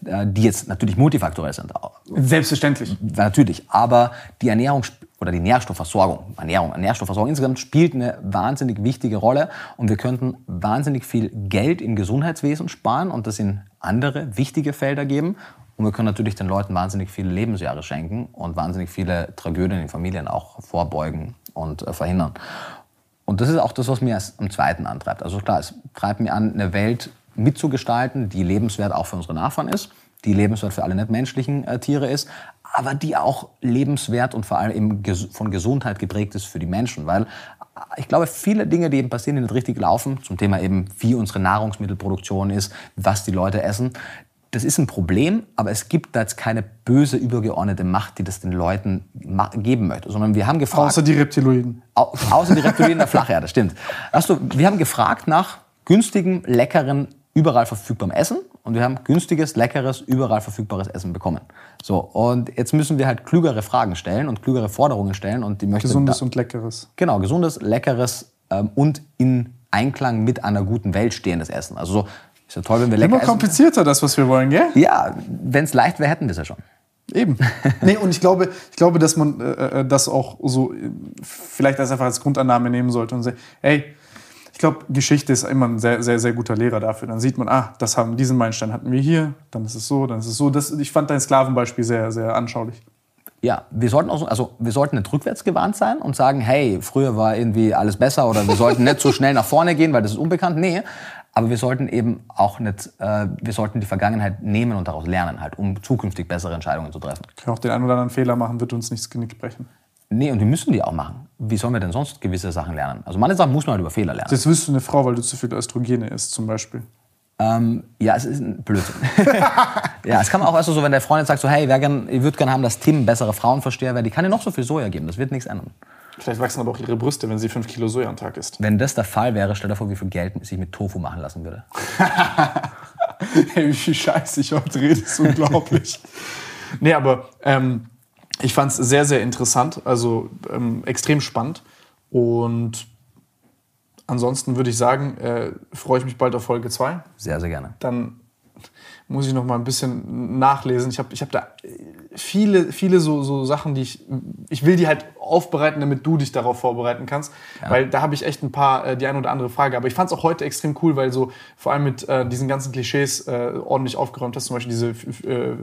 die jetzt natürlich multifaktorell sind. Selbstverständlich. Natürlich, aber die Ernährung oder die Nährstoffversorgung, Ernährung, Nährstoffversorgung insgesamt spielt eine wahnsinnig wichtige Rolle und wir könnten wahnsinnig viel Geld im Gesundheitswesen sparen und das in andere wichtige Felder geben. Und wir können natürlich den Leuten wahnsinnig viele Lebensjahre schenken und wahnsinnig viele Tragödien in Familien auch vorbeugen und äh, verhindern. Und das ist auch das, was mir am zweiten antreibt. Also klar, es treibt mir an, eine Welt mitzugestalten, die lebenswert auch für unsere Nachfahren ist, die lebenswert für alle nichtmenschlichen äh, Tiere ist, aber die auch lebenswert und vor allem ges von Gesundheit geprägt ist für die Menschen. Weil äh, ich glaube, viele Dinge, die eben passieren, die nicht richtig laufen, zum Thema eben, wie unsere Nahrungsmittelproduktion ist, was die Leute essen, das ist ein Problem, aber es gibt da jetzt keine böse übergeordnete Macht, die das den Leuten geben möchte, sondern wir haben gefragt... Außer die Reptiloiden. Au außer die Reptiloiden der Flacherde, stimmt. Weißt du, wir haben gefragt nach günstigem, leckeren überall verfügbarem Essen und wir haben günstiges, leckeres, überall verfügbares Essen bekommen. So, und jetzt müssen wir halt klügere Fragen stellen und klügere Forderungen stellen und die möchte Gesundes und leckeres. Genau, gesundes, leckeres ähm, und in Einklang mit einer guten Welt stehendes Essen. Also so, ist ja toll, wenn wir lecker Immer komplizierter, das, was wir wollen, gell? Ja, wenn es leicht wäre, hätten wir es ja schon. Eben. nee, und ich glaube, ich glaube, dass man äh, äh das auch so äh, vielleicht als einfach als Grundannahme nehmen sollte und sagen, hey, ich glaube, Geschichte ist immer ein sehr, sehr, sehr guter Lehrer dafür. Dann sieht man, ah, das haben, diesen Meilenstein hatten wir hier, dann ist es so, dann ist es so. Das, ich fand dein Sklavenbeispiel sehr, sehr anschaulich. Ja, wir sollten auch, also wir sollten nicht rückwärts gewarnt sein und sagen, hey, früher war irgendwie alles besser oder wir sollten nicht so schnell nach vorne gehen, weil das ist unbekannt. Nee, aber wir sollten eben auch nicht, äh, wir sollten die Vergangenheit nehmen und daraus lernen, halt, um zukünftig bessere Entscheidungen zu treffen. Können auch den einen oder anderen Fehler machen, wird uns nichts Genick brechen. Nee, und die müssen die auch machen. Wie sollen wir denn sonst gewisse Sachen lernen? Also manche Sachen muss man halt über Fehler lernen. Das wirst du eine Frau, weil du zu viel Östrogene isst, zum Beispiel. Ähm, ja, es ist ein Blödsinn. ja, es kann auch, weißt du, so, wenn der Freund jetzt sagt, so, hey, ich würde gerne haben, dass Tim bessere Frauenversteher wäre, die kann dir noch so viel Soja geben, das wird nichts ändern. Vielleicht wachsen aber auch ihre Brüste, wenn sie 5 Kilo Soja am Tag isst. Wenn das der Fall wäre, stell dir vor, wie viel Geld sich mit Tofu machen lassen würde. hey, wie viel Scheiße ich heute rede, ist unglaublich. nee, aber ähm, ich fand es sehr, sehr interessant, also ähm, extrem spannend. Und ansonsten würde ich sagen, äh, freue ich mich bald auf Folge 2. Sehr, sehr gerne. Dann muss ich noch mal ein bisschen nachlesen. Ich habe ich hab da viele, viele so, so Sachen, die ich, ich will die halt aufbereiten, damit du dich darauf vorbereiten kannst. Ja. Weil da habe ich echt ein paar, äh, die eine oder andere Frage. Aber ich fand es auch heute extrem cool, weil so vor allem mit äh, diesen ganzen Klischees äh, ordentlich aufgeräumt hast. Zum Beispiel diese äh,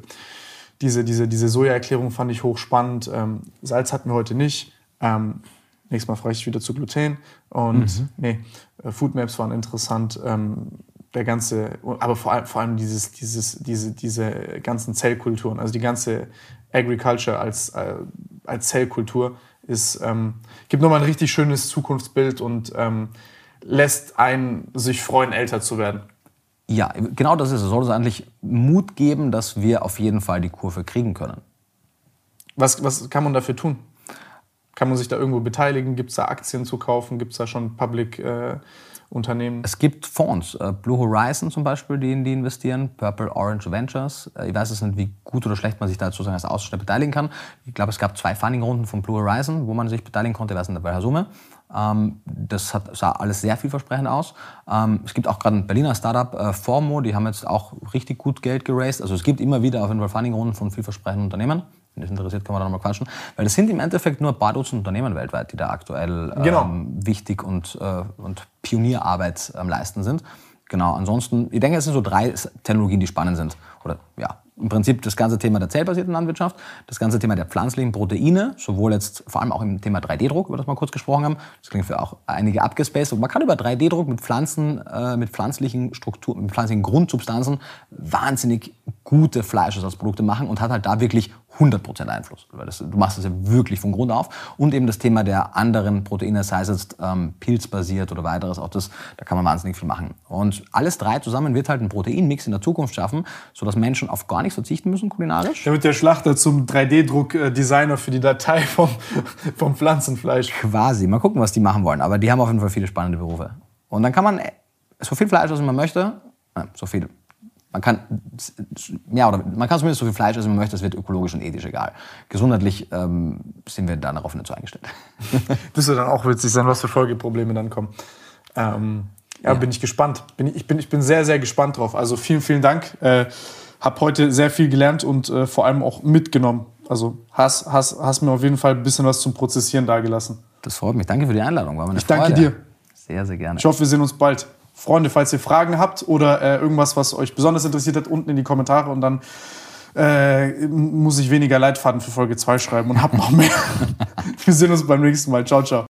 diese, diese, diese Soja-Erklärung fand ich hochspannend. Ähm, Salz hatten wir heute nicht. Ähm, nächstes Mal frage ich wieder zu Gluten. Und mhm. nee, äh, Foodmaps waren interessant. Ähm, der ganze, aber vor allem, vor allem dieses, dieses, diese, diese ganzen Zellkulturen, also die ganze Agriculture als, äh, als Zellkultur ist, ähm, gibt nochmal ein richtig schönes Zukunftsbild und ähm, lässt einen sich freuen, älter zu werden. Ja, genau das ist es. Soll uns eigentlich Mut geben, dass wir auf jeden Fall die Kurve kriegen können. Was, was kann man dafür tun? Kann man sich da irgendwo beteiligen? Gibt es da Aktien zu kaufen? Gibt es da schon Public äh, Unternehmen? Es gibt Fonds, äh, Blue Horizon zum Beispiel, die, die investieren, Purple Orange Ventures. Äh, ich weiß jetzt nicht, wie gut oder schlecht man sich da sozusagen als Aussteller beteiligen kann. Ich glaube, es gab zwei Funding-Runden von Blue Horizon, wo man sich beteiligen konnte, ich weiß nicht, bei welcher Summe. Ähm, das hat, sah alles sehr vielversprechend aus. Ähm, es gibt auch gerade ein Berliner Startup, äh, Formo, die haben jetzt auch richtig gut Geld geraced. Also es gibt immer wieder auf jeden Fall Funding-Runden von vielversprechenden Unternehmen. Wenn das interessiert, kann man da nochmal quatschen. Weil das sind im Endeffekt nur ein paar Dutzend Unternehmen weltweit, die da aktuell ähm, genau. wichtig und, äh, und Pionierarbeit am Leisten sind. Genau, ansonsten, ich denke, es sind so drei Technologien, die spannend sind. Oder ja, im Prinzip das ganze Thema der zellbasierten Landwirtschaft, das ganze Thema der pflanzlichen Proteine, sowohl jetzt vor allem auch im Thema 3D-Druck, über das wir kurz gesprochen haben. Das klingt für auch einige abgespaced. Man kann über 3D-Druck mit Pflanzen, äh, mit pflanzlichen Strukturen, mit pflanzlichen Grundsubstanzen wahnsinnig gute Fleischersatzprodukte machen und hat halt da wirklich 100% Einfluss. Weil das, du machst das ja wirklich von Grund auf. Und eben das Thema der anderen Proteine, sei es jetzt ähm, pilzbasiert oder weiteres, auch das, da kann man wahnsinnig viel machen. Und alles drei zusammen wird halt einen Proteinmix in der Zukunft schaffen, sodass Menschen auf gar nichts verzichten müssen kulinarisch. Damit der Schlachter zum 3D-Druck-Designer für die Datei vom, vom Pflanzenfleisch. Quasi. Mal gucken, was die machen wollen. Aber die haben auf jeden Fall viele spannende Berufe. Und dann kann man so viel Fleisch, als man möchte, so viel man kann, ja, oder man kann zumindest so viel Fleisch essen, wie man möchte, es wird ökologisch und ethisch egal. Gesundheitlich ähm, sind wir darauf nicht so eingestellt. das wird dann auch witzig sein, was für Folgeprobleme dann kommen. Ähm, ja, ja, bin ich gespannt. Bin, ich, bin, ich bin sehr, sehr gespannt drauf. Also vielen, vielen Dank. Äh, hab heute sehr viel gelernt und äh, vor allem auch mitgenommen. Also hast, hast, hast mir auf jeden Fall ein bisschen was zum Prozessieren dagelassen. Das freut mich. Danke für die Einladung. War meine ich Freude. danke dir. Sehr, sehr gerne. Ich hoffe, wir sehen uns bald. Freunde, falls ihr Fragen habt oder äh, irgendwas, was euch besonders interessiert hat, unten in die Kommentare und dann äh, muss ich weniger Leitfaden für Folge 2 schreiben und hab noch mehr. Wir sehen uns beim nächsten Mal. Ciao, ciao.